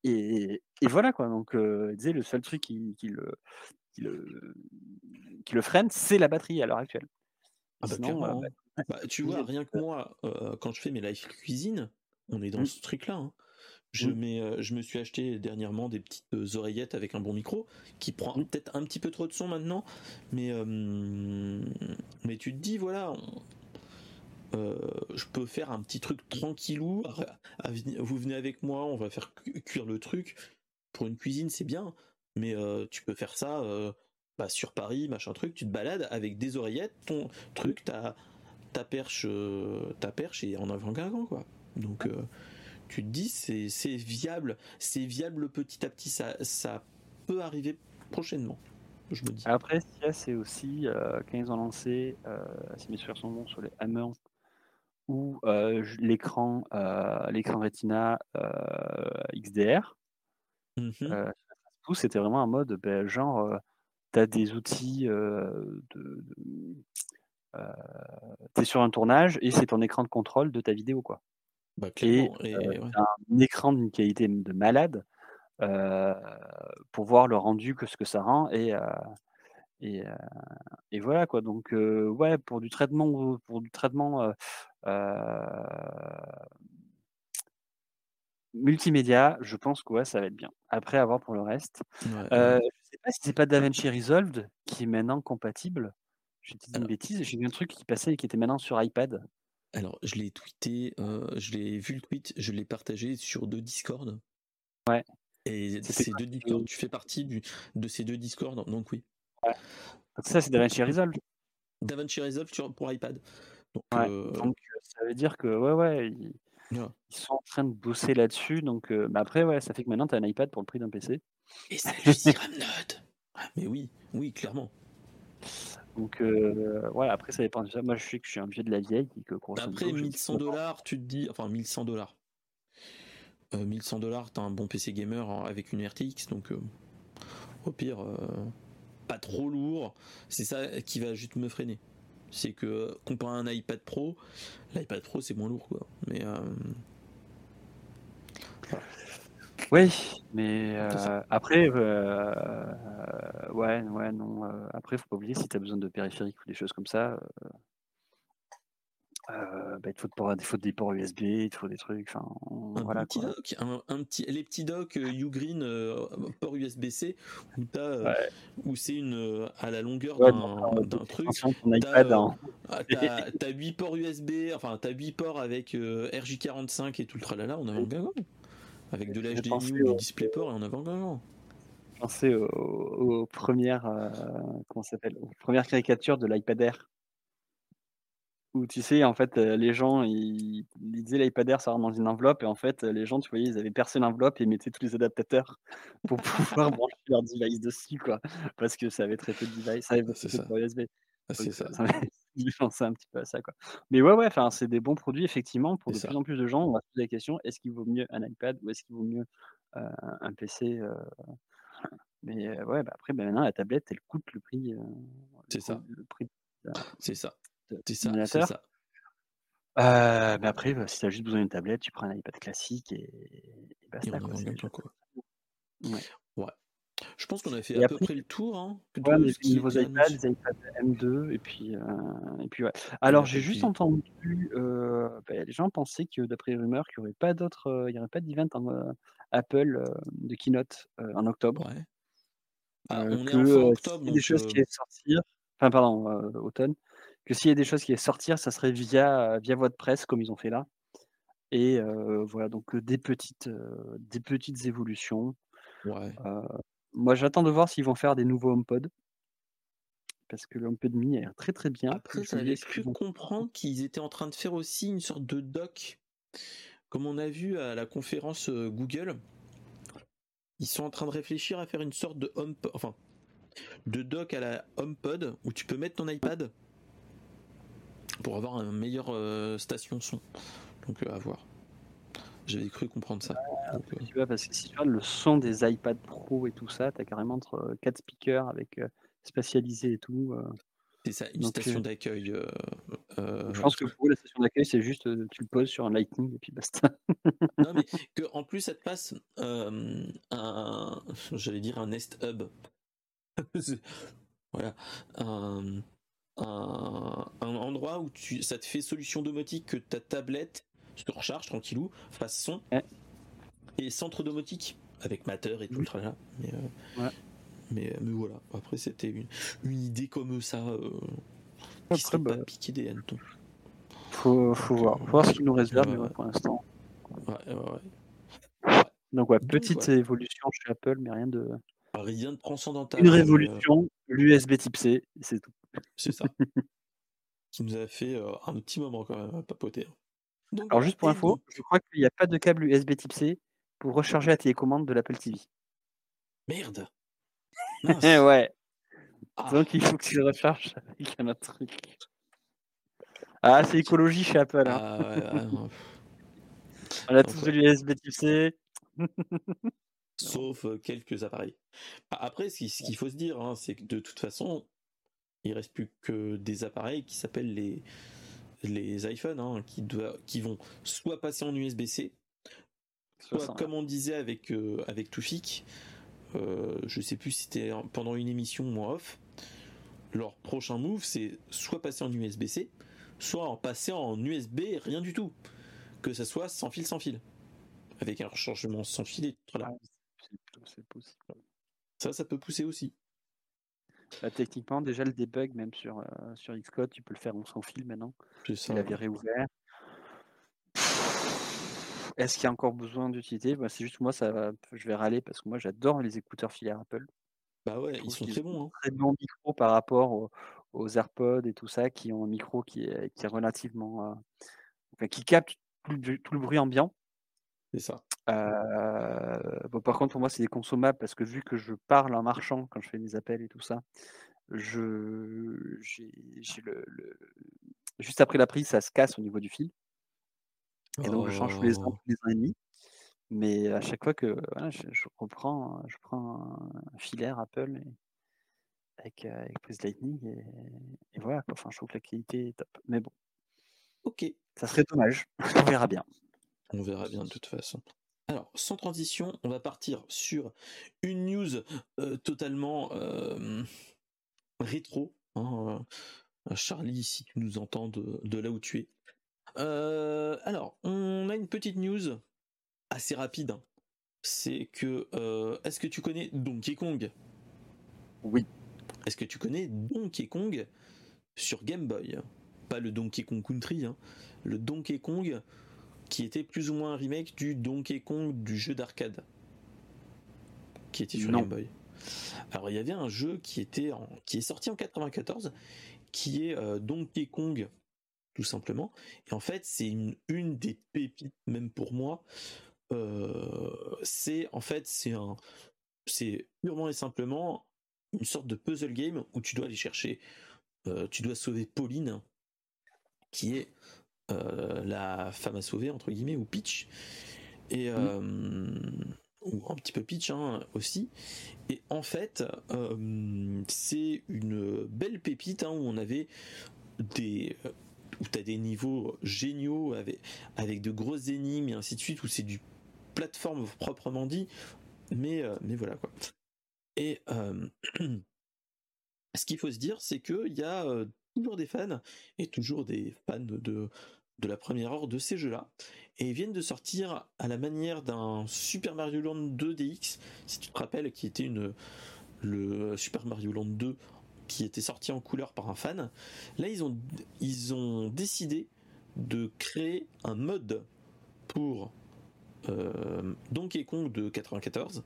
C: Et, et, voilà quoi. Donc, il disait le seul truc qui, qui le, qui le, qui le freine, c'est la batterie à l'heure actuelle.
A: Ah bah, euh, bah, bah, tu vois, rien que moi, euh, quand je fais mes live cuisine, on est dans mmh. ce truc-là. Hein. Je, mmh. mets, euh, je me suis acheté dernièrement des petites oreillettes avec un bon micro qui prend mmh. peut-être un petit peu trop de son maintenant, mais, mais tu te dis, voilà, je peux faire un petit truc tranquillou. vous venez avec moi, on va faire cuire le truc. Pour une cuisine, c'est bien, mais tu peux faire ça bah, sur Paris, machin truc, tu te balades avec des oreillettes, ton truc, ta, ta perche, ta perche est en avant-gargant, quoi. Donc, tu te dis, c'est viable, c'est viable petit à petit, ça, ça peut arriver prochainement. Je me dis.
C: Après, c'est aussi quand ils ont lancé, si mes souvenirs sont bons, sur les Hammers ou l'écran l'écran Retina XDR. C'était vraiment un mode, ben, genre, tu as des outils de. tu es sur un tournage et c'est ton écran de contrôle de ta vidéo, quoi.
A: Bah, et,
C: un écran d'une qualité de malade pour voir le rendu que ce que ça rend et et, et, voilà quoi donc ouais pour du traitement pour du traitement multimédia, je pense que ouais, ça va être bien. Après, à voir pour le reste.
A: Ouais,
C: Euh,
A: ouais.
C: je sais pas si c'est pas DaVinci Resolved qui est maintenant compatible. J'ai dit une bêtise, j'ai vu un truc qui passait et qui était maintenant sur iPad.
A: Alors, je l'ai tweeté, euh, je l'ai vu le tweet, je l'ai partagé sur deux Discord.
C: Ouais.
A: Et ces deux Discord, tu fais partie du, de ces deux Discord, donc oui.
C: Donc ça, c'est DaVinci Resolved.
A: DaVinci Resolve pour iPad. Donc,
C: Ouais.
A: euh,
C: Donc euh, ça veut dire que ouais, ouais, Ils sont en train de bosser là-dessus. Donc euh, bah après, ouais, ça fait que maintenant tu as un iPad pour le prix d'un PC.
A: Et ça juste Ramnode Ah, Mais oui, oui, clairement.
C: Donc euh, ouais, après ça dépend de ça. Moi, je sais que je suis un vieux de la vieille et que
A: Après
C: modo, je-
A: 1100 dollars, tu te dis, enfin 1100 dollars. 1100 dollars, t'as un bon PC gamer hein, avec une RTX, donc euh, au pire, euh, pas trop lourd. C'est ça qui va juste me freiner. C'est que comparé à un iPad Pro, l'iPad Pro c'est moins lourd quoi. Mais euh,
C: Oui, mais euh, après, euh, euh, ouais, ouais, non. après, faut pas oublier si tu as besoin de périphériques ou des choses comme ça. Euh, euh, bah, il te faut, il des ports USB, il te faut des trucs. Enfin,
A: un
C: voilà
A: petit
C: quoi.
A: dock, un, un petit, les petits docks euh, Ugreen euh, port USB-C où euh,
C: Ouais.
A: où c'est une euh, à la longueur
C: Ouais,
A: d'un,
C: euh,
A: truc. T'as, euh,
C: hein.
A: Ah, T'as t'as 8 ports USB, enfin t'as 8 ports avec euh, RJ45 et tout le tralala, on avait un gamin. Avec de l'HDMI ou du DisplayPort et on avait un gamin.
C: Pensez aux, aux premières, euh, comment s'appelle, aux premières caricatures de l'iPad Air. Où tu sais, en fait, euh, les gens, ils, ils disaient l'iPad Air, ça rentre dans une enveloppe, et en fait, euh, les gens, tu voyais, ils avaient percé l'enveloppe et ils mettaient tous les adaptateurs pour pouvoir brancher leur device dessus, quoi. Parce que ça avait très peu de device, ça avait peu
A: ça.
C: USB.
A: Ah, c'est ça.
C: ça un petit peu à ça, quoi. Mais ouais, ouais, enfin, c'est des bons produits, effectivement, pour de
A: ça.
C: plus en plus de gens. On va se poser la question, est-ce qu'il vaut mieux un iPad ou est-ce qu'il vaut mieux euh, un PC Mais ouais, bah après, bah, maintenant, la tablette, elle coûte le prix.
A: C'est ça.
C: Le prix
A: C'est ça.
C: De
A: C'est ça.
C: Euh, mais après, bah, si tu as juste besoin d'une tablette, tu prends un iPad classique et, et
A: Et
C: basta.
A: on
C: quoi,
A: quoi.
C: Ouais.
A: Ouais. Je pense qu'on a fait
C: Et
A: à peu près le tour. Hein,
C: Ouais, les nouveaux iPads,
A: annoncé.
C: les iPad M2, et puis, euh, et puis ouais. Alors, j'ai juste entendu, euh, bah, les gens pensaient que, d'après les rumeurs, qu'il n'y aurait pas d'autres, euh, il y aurait pas d'event en, Apple de keynote en octobre.
A: Ouais. Ah, on est
C: que
A: en fin
C: euh,
A: octobre,
C: des choses qui allaient sortir, enfin, pardon, automne, que s'il y a des choses qui allaient sortir, ça serait via, via voie de presse, comme ils ont fait là. Et euh, voilà, donc euh, des petites, euh, des petites évolutions.
A: ouais.
C: Moi, j'attends de voir s'ils vont faire des nouveaux HomePod. Parce que le HomePod mini a l'air très très bien.
A: Après, j'avais cru
C: vont-
A: comprendre qu'ils étaient en train de faire aussi une sorte de doc, comme on a vu à la conférence Google. Ils sont en train de réfléchir à faire une sorte de home, enfin, de dock à la HomePod où tu peux mettre ton iPad pour avoir un meilleur euh, station son. Donc euh, à voir. J'avais cru comprendre ça. Donc, euh,
C: Tu vois, parce que si tu regardes le son des iPad Pro et tout ça, tu as carrément entre 4 speakers avec euh, spatialisé et tout. euh.
A: c'est ça, une
C: Donc,
A: station
C: euh,
A: d'accueil. euh, euh,
C: je pense que pour eux, la station d'accueil, c'est juste euh, tu le poses sur un Lightning et puis basta.
A: Non, mais que en plus, ça te passe euh, un, j'allais dire un Nest Hub. Voilà. Un, un, un endroit où tu, ça te fait solution domotique que ta tablette se recharge tranquillou, fasse son.
C: Ouais.
A: Et centre domotique avec Matter et tout le tralala. Mais, euh,
C: Ouais.
A: mais, mais voilà. Après, c'était une, une idée comme ça euh, qui serait
C: bah,
A: pas piqué des hannetons.
C: faut, faut voir.
A: euh,
C: Faut voir ce qu'ils nous réservent
A: ouais,
C: mais ouais, pour l'instant. Donc, ouais, petite évolution chez Apple, mais rien de.
A: Rien de transcendantal.
C: Une
A: euh,
C: révolution, l'USB type C, c'est tout.
A: C'est ça. qui nous a fait euh, un petit moment quand même à papoter. Donc,
C: Alors, juste pour info,
A: donc-
C: je crois qu'il n'y a pas de câble USB type C pour recharger la télécommande de l'Apple TV.
A: Merde.
C: Ouais.
A: Ah,
C: Donc il faut que tu le recharges avec un autre truc. Ah, c'est écologie chez Apple. Hein.
A: ah, ouais.
C: On a
A: donc,
C: tous de l'USB type C.
A: Sauf euh, quelques appareils. Après, ce qui- ce qu'il faut se dire, hein, c'est que de toute façon, il reste plus que des appareils qui s'appellent les, les iPhones, hein, qui, doivent, qui vont soit passer en USB-C, soit, comme on disait avec, euh, avec Toufik, euh, je sais plus si c'était en- pendant une émission ou en off, leur prochain move, c'est soit passer en USB-C, soit en passer en USB rien du tout. Que ça soit sans fil, sans fil. avec un rechargement sans fil et tout là.
C: C'est possible.
A: Ça, ça peut pousser aussi.
C: Bah, techniquement, déjà le debug, même sur, euh, sur Xcode, tu peux le faire en sans fil maintenant.
A: C'est ça.
C: Il avait réouvert. Est-ce qu'il y a encore besoin d'utilité bah, C'est juste moi, ça va, je vais râler parce que moi j'adore les écouteurs filaires Apple.
A: Bah ouais, ils sont très bons. Hein.
C: Très bons micros par rapport aux, aux, AirPods et tout ça, qui ont un micro qui est, qui est relativement. Euh, enfin, qui capte tout le, tout le bruit ambiant.
A: C'est ça.
C: Euh, bon, par contre, pour moi, c'est des consommables parce que vu que je parle en marchant quand je fais des appels et tout ça, je, j'ai, le, le, juste après la prise, ça se casse au niveau du fil. Et donc, je change tous les ans,
A: Oh.
C: tous les ans et demi. Mais à chaque fois que voilà, je, je reprends, je prends un filaire Apple et- avec, avec prise Lightning et, et voilà. quoi. Enfin, je trouve que la qualité est top. Mais bon,
A: Ok,
C: ça serait dommage. On verra bien.
A: on verra bien de toute façon. Alors, sans transition, on va partir sur une news euh, totalement euh, rétro. hein, euh, Charlie, si tu nous entends de, de là où tu es. Euh, alors, on a une petite news assez rapide. hein. C'est que, est-ce que tu connais Donkey Kong?
C: Oui.
A: Est-ce que tu connais Donkey Kong sur Game Boy? Pas le Donkey Kong Country, hein, le Donkey Kong qui était plus ou moins un remake du Donkey Kong du jeu d'arcade qui était sur
C: Non.
A: Game Boy. Alors il y avait un jeu qui était en- qui est sorti en 94 qui est euh, Donkey Kong tout simplement et en fait c'est une, une des pépites même pour moi Euh, c'est en fait c'est un c'est purement et simplement une sorte de puzzle game où tu dois aller chercher euh, tu dois sauver Pauline qui est la femme à sauver entre guillemets ou Peach. Et euh, ou un petit peu Peach hein, aussi. Et en fait euh, c'est une belle pépite hein, où on avait des où t'as des niveaux géniaux avec avec de grosses énigmes et ainsi de suite où c'est du plateforme proprement dit. Mais euh, mais voilà quoi. Et euh, ce qu'il faut se dire c'est que il y a euh, toujours des fans et toujours des fans de de la première heure de ces jeux-là et ils viennent de sortir à la manière d'un Super Mario Land 2 DX si tu te rappelles qui était une le Super Mario Land 2 qui était sorti en couleur par un fan. Là ils ont ils ont décidé de créer un mode pour euh, Donkey Kong de 94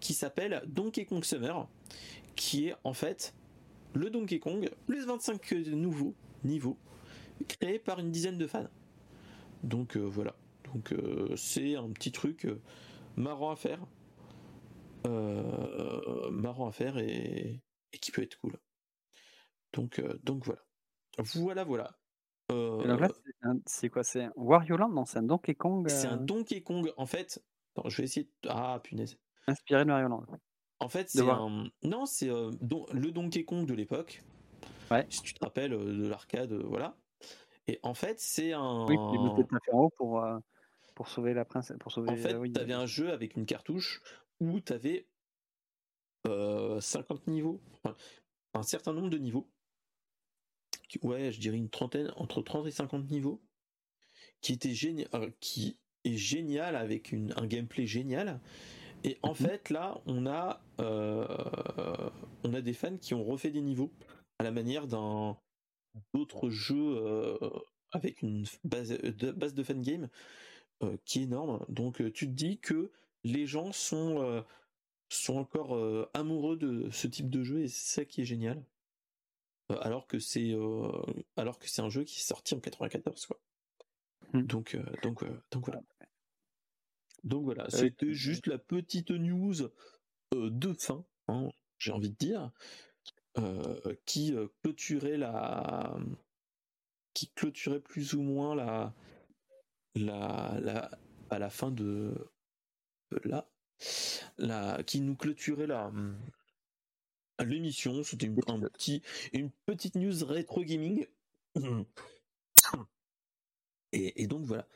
A: qui s'appelle Donkey Kong Summer qui est en fait le Donkey Kong plus 25 nouveaux niveaux créés par une dizaine de fans. Donc euh, voilà. Donc euh, c'est un petit truc euh, marrant à faire. Marrant à faire et, et qui peut être cool. Donc, donc voilà. Voilà, voilà.
C: Là, c'est quoi? C'est un Wario Land Non, c'est un Donkey Kong
A: c'est un Donkey Kong. En fait, attends, je vais essayer. de- Ah punaise.
C: inspiré de Wario Land.
A: En fait, c'est un. Non, c'est euh, don- le Donkey Kong de l'époque.
C: Ouais.
A: Si tu te rappelles euh, de l'arcade, euh, voilà. Et en fait, c'est un.
C: Oui, haut pour, euh, pour sauver la princesse. Pour sauver,
A: En fait,
C: euh, oui,
A: tu avais un jeu avec une cartouche où tu avais 50 niveaux, enfin, un certain nombre de niveaux. Ouais, je dirais une trentaine, entre 30 et 50 niveaux, qui était génial, euh, qui est génial avec une, un gameplay génial. Et en
C: Mhm.
A: fait, là, on a, euh, on a des fans qui ont refait des niveaux à la manière d'un d'autres jeux euh, avec une base de, base de fan game euh, qui est énorme. Donc euh, tu te dis que les gens sont euh, sont encore euh, amoureux de ce type de jeu et c'est ça qui est génial. Euh, alors que c'est euh, alors que c'est un jeu qui est sorti en 94 quoi.
C: Hmm.
A: Donc euh, donc euh, donc voilà. Donc voilà, c'était juste la petite news euh, de fin, hein, j'ai envie de dire, euh, qui euh, clôturait la qui clôturait plus ou moins la la à la fin de de là la qui nous clôturait la hum, l'émission. C'était une, un une petite news rétro gaming. Et, et donc voilà.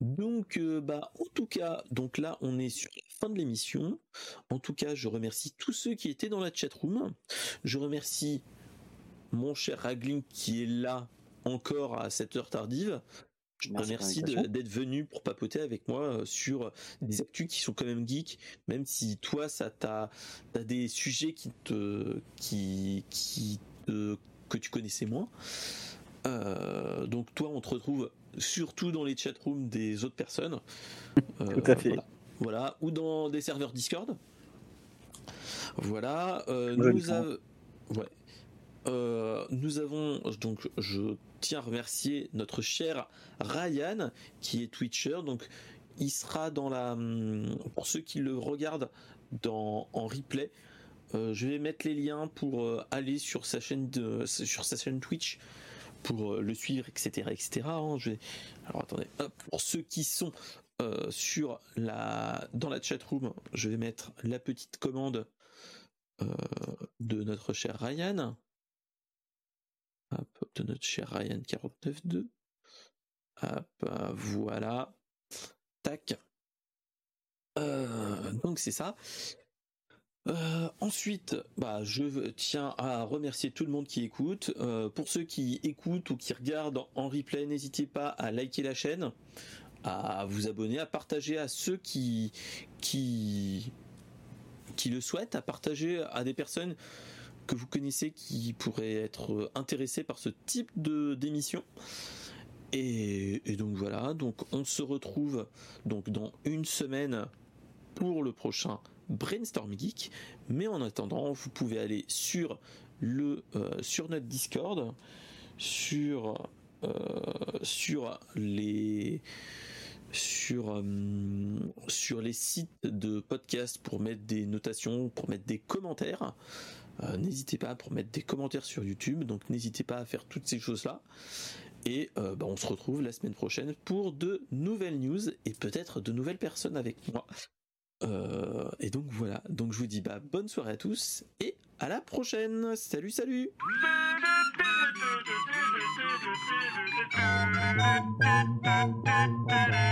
A: Donc euh, bah en tout cas donc là on est sur fin de l'émission en tout cas je remercie tous ceux qui étaient dans la chat room je remercie mon cher Ragling qui est là encore à cette heure tardive Je te remercie d'être venu pour papoter avec moi sur des actus qui sont quand même geeks, même si toi, ça t'a, as des sujets qui te, qui, qui que tu connaissais moins. donc toi, on te retrouve surtout dans les chatrooms des autres personnes.
C: Tout à fait.
A: Voilà. Ou dans des serveurs Discord. Voilà. nous, avons ouais. Euh, nous avons donc je tiens à remercier notre cher Ryan qui est Twitcher donc il sera dans la hum, pour ceux qui le regardent dans en replay euh, je vais mettre les liens pour euh, aller sur sa chaîne de, sur sa chaîne Twitch pour le suivre etc etc hein. je vais... alors attendez pour ceux qui sont sur la dans la chat room je vais mettre la petite commande de notre cher Ryan de notre cher Ryan 492. Hop, voilà. Tac. Euh, donc c'est ça. Euh, ensuite, bah, je tiens à remercier tout le monde qui écoute. Euh, pour ceux qui écoutent ou qui regardent en replay, n'hésitez pas à liker la chaîne, à vous abonner, à partager à ceux qui qui qui le souhaitent, à partager à des personnes que vous connaissez qui pourraient être intéressés par ce type de d'émission. Et, donc voilà, donc on se retrouve donc dans une semaine pour le prochain Brainstorm Geek. Mais en attendant, vous pouvez aller sur le euh, sur notre Discord, sur euh, sur les sur euh, sur les sites de podcast pour mettre des notations, pour mettre des commentaires. Euh, n'hésitez pas pour mettre des commentaires sur YouTube, donc n'hésitez pas à faire toutes ces choses-là. Et euh, bah, on se retrouve la semaine prochaine pour de nouvelles news et peut-être de nouvelles personnes avec moi. Et donc voilà, donc je vous dis bah, bonne soirée à tous et à la prochaine. Salut salut